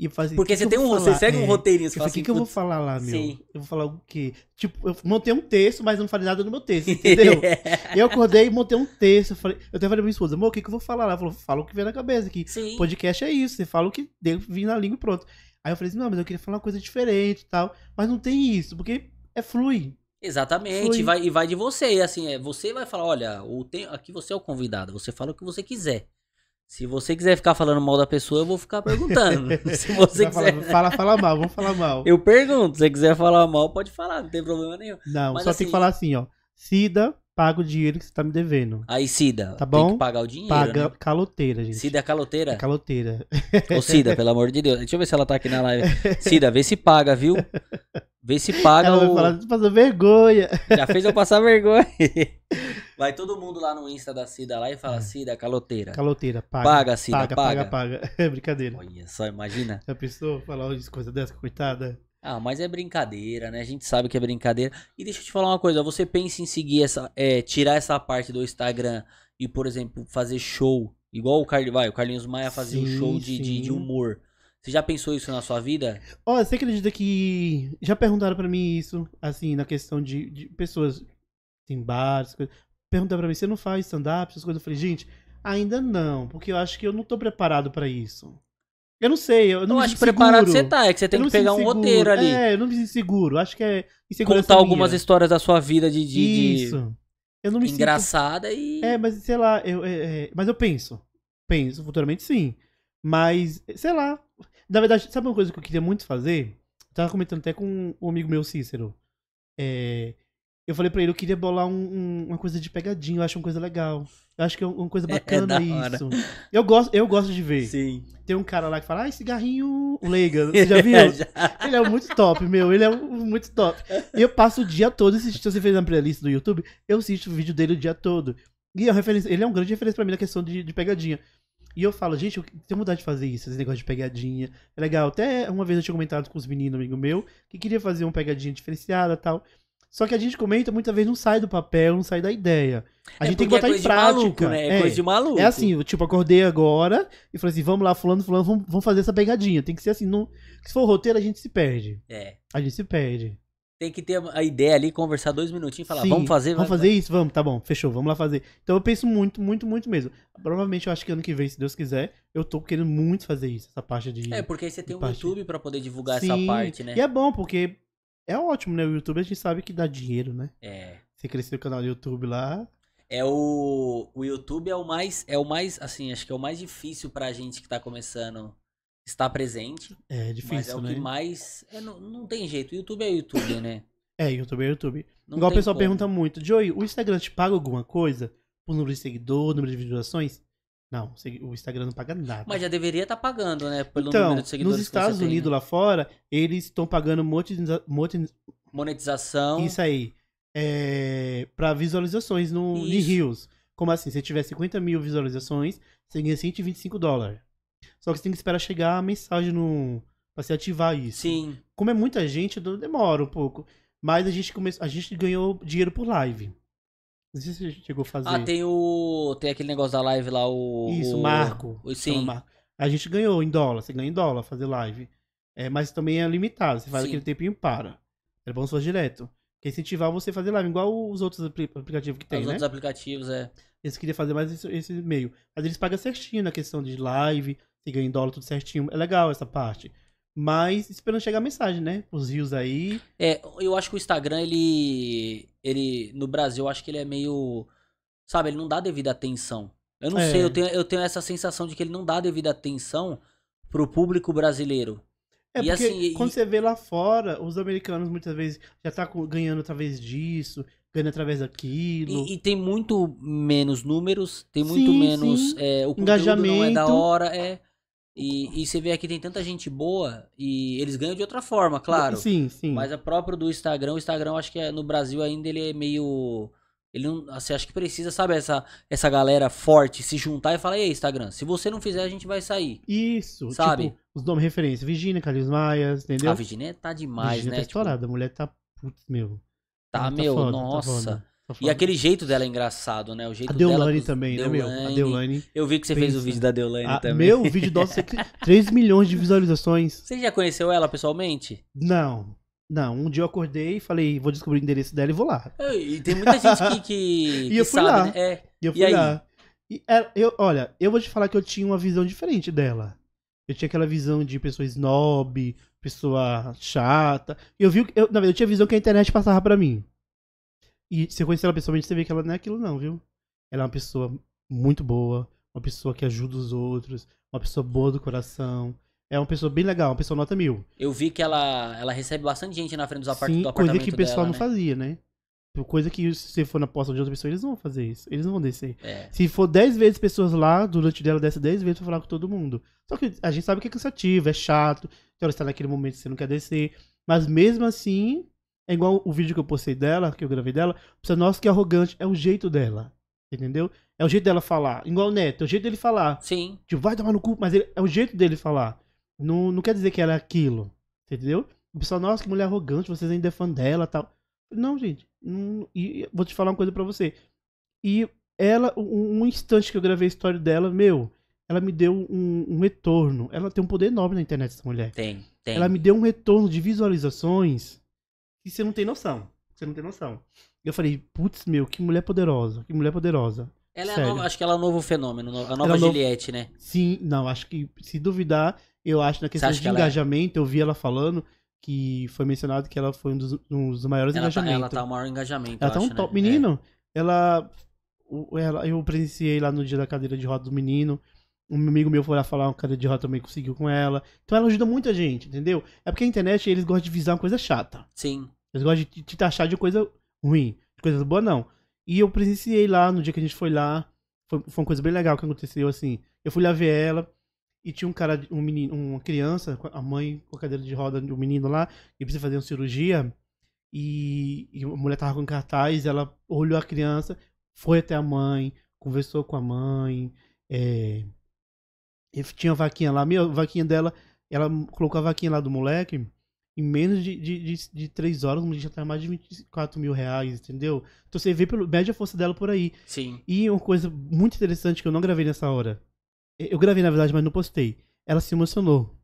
e falei. Porque "O que você que tem um. vou Você falar?" segue um É. roteirinho, Eu você fala o que, assim, que eu vou "Putz, falar lá, meu? Sim. Eu vou falar o quê? Tipo, eu montei um texto, mas não falei nada no meu texto, entendeu? eu acordei e montei um texto. Eu, falei, eu até falei pra minha esposa, amor, o que, que eu vou falar lá? Ela falou, fala o que vem na cabeça aqui. Sim. Podcast é isso, você fala o que vir na língua e pronto. Aí eu falei assim, não, mas eu queria falar uma coisa diferente e tal. Mas não tem isso, porque é flui. Exatamente, Flui. e vai, e vai de você. E assim, é, você vai falar, olha, o tem, aqui você é o convidado, você fala o que você quiser. Se você quiser ficar falando mal da pessoa, eu vou ficar perguntando. Se você Vai falar, quiser. fala, fala mal, vamos falar mal. Eu pergunto, se você quiser falar mal, pode falar, não tem problema nenhum. Não, Mas só assim- tem que falar assim, ó. Cida, paga o dinheiro que você tá me devendo. Aí, Cida, Tá tem bom? que pagar o dinheiro. Paga Né? caloteira, gente. Cida é caloteira? É caloteira. Ô, Cida, pelo amor de Deus. Deixa eu ver se ela tá aqui na live. Cida, vê se paga, viu? Vê se paga Ela vai o... falar, passou vergonha. Já fez eu passar vergonha. Vai todo mundo lá no Insta da Cida lá e fala, É. Cida, caloteira. Paga, paga. Paga, Cida, paga, paga. paga, paga. É brincadeira. Olha só, imagina. Já pensou falar uma coisa dessa, coitada? Ah, mas é brincadeira, né? A gente sabe que é brincadeira. E deixa eu te falar uma coisa, você pensa em seguir essa, é, tirar essa parte do Instagram e, por exemplo, fazer show, igual o Carlinhos, vai, o Carlinhos Maia fazia um Sim, show de, de, de humor. Você já pensou isso na sua vida? Ó, você acredita que já perguntaram pra mim isso, assim, na questão de, de pessoas em bares, coisas. Perguntaram pra mim, você não faz stand-up, essas coisas? Eu falei, gente, ainda não, porque eu acho que eu não tô preparado pra isso. Eu não sei, eu não eu me acho que sinto preparado você tá, é que você tem que pegar um sinto roteiro ali. É, eu não me sinto seguro. Acho que é contar algumas minha. histórias da sua vida de, de, Isso. Eu não me sinto engraçada e. É, mas sei lá, eu, é, é, mas eu penso. Penso, futuramente sim. Mas, sei lá. Na verdade, sabe uma coisa que eu queria muito fazer? Eu tava comentando até com um amigo meu, Cícero. É, eu falei pra ele, eu queria bolar um- um- uma coisa de pegadinha, eu acho uma coisa legal. Eu acho que é uma coisa bacana da hora. isso. Eu gosto, eu gosto de ver. Sim. Tem um cara lá que fala, ai, cigarrinho leiga. Você já viu? Já. Ele é muito top, meu. Ele é muito top. E eu passo o dia todo assistindo. Se você fez uma playlist do YouTube, eu assisto o vídeo dele o dia todo. E é referência, ele é um grande referência pra mim na questão de, de pegadinha. E eu falo, gente, eu tenho vontade de fazer isso, esse negócio de pegadinha. É legal. Até uma vez eu tinha comentado com os meninos, amigo meu, que queria fazer uma pegadinha diferenciada e tal. Só que a gente comenta, muitas vezes não sai do papel, não sai da ideia. A É gente tem que porque botar é em prática. maluco, né? É, coisa de maluco. É assim, eu, tipo, acordei agora e falei assim, vamos lá, fulano, fulano, vamos, vamos fazer essa pegadinha. Tem que ser assim, não... se for roteiro, a gente se perde. É. A gente se perde. Tem que ter a ideia ali, conversar dois minutinhos e falar, Sim, vamos fazer, Vamos vai- fazer isso? Vamos, tá bom, fechou, vamos lá fazer. Então eu penso muito, muito, muito mesmo. Provavelmente eu acho que ano que vem, se Deus quiser, eu tô querendo muito fazer isso, essa parte de. É, porque aí você tem um parte. YouTube pra poder divulgar Sim, essa parte, né? E é bom, porque é ótimo, né? O YouTube a gente sabe que dá dinheiro, né? É. Você crescer o canal do YouTube lá. É o o YouTube é o mais é o mais assim, acho que é o mais difícil pra gente que tá começando estar presente, É mas é difícil, o né? que mais é, não, não tem jeito. O YouTube é YouTube, né? É, YouTube é YouTube. Não Igual o pessoal como. pergunta muito, Joey, o Instagram te paga alguma coisa? Por número de seguidor, número de visualizações? Não, o Instagram não paga nada. Mas já deveria estar pagando, né, pelo então, número de seguidores nos que você Estados tem, Unidos né? lá fora, eles estão pagando monetiza- monetiz- monetização. Isso aí. É, pra visualizações no, Isso. Reels. Como assim? Se tiver 50 mil visualizações, você ganha 125 dólares. Só que você tem que esperar chegar a mensagem no. pra se ativar isso. Sim. Como é muita gente, demora um pouco. Mas a gente, come... a gente ganhou dinheiro por live. Não sei se você chegou a fazer. Ah, tem o tem aquele negócio da live lá o Isso, o- Marco. o- sim. Marco. A gente ganhou em dólar. Você ganha em dólar fazer live. É, mas também é limitado. Você faz Sim. aquele tempinho e para. É bom se for direto. Quer incentivar você a fazer live, igual os outros apli- aplicativos que tem, Os né? outros aplicativos é. Eles queriam fazer mais esse, esse meio. Mas eles pagam certinho na questão de live, se ganha em dólar tudo certinho. É legal essa parte. Mas esperando chegar a mensagem, né? Os rios aí. É, eu acho que o Instagram, ele. ele no Brasil, eu acho que ele é meio. Sabe, ele não dá devida atenção. Eu não É. sei, eu tenho, eu tenho essa sensação de que ele não dá devida atenção pro público brasileiro. É E porque assim, e- quando você vê lá fora, os americanos muitas vezes já tá ganhando através disso, ganhando através daquilo. E, e tem muito menos números, tem muito Sim, menos. sim. é, o conteúdo não é da Engajamento. hora. É, E, e você vê aqui tem tanta gente boa e eles ganham de outra forma, claro. Sim, sim. Mas a própria do Instagram, o Instagram acho que é- no Brasil ainda ele é meio. Ele não. Você acha que precisa, sabe, essa, essa galera forte se juntar e falar, e aí, Instagram, se você não fizer, a gente vai sair. Isso, Sabe? tipo, os nomes referência. Virgínia, Carlos Maias, entendeu? A Virginia tá demais, Virgínia né? tá Tipo, estourada. A mulher tá. Putz, meu. tá, Ela meu, foda, tá nossa. tá e aquele jeito dela é engraçado, né? O jeito A dela. Deolane os- também, né, meu? A Deolane. Deolane. Eu vi que você fez o Pensa. vídeo da Deolane Ah, também. meu, o vídeo nosso tem 3 milhões de visualizações. Você já conheceu ela pessoalmente? Não. Não, um dia eu acordei e falei, vou descobrir o endereço dela e vou lá. E tem muita gente que, que, E que eu fui sabe, lá. né? É. E eu E fui aí? lá. E ela- eu, olha, eu vou te falar que eu tinha uma visão diferente dela. Eu tinha aquela visão de pessoa snob, pessoa chata. Eu vi, eu, na verdade, eu tinha a visão que a internet passava pra mim. E se você conhecer ela pessoalmente, você vê que ela não é aquilo não, viu? Ela é uma pessoa muito boa, uma pessoa que ajuda os outros, uma pessoa boa do coração. É uma pessoa bem legal, uma pessoa nota mil. Eu vi que ela, ela recebe bastante gente na frente dos apart Sim, do coisa apartamento que o pessoal dela, não né? fazia, né? Coisa que se você for na posta de outra pessoa, eles não vão fazer isso. Eles não vão descer. É. Se for 10 vezes pessoas lá, durante dela desce 10 vezes pra falar com todo mundo. Só que a gente sabe que é cansativo, é chato. Hora que você tá naquele momento que você não quer descer. Mas mesmo assim, é igual o vídeo que eu postei dela, que eu gravei dela. Você, nossa, que arrogante. É o jeito dela. Entendeu? É o jeito dela falar. Igual o Neto, é o jeito dele falar. Sim. Tipo, vai tomar no cu, mas ele- é o jeito dele falar. Não, não quer dizer que ela é aquilo. Entendeu? O pessoal, nossa, que mulher arrogante, vocês ainda é fã dela tal. Não, gente. não- e vou te falar uma coisa pra você. E ela, um, um instante que eu gravei a história dela, meu, ela me deu um, um retorno. Ela tem um poder enorme na internet, essa mulher. Tem, tem. Ela me deu um retorno de visualizações que você não tem noção. Você não tem noção. Eu falei, putz, meu, que mulher poderosa, que mulher poderosa. Ela é nova, acho que ela é o novo fenômeno, a nova Ela é o novo- Juliette, né? Sim, não, acho que, se duvidar, eu acho na questão de que ela é? engajamento, eu vi ela falando que foi mencionado que ela foi um dos, um dos maiores Ela tá, engajamentos. ela tá o maior engajamento. Ela tá um acho, top. né? Menino, ela, o- ela. Eu presenciei lá no dia da cadeira de roda do menino. Um amigo meu foi lá falar, uma cadeira de roda também conseguiu com ela. Então ela ajuda muita gente, entendeu? É porque a internet eles gostam de visar uma coisa chata. Sim. Eles gostam de te- taxar de coisa ruim, de coisas boas não. E eu presenciei lá no dia que a gente foi lá. Foi, foi uma coisa bem legal que aconteceu, assim. Eu fui lá ver ela e tinha um cara, um menino, uma criança, a mãe com a cadeira de roda do menino lá, e precisa fazer uma cirurgia. E, e a mulher tava com cartaz, ela olhou a criança, foi até a mãe, conversou com a mãe. É, e tinha a vaquinha lá, a vaquinha dela, ela colocou a vaquinha lá do moleque. Em menos de, de, de, de 3 horas, o moleque já tá mais de 24 mil reais, entendeu? Então você vê pelo média força dela por aí. Sim. E uma coisa muito interessante que eu não gravei nessa hora. Eu gravei, na verdade, mas não postei. Ela se emocionou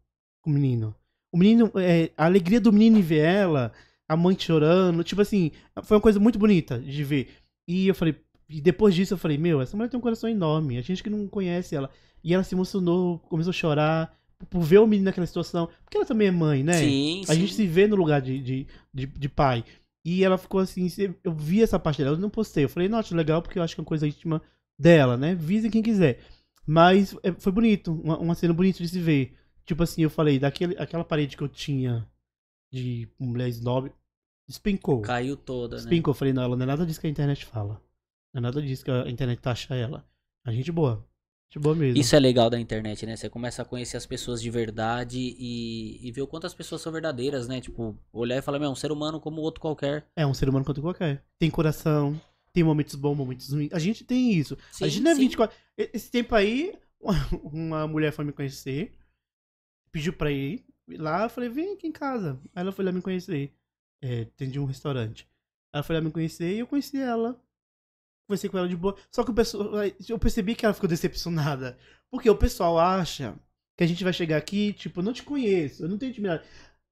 com o menino. O menino, é, a alegria do menino em ver ela, a mãe chorando, tipo assim, foi uma coisa muito bonita de ver. E eu falei, e depois disso eu falei, meu, essa mulher tem um coração enorme, a gente que não conhece ela. E ela se emocionou, começou a chorar por ver o menino naquela situação. Porque ela também é mãe, né? Sim, A sim. gente se vê no lugar de, de, de, de pai. E ela ficou assim, eu vi essa parte dela, eu não postei. Eu falei, nossa, legal, porque eu acho que é uma coisa íntima dela, né? Visem quem quiser. Mas é, foi bonito, uma, uma cena bonita de se ver. Tipo assim, eu falei, daquele, aquela parede que eu tinha de mulher snob, despencou. Caiu toda, né? Despencou. Eu falei, não, ela não é nada disso que a internet fala. Não é nada disso que a internet taxa ela. A gente boa. Gente boa mesmo. Isso é legal da internet, né? Você começa a conhecer as pessoas de verdade e, e ver o quanto as pessoas são verdadeiras, né? Tipo, olhar e falar, meu, é um ser humano como outro qualquer. É um ser humano quanto qualquer. Tem coração, tem momentos bons, momentos ruins. A gente tem isso. a Sim, gente não é sim. 24. E- Esse tempo aí, uma mulher foi me conhecer, pediu pra ir lá, eu falei, vem aqui em casa. Aí ela foi lá me conhecer. É, atendi um restaurante. Ela foi lá me conhecer e eu conheci ela. Conversei com ela de boa. Só que o pessoal, eu percebi que ela ficou decepcionada. Porque o pessoal acha que a gente vai chegar aqui, tipo, eu não te conheço, eu não tenho intimidade.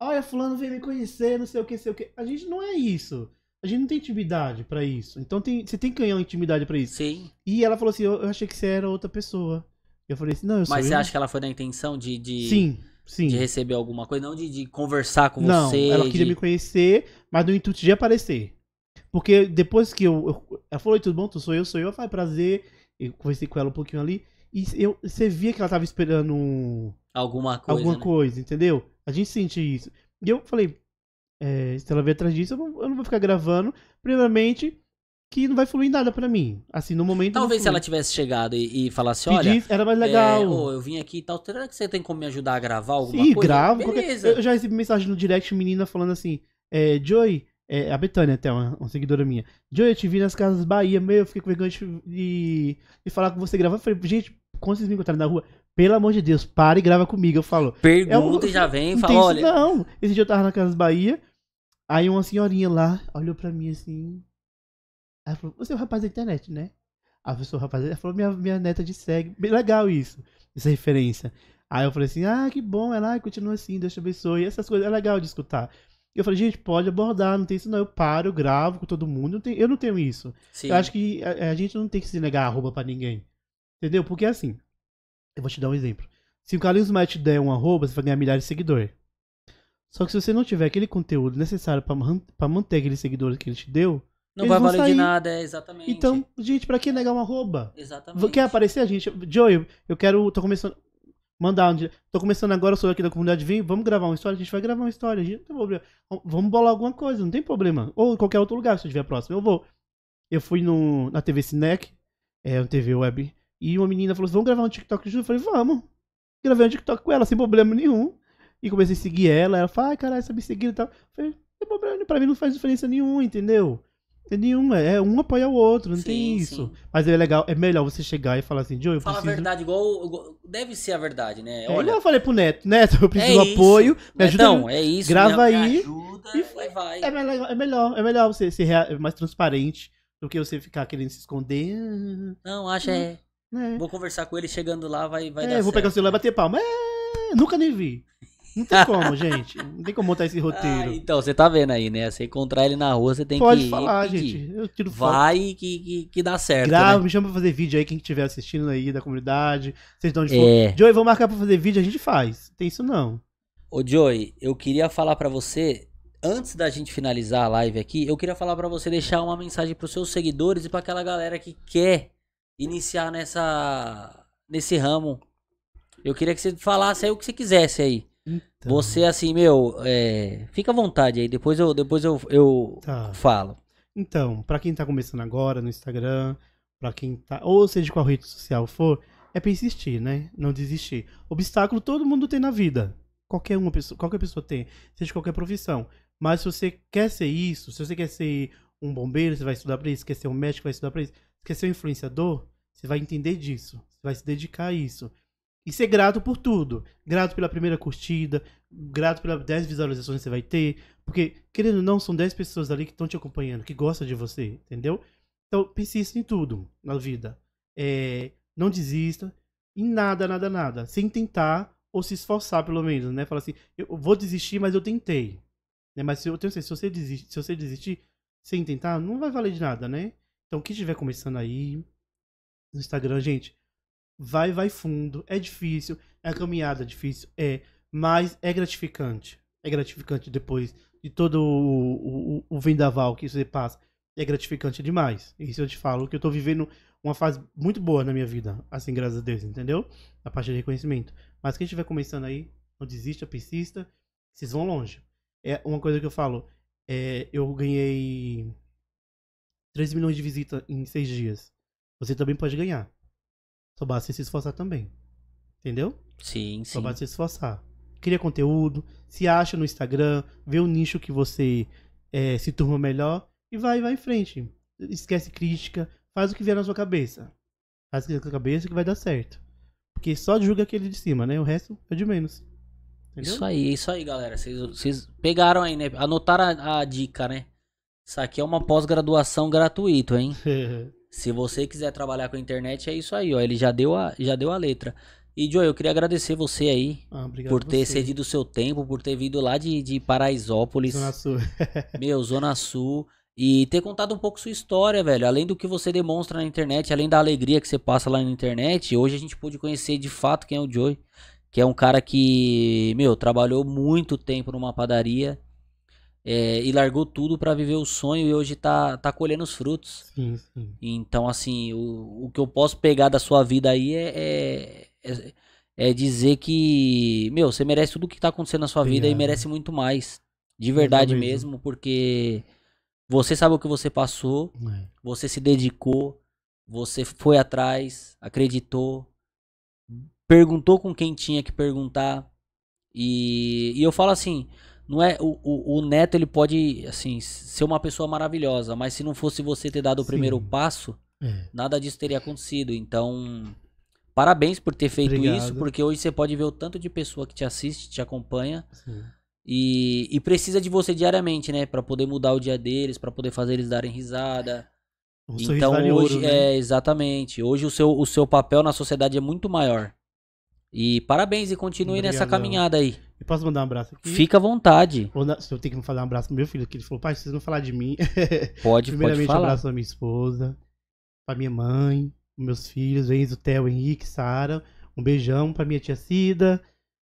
Olha, fulano veio me conhecer, não sei o que, sei o que. A gente não é isso. A gente não tem intimidade pra isso. Então tem, você tem que ganhar uma intimidade pra isso. Sim. E ela falou assim, eu, eu achei que você era outra pessoa. Eu falei assim, não, eu sou Mas você eu. acha que ela foi na intenção de, de, Sim, sim. de receber alguma coisa, não de, de conversar com não, você? ela queria de- me conhecer, mas no intuito de aparecer. Porque depois que eu, eu- Ela falou, "Oi, tudo bom? Tu sou eu, sou eu. Eu falei, prazer. Eu conversei com ela um pouquinho ali. E eu, você via que ela tava esperando um- Alguma coisa. alguma né? coisa, entendeu? A gente sente isso. E eu falei, é, se ela vier atrás disso, eu não, eu não vou ficar gravando. Primeiramente, que não vai fluir nada pra mim. Assim, no momento. Talvez se ela tivesse chegado e, e falasse, olha. Era mais legal. É, ô, eu vim aqui e tal. Será que você tem como me ajudar a gravar alguma Sim, coisa? gravo. qualquer- Beleza. Eu já recebi mensagem no direct menina falando assim: é, Joey, é, a Betânia até, uma, uma seguidora minha. Joey, eu te vi nas casas Bahia, meu, eu fiquei com vergonha de, de, falar com você gravar. Eu falei, gente, quando vocês me encontrarem na rua, pelo amor de Deus, para e grava comigo. Eu falo, Pergunta É um- e já vem e fala, isso olha. não. Esse dia eu tava na Casas Bahia, aí uma senhorinha lá olhou pra mim assim. Aí ela falou, você é o rapaz da internet, né? Sou o rapaz, ela falou, minha, minha neta de segue. Bem legal isso, essa referência. Aí eu falei assim, ah, que bom, ela continua assim, Deus te abençoe. Essas coisas é legal de escutar. E eu falei, gente, pode abordar, não tem isso não. Eu paro, eu gravo com todo mundo. não tem- eu não tenho isso. Sim. Eu acho que a, a gente não tem que se negar arroba pra ninguém. Entendeu? Porque assim, eu vou te dar um exemplo. Se o Carlinhos Maia te der um arroba, você vai ganhar milhares de seguidores. Só que se você não tiver aquele conteúdo necessário man- pra manter aqueles seguidores que ele te deu, Não vai valer de sair. nada, é exatamente. então, gente, pra que negar um arroba? Exatamente. Quer aparecer a gente? Joey, eu quero. tô começando. Mandar um. Tô começando agora, sou aqui da comunidade Vem, vamos gravar uma história? A gente vai gravar uma história, a gente não tem problema. Vamos bolar alguma coisa, não tem problema. Ou em qualquer outro lugar, se eu estiver próximo, eu vou. Eu fui no, na TV Cinec, é uma TV web, e uma menina falou assim: vamos gravar um TikTok junto? Eu falei, vamos. Gravei um TikTok com ela, sem problema nenhum. E comecei a seguir ela, ela falou, ai caralho, me seguindo e tal. Eu falei, tem problema, pra mim não faz diferença nenhuma, entendeu? Tem nenhuma, é um apoia o outro, não tem Sim, isso. sim. Mas é legal, é melhor você chegar e falar assim, Joe, eu Fala a verdade, igual, igual- Deve ser a verdade, né? É, Olha. igual eu falei pro Neto, Neto, eu preciso é apoio, me ajuda. Netão, é isso. grava aí ajuda e foi. vai. É melhor, é melhor, é melhor você ser rea- mais transparente do que você ficar querendo se esconder. Não, acha é. Né? Vou conversar com ele chegando lá, vai, vai é, dar vou pegar o certo. celular e bater palma. É, nunca nem vi. Não tem como, gente. Não tem como montar esse Ah, roteiro. então, você tá vendo aí, né? Você encontrar ele na rua, você tem Pode que falar, pedir. gente. Eu tiro foto. Vai que, que, que dá certo, Grava, né? me chama pra fazer vídeo aí, quem estiver assistindo aí da comunidade. Vocês estão de É. for. Joey, vamos marcar pra fazer vídeo, a gente faz. Tem isso não. Ô, Joey, eu queria falar pra você, antes da gente finalizar a live aqui, eu queria falar pra você deixar uma mensagem pros seus seguidores e pra aquela galera que quer iniciar nessa nesse ramo. Eu queria que você falasse aí o que você quisesse aí. Então, Você, assim, meu, é, fica à vontade aí, depois eu, depois eu, eu Tá. falo. Então, pra quem tá começando agora no Instagram, pra quem tá, ou seja, qual rede social for, é persistir, né? Não desistir. Obstáculo todo mundo tem na vida. Qualquer uma pessoa, qualquer pessoa tem, seja qualquer profissão. Mas se você quer ser isso, se você quer ser um bombeiro, você vai estudar pra isso, quer ser um médico, vai estudar pra isso, você quer ser um influenciador, você vai entender disso, você vai se dedicar a isso. E ser grato por tudo. Grato pela primeira curtida, grato pelas 10 visualizações que você vai ter, porque, querendo ou não, são 10 pessoas ali que estão te acompanhando, que gostam de você, entendeu? Então, persista em tudo na vida. É, não desista em nada, nada, nada. Sem tentar ou se esforçar, pelo menos, né? Fala assim, eu vou desistir, mas eu tentei. Né? Mas eu tenho certeza, se você desistir, se você desistir sem tentar, não vai valer de nada, né? Então, quem estiver começando aí no Instagram, gente, vai, vai fundo. É difícil, é a caminhada difícil, é, mas é gratificante. É gratificante depois de todo o, o, o vendaval que você passa. É gratificante demais. Isso eu te falo que eu tô vivendo uma fase muito boa na minha vida, assim, graças a Deus, entendeu? A parte de reconhecimento. Mas quem estiver começando aí, não desista, persista, vocês vão longe. É uma coisa que eu falo, é, eu ganhei 3 milhões de visitas em 6 dias. Você também pode ganhar. Só basta você se esforçar também. Entendeu? Sim, Só sim. basta se esforçar. Cria conteúdo, se acha no Instagram, vê o nicho que você é, se turma melhor e vai, vai em frente. Esquece crítica, faz o que vier na sua cabeça. Faz o que vier na sua cabeça que vai dar certo. Porque só julga aquele de cima, né? O resto é de menos. Entendeu? Isso aí, isso aí, galera. Vocês- pegaram aí, né? Anotaram a, a dica, né? Isso aqui é uma pós-graduação gratuito, hein? Se você quiser trabalhar com a internet, é isso aí, ó. Ele já deu a, já deu a letra. E, Joey, eu queria agradecer você aí Ah, por ter você. cedido o seu tempo, por ter vindo lá de, de Paraisópolis, Zona Sul. meu, Zona Sul, e ter contado um pouco sua história, velho. Além do que você demonstra na internet, além da alegria que você passa lá na internet, hoje a gente pôde conhecer de fato quem é o Joey, que é um cara que, meu, trabalhou muito tempo numa padaria é, e largou tudo pra viver o sonho e hoje tá, tá colhendo os frutos. Sim, sim. Então, assim, o, o que eu posso pegar da sua vida aí é, é, é, é dizer que, meu, você merece tudo que tá acontecendo na sua vida e Obrigado. merece muito mais. De verdade mesmo. mesmo, porque Você sabe o que você passou, É. você se dedicou, você foi atrás, acreditou, perguntou com quem tinha que perguntar. E, e eu falo assim, não é o, o, o Neto ele pode assim ser uma pessoa maravilhosa, mas se não fosse você ter dado o Sim. primeiro passo, É. nada disso teria acontecido. Então, parabéns por ter feito Obrigado. isso, porque hoje você pode ver o tanto de pessoa que te assiste, te acompanha e, e precisa de você diariamente, né, Pra poder mudar o dia deles, pra poder fazer eles darem risada. Um Então hoje ouro, né? é exatamente. Hoje o seu, o seu papel na sociedade é muito maior. E parabéns e continue nessa Obrigadão. caminhada aí. Eu posso mandar um abraço aqui? Fica à vontade. Ou na- se eu tenho que falar um abraço pro meu filho, que ele falou, pai, vocês não falar de mim. Pode, pode Primeiramente, um falar. abraço pra minha esposa, pra minha mãe, meus filhos, Enzo, Theo, Henrique, Sara. Um beijão pra minha tia Cida,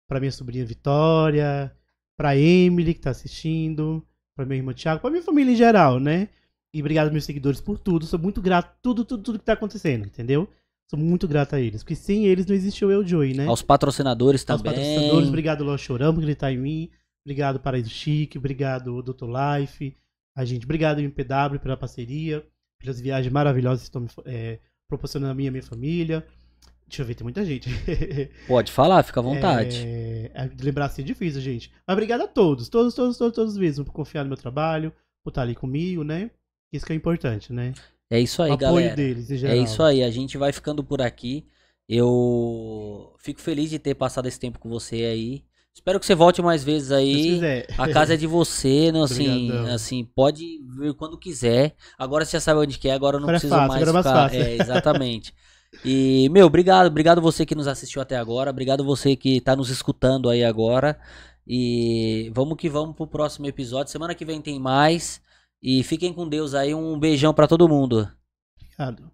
pra minha sobrinha Vitória, pra Emily, que tá assistindo, pra meu irmão Thiago, pra minha família em geral, né? E obrigado, meus seguidores, por tudo. Sou muito grato por tudo, tudo, tudo que tá acontecendo, entendeu? Sou muito grato a eles. Porque sem eles não existe o Eu Joey, né? Aos patrocinadores Aos também. patrocinadores, obrigado, Ló Choramos, que ele tá em mim. Obrigado, Paraíso Chique. Obrigado, Dr. Life. A gente, obrigado, MPW, pela parceria, pelas viagens maravilhosas que estão me é, proporcionando a mim e a minha família. Deixa eu ver, tem muita gente. Pode falar, fica à vontade. É, é, lembrar assim é difícil, gente. Mas obrigado a todos, todos, todos, todos, todos mesmo, por confiar no meu trabalho, por estar ali comigo, né? Isso que é importante, né? É, isso aí, apoio galera. deles. É isso aí, a gente vai ficando por aqui. Eu fico feliz de ter passado esse tempo com você aí. Espero que você volte mais vezes aí. A casa é de você, não, assim, Obrigadão. assim, pode vir quando quiser. Agora você já sabe onde que é, agora não Agora é preciso fácil, mais agora é mais ficar. fácil. É, exatamente. E, meu, obrigado, obrigado você que nos assistiu até agora, obrigado você que tá nos escutando aí agora. E vamos que vamos pro próximo episódio. Semana que vem tem mais. E fiquem com Deus aí, um beijão pra todo mundo. Obrigado.